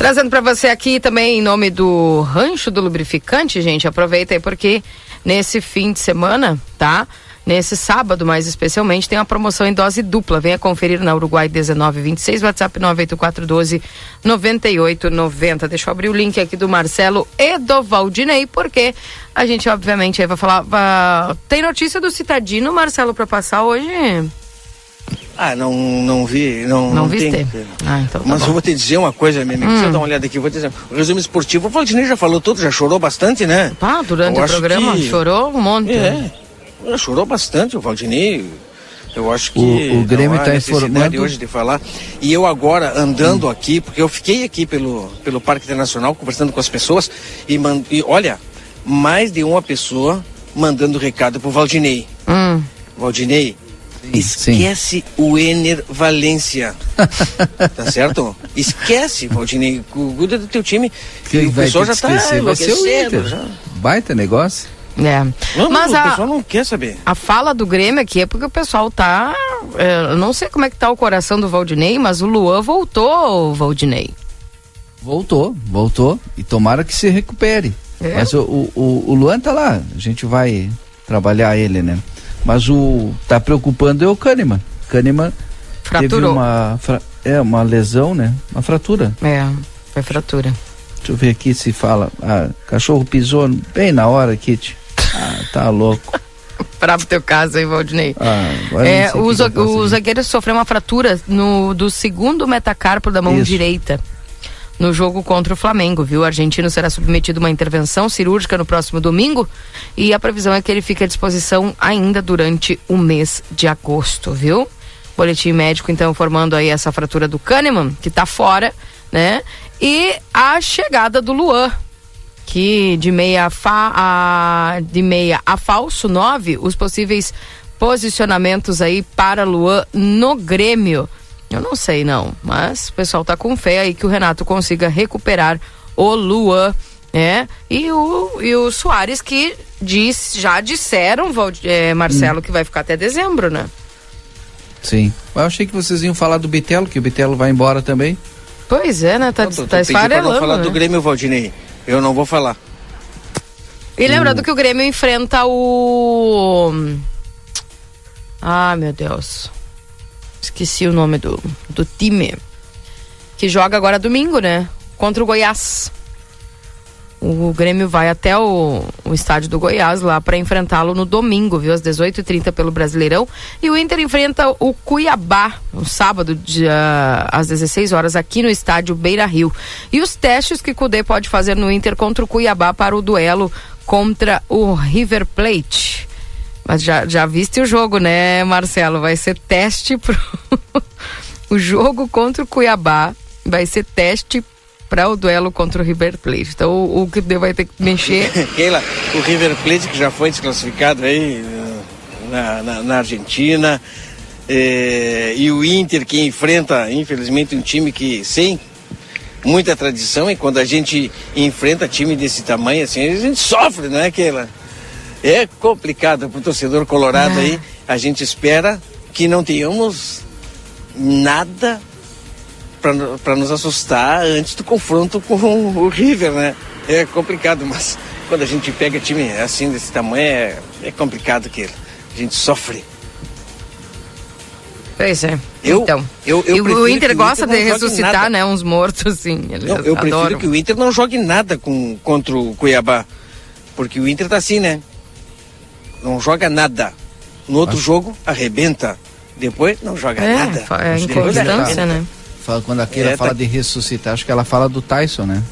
Trazendo para você aqui também em nome do Rancho do Lubrificante, gente, aproveita aí porque nesse fim de semana, tá? Nesse sábado, mais especialmente, tem uma promoção em dose dupla. Venha conferir na Uruguai 1926, WhatsApp 98412 9890. Deixa eu abrir o link aqui do Marcelo e do Valdinei, porque a gente, obviamente, aí vai falar. Vai... Tem notícia do Citadino, Marcelo, para passar hoje? Ah, não, não vi, não, Não não viste? tem. Ah, então tá Mas bom. eu vou te dizer uma coisa, minha amiga. Hum. Deixa eu dar uma olhada aqui. Vou te dizer. O resumo esportivo, o Valdinei já falou tudo, já chorou bastante, né? Ah, durante Eu o programa que- chorou um monte. É, já chorou bastante o Valdinei. Eu acho que O- o Grêmio tá necessidade informando- hoje de falar. E eu agora andando Hum. aqui, porque eu fiquei aqui pelo, pelo Parque Internacional conversando com as pessoas e, man, e olha, mais de uma pessoa mandando recado pro Valdinei. Hum. Valdinei, esquece o Ener Valência. tá certo? Esquece, Valdinei. Cuida do teu time. Quem e o pessoal já que tá esquecer vai ser o. Inter. Já. Baita negócio. É. Não, Mas não, a- o pessoal não quer saber. A fala do Grêmio aqui é porque o pessoal tá. é, eu não sei como é que tá o coração do Valdinei, mas o Luan voltou, Valdinei. Voltou, voltou. E tomara que se recupere. É. Mas o, o, o- o Luan tá lá. A gente vai trabalhar ele, né? Mas o tá preocupando é o Kahneman. Kahneman teve Fraturou. uma, fra- é, uma lesão, né? Uma fratura. É, foi fratura. Deixa eu ver aqui se fala. Ah, cachorro pisou bem na hora, Kit. Ah, tá louco. Bravo teu caso aí, Valdinei. Ah, É, o, o zagueiro sofreu uma fratura no, do segundo metacarpo da mão Isso. direita no jogo contra o Flamengo, viu? O argentino será submetido a uma intervenção cirúrgica no próximo domingo e a previsão é que ele fique à disposição ainda durante o mês de agosto, viu? Boletim médico, então, informando aí essa fratura do Kahneman, que tá fora, né? E a chegada do Luan, que de meia fa, a de meia a falso 9, os possíveis posicionamentos aí para Luan no Grêmio. Eu não sei não, mas o pessoal tá com fé aí que o Renato consiga recuperar o Luan, né? E o, e o Soares que diz, já disseram, eh, Marcelo, que vai ficar até dezembro, né? Sim. Eu achei que vocês iam falar do Bitelo, que o Bitelo vai embora também. Pois é, né? Tá, Tu tá esfarelando, falar né? do Grêmio, Valdinei. Eu não vou falar. E lembrando que o Grêmio enfrenta o. Ah, meu Deus. Esqueci o nome do, do time. Que joga agora domingo, né? Contra o Goiás. O Grêmio vai até o, o estádio do Goiás lá para enfrentá-lo no domingo, viu? Às 18h30 pelo Brasileirão. E o Inter enfrenta o Cuiabá no sábado, dia, às 16 horas, aqui no estádio Beira Rio. E os testes que o Cudê pode fazer no Inter contra o Cuiabá para o duelo contra o River Plate. Mas já, já viste o jogo, né, Marcelo? Vai ser teste pro. o jogo contra o Cuiabá vai ser teste para o duelo contra o River Plate. Então o, o Cudê vai ter que mexer. Keila, o River Plate que já foi desclassificado aí na, na, na Argentina. eh, e o Inter que enfrenta, infelizmente, um time que sem muita tradição. E quando a gente enfrenta time desse tamanho, assim, a gente sofre, não é, Keila? É complicado para o torcedor colorado É. aí. A gente espera que não tenhamos nada para nos assustar antes do confronto com o River, né? É complicado, mas quando a gente pega time assim desse tamanho é, é complicado que a gente sofre. Pois é. Eu- então. eu- eu o prefiro Inter que o gosta Inter de ressuscitar, nada. né? Uns mortos. Eles Não, eu prefiro adoram. que o Inter não jogue nada com, contra o Cuiabá, porque o Inter tá assim, né? Não joga nada. No outro jogo arrebenta. Depois não joga É, nada. é Depois inconstância, né? Fala, quando a Keila É, fala tá- de ressuscitar, acho que ela fala do Tyson, né?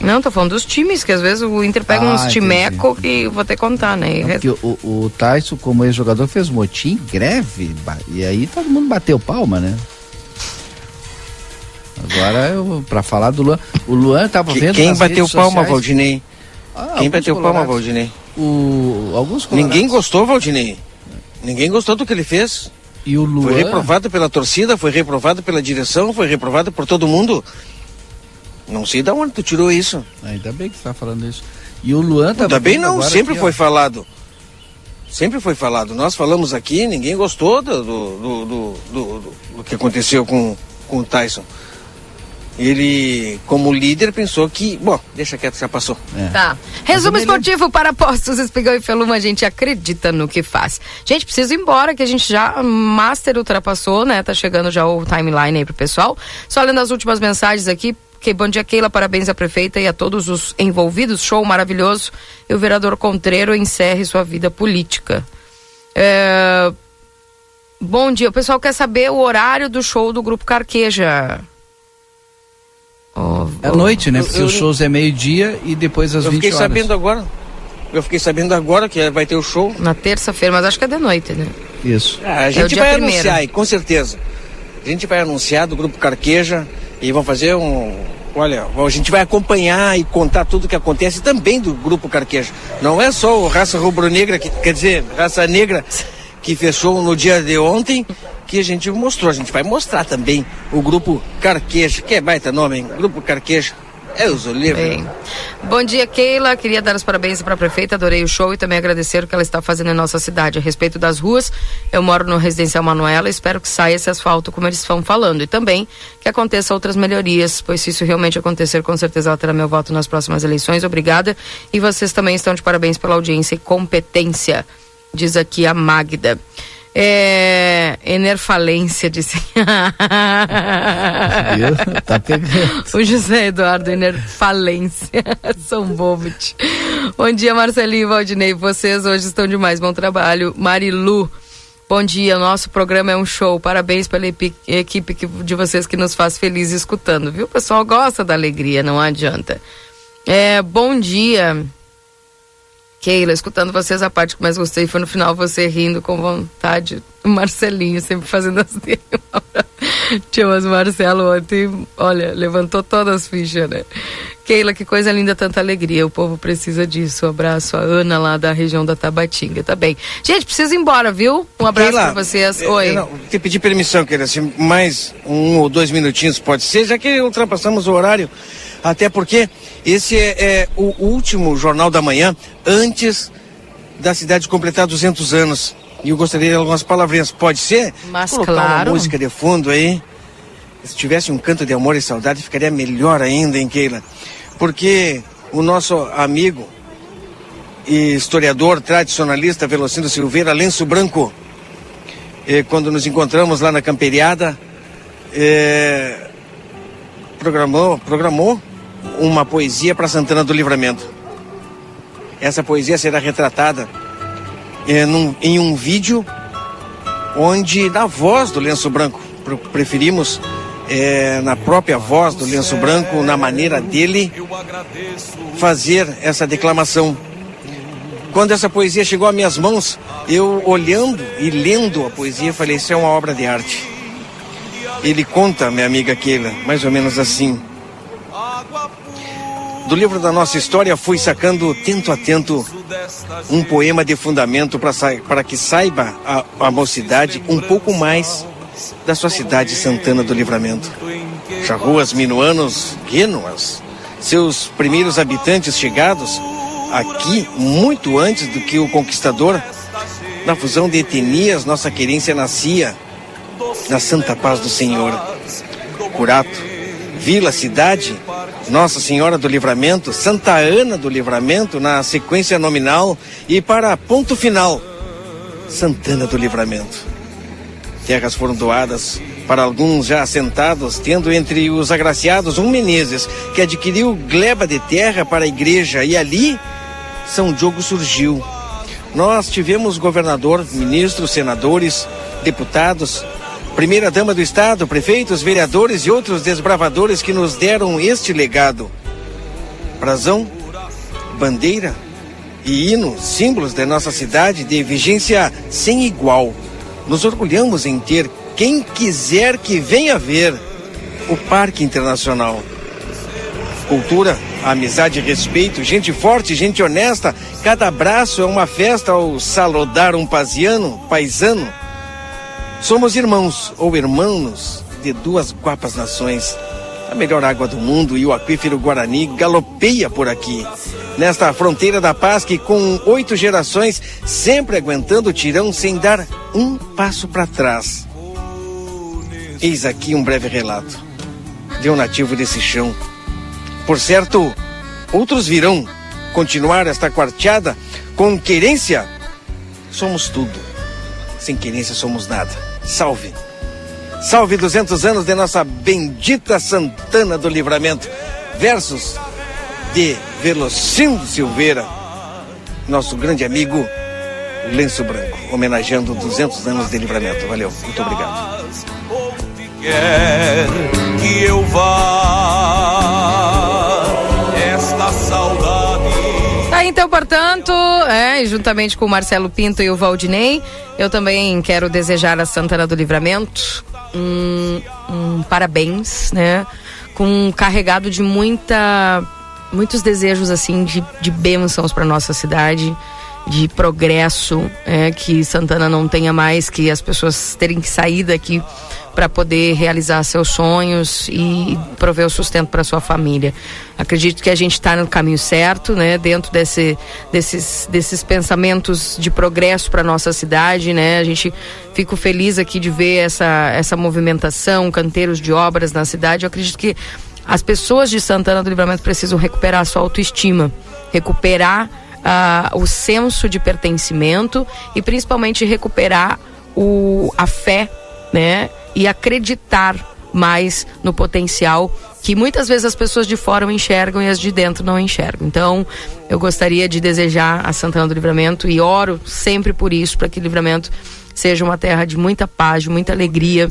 Não, tô falando dos times, que às vezes o Inter pega Ah, uns timeco que vou ter que contar, né? E porque o, o Tyson, como ex-jogador, fez motim, greve, e aí todo mundo bateu palma, né? Agora, eu, pra falar do Luan, o Luan tava Que- vendo quem bateu redes palma, sociais- Valdinei? Ah, Quem bateu palma. Valdinei? O, alguns colorados. Ninguém gostou, Valdinei. Ninguém gostou do que ele fez. E o Luan... Foi reprovado pela torcida, foi reprovado pela direção, foi reprovado por todo mundo. Não sei de onde tu tirou isso. Ainda bem que você tá falando isso. E o Luan tá Ainda bem não, sempre aqui, ó. foi falado. Sempre foi falado. Nós falamos aqui, ninguém gostou do, do, do- do- do que aconteceu com, com o Tyson. Ele, como líder, pensou que. Bom, deixa quieto, já passou. Tá. Resumo esportivo para postos Espigão e Feluma, a gente acredita no que faz. Gente, precisa ir embora, que a gente já master ultrapassou, né? Tá chegando já o timeline aí pro pessoal. Só lendo as últimas mensagens aqui. Que bom dia, Keila. Parabéns à prefeita e a todos os envolvidos. Show maravilhoso. E o vereador Contreiro encerre sua vida política. É, bom dia. O pessoal quer saber o horário do show do Grupo Carqueja. Oh, É à noite, né? Eu- Porque eu- os shows é meio-dia e depois às Eu 20 fiquei horas. sabendo agora. Eu fiquei sabendo agora que vai ter o show. Na terça-feira, mas acho que é de noite, né? Isso. Ah, a É gente dia vai primeiro. anunciar aí, com certeza. A gente vai anunciar do Grupo Carqueja e vão fazer um. Olha, a gente vai acompanhar e contar tudo o que acontece também do Grupo Carqueja. Não é só o Raça Rubro-Negra, que- quer dizer, Raça Negra, que fechou no dia de ontem, que a gente mostrou. A gente vai mostrar também o Grupo Carqueja, que é baita nome, hein? Grupo Carqueja. É os livre. Bom dia, Keila. Queria dar os parabéns para a prefeita, adorei o show e também agradecer o que ela está fazendo em nossa cidade. A respeito das ruas, eu moro no Residencial Manuela, espero que saia esse asfalto como eles estão falando e também que aconteça outras melhorias, pois se isso realmente acontecer, com certeza ela terá meu voto nas próximas eleições. Obrigada. E vocês também estão de parabéns pela audiência e competência, diz aqui a Magda. É, enerfalência, disse. Tá pegando. O José Eduardo Enerfalência, São Bobit. Bom dia, Marcelinho e Valdinei. Vocês hoje estão demais. Bom trabalho. Marilu, bom dia. Nosso programa é um show. Parabéns pela equipe que- de vocês que nos faz feliz escutando, viu? O pessoal gosta da alegria, não adianta. É, bom dia. Keila, escutando vocês, a parte que mais gostei foi no final você rindo com vontade. O Marcelinho sempre fazendo as dele. Tinha Marcelo ontem, olha, levantou todas as fichas, né? Keila, que coisa linda, tanta alegria. O povo precisa disso. Um abraço a Ana lá da região da Tabatinga, tá bem. Gente, precisa ir embora, viu? Um abraço Keila, pra vocês. eh, Oi. eh, não, te pedir permissão, queira, assim, mais um ou dois minutinhos pode ser, já que ultrapassamos o horário. Até porque esse é, é o último jornal da manhã antes da cidade completar 200 anos. E eu gostaria de algumas palavrinhas. Pode ser? Mas Colocar claro. uma música de fundo aí. Se tivesse um canto de amor e saudade, ficaria melhor ainda, hein, Keila? Porque o nosso amigo e historiador tradicionalista Velocino Silveira, Lenço Branco, eh, quando nos encontramos lá na camperiada, eh, programou, programou uma poesia para Santana do Livramento. Essa poesia será retratada eh, num- em um vídeo onde, na voz do Lenço Branco, pre- preferimos eh, na própria voz do Lenço Branco, na maneira dele, fazer essa declamação. Quando essa poesia chegou às minhas mãos, eu olhando e lendo a poesia, falei: Isso é uma obra de arte. Ele conta, minha amiga Keila, mais ou menos assim. Do livro da nossa história, fui sacando tento a tento um poema de fundamento para que saiba a, a mocidade um pouco mais da sua cidade Santana do Livramento. Charruas minuanos, Guênuas, seus primeiros habitantes chegados aqui muito antes do que o conquistador, na fusão de etnias, nossa querência nascia na santa paz do Senhor. Curato, vila, cidade, Nossa Senhora do Livramento, Santa Ana do Livramento, na sequência nominal, e para ponto final, Santana do Livramento. Terras foram doadas para alguns já assentados, tendo entre os agraciados um Menezes, que adquiriu gleba de terra para a igreja, e ali São Diogo surgiu. Nós tivemos governador, ministros, senadores, deputados, primeira-dama do Estado, prefeitos, vereadores e outros desbravadores que nos deram este legado. Brasão, bandeira e hino, símbolos da nossa cidade de vigência sem igual. Nos orgulhamos em ter quem quiser que venha ver o Parque Internacional. Cultura, amizade e respeito, gente forte, gente honesta, cada abraço é uma festa ao saludar um paziano, paisano. Somos irmãos ou irmãos de duas guapas nações. A melhor água do mundo e o aquífero Guarani galopeia por aqui. Nesta fronteira da paz que com oito gerações sempre aguentando o tirão sem dar um passo para trás. Eis aqui um breve relato de um nativo desse chão. Por certo, outros virão continuar esta quarteada com querência. Somos tudo. Sem querência somos nada. Salve. Salve 200 anos de nossa bendita Santana do Livramento. Versos de Velocindo Silveira, nosso grande amigo lenço branco, homenageando 200 anos de livramento. Valeu, muito obrigado. Então, portanto, é, juntamente com o Marcelo Pinto e o Valdinei, eu também quero desejar a Santana do Livramento um, um parabéns, né? Com um carregado de muita, muitos desejos, assim, de, de bênçãos para nossa cidade, de progresso, é, que Santana não tenha mais, que as pessoas terem que sair daqui para poder realizar seus sonhos e prover o sustento para sua família. Acredito que a gente está no caminho certo, né? Dentro desse, desses, desses pensamentos de progresso para nossa cidade, né? A gente fico feliz aqui de ver essa, essa movimentação, canteiros de obras na cidade. Eu acredito que as pessoas de Santana do Livramento precisam recuperar a sua autoestima, recuperar uh, o senso de pertencimento e principalmente recuperar o, a fé, né? e acreditar mais no potencial que muitas vezes as pessoas de fora enxergam e as de dentro não enxergam. Então, eu gostaria de desejar a Santana do Livramento e oro sempre por isso, para que o Livramento seja uma terra de muita paz, de muita alegria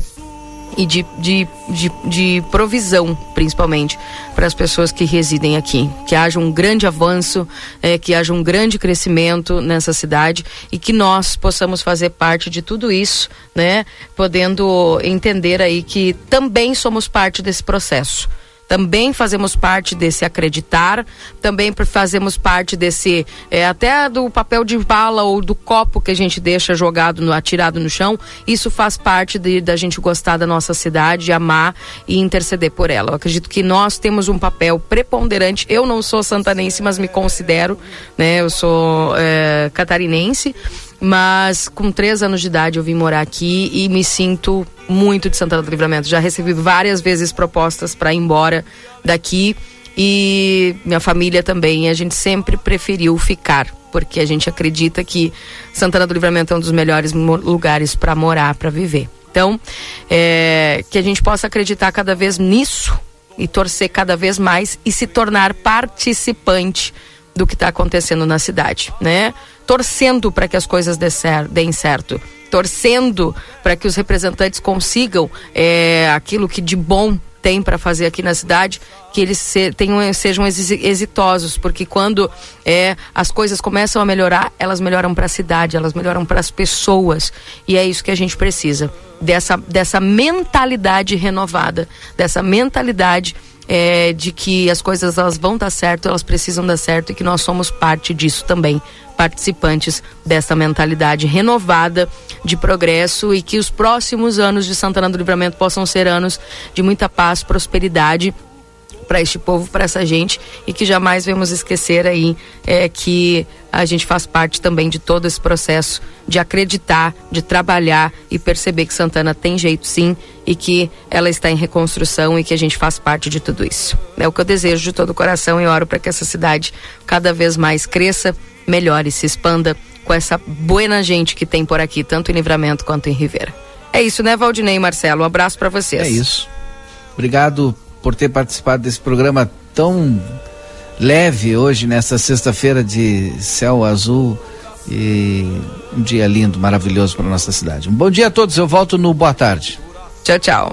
e de, de, de, de provisão, principalmente, para as pessoas que residem aqui. Que haja um grande avanço, é, que haja um grande crescimento nessa cidade e que nós possamos fazer parte de tudo isso, né? Podendo entender aí que também somos parte desse processo também fazemos parte desse acreditar, também fazemos parte desse, é, até do papel de bala ou do copo que a gente deixa jogado, no, atirado no chão, isso faz parte de, da gente gostar da nossa cidade, amar e interceder por ela. Eu acredito que nós temos um papel preponderante, eu não sou santanense, mas me considero, né, eu sou é, catarinense, mas com três anos de idade eu vim morar aqui e me sinto muito de Santana do Livramento. Já recebi várias vezes propostas para ir embora daqui e minha família também. A gente sempre preferiu ficar porque a gente acredita que Santana do Livramento é um dos melhores lugares para morar, para viver. Então, é, que a gente possa acreditar cada vez nisso e torcer cada vez mais e se tornar participante do que está acontecendo na cidade, né? Torcendo para que as coisas deem certo, torcendo para que os representantes consigam é, aquilo que de bom tem para fazer aqui na cidade, que eles se, tenham, sejam exitosos, porque quando é, as coisas começam a melhorar, elas melhoram para a cidade, elas melhoram para as pessoas. E é isso que a gente precisa, dessa, dessa mentalidade renovada, dessa mentalidade é, de que as coisas elas vão dar certo, elas precisam dar certo e que nós somos parte disso também, participantes dessa mentalidade renovada de progresso e que os próximos anos de Santana do Livramento possam ser anos de muita paz, prosperidade para este povo, para essa gente e que jamais vamos esquecer aí é, que a gente faz parte também de todo esse processo de acreditar, de trabalhar e perceber que Santana tem jeito sim e que ela está em reconstrução e que a gente faz parte de tudo isso. É o que eu desejo de todo o coração e oro para que essa cidade cada vez mais cresça, melhore, se expanda com essa buena gente que tem por aqui, tanto em Livramento quanto em Rivera. É isso, né, Valdinei e Marcelo? Um abraço para vocês. É isso. Obrigado por ter participado desse programa tão leve hoje, nessa sexta-feira de céu azul e um dia lindo, maravilhoso para nossa cidade. Um bom dia a todos, eu volto no boa tarde. Tchau, tchau.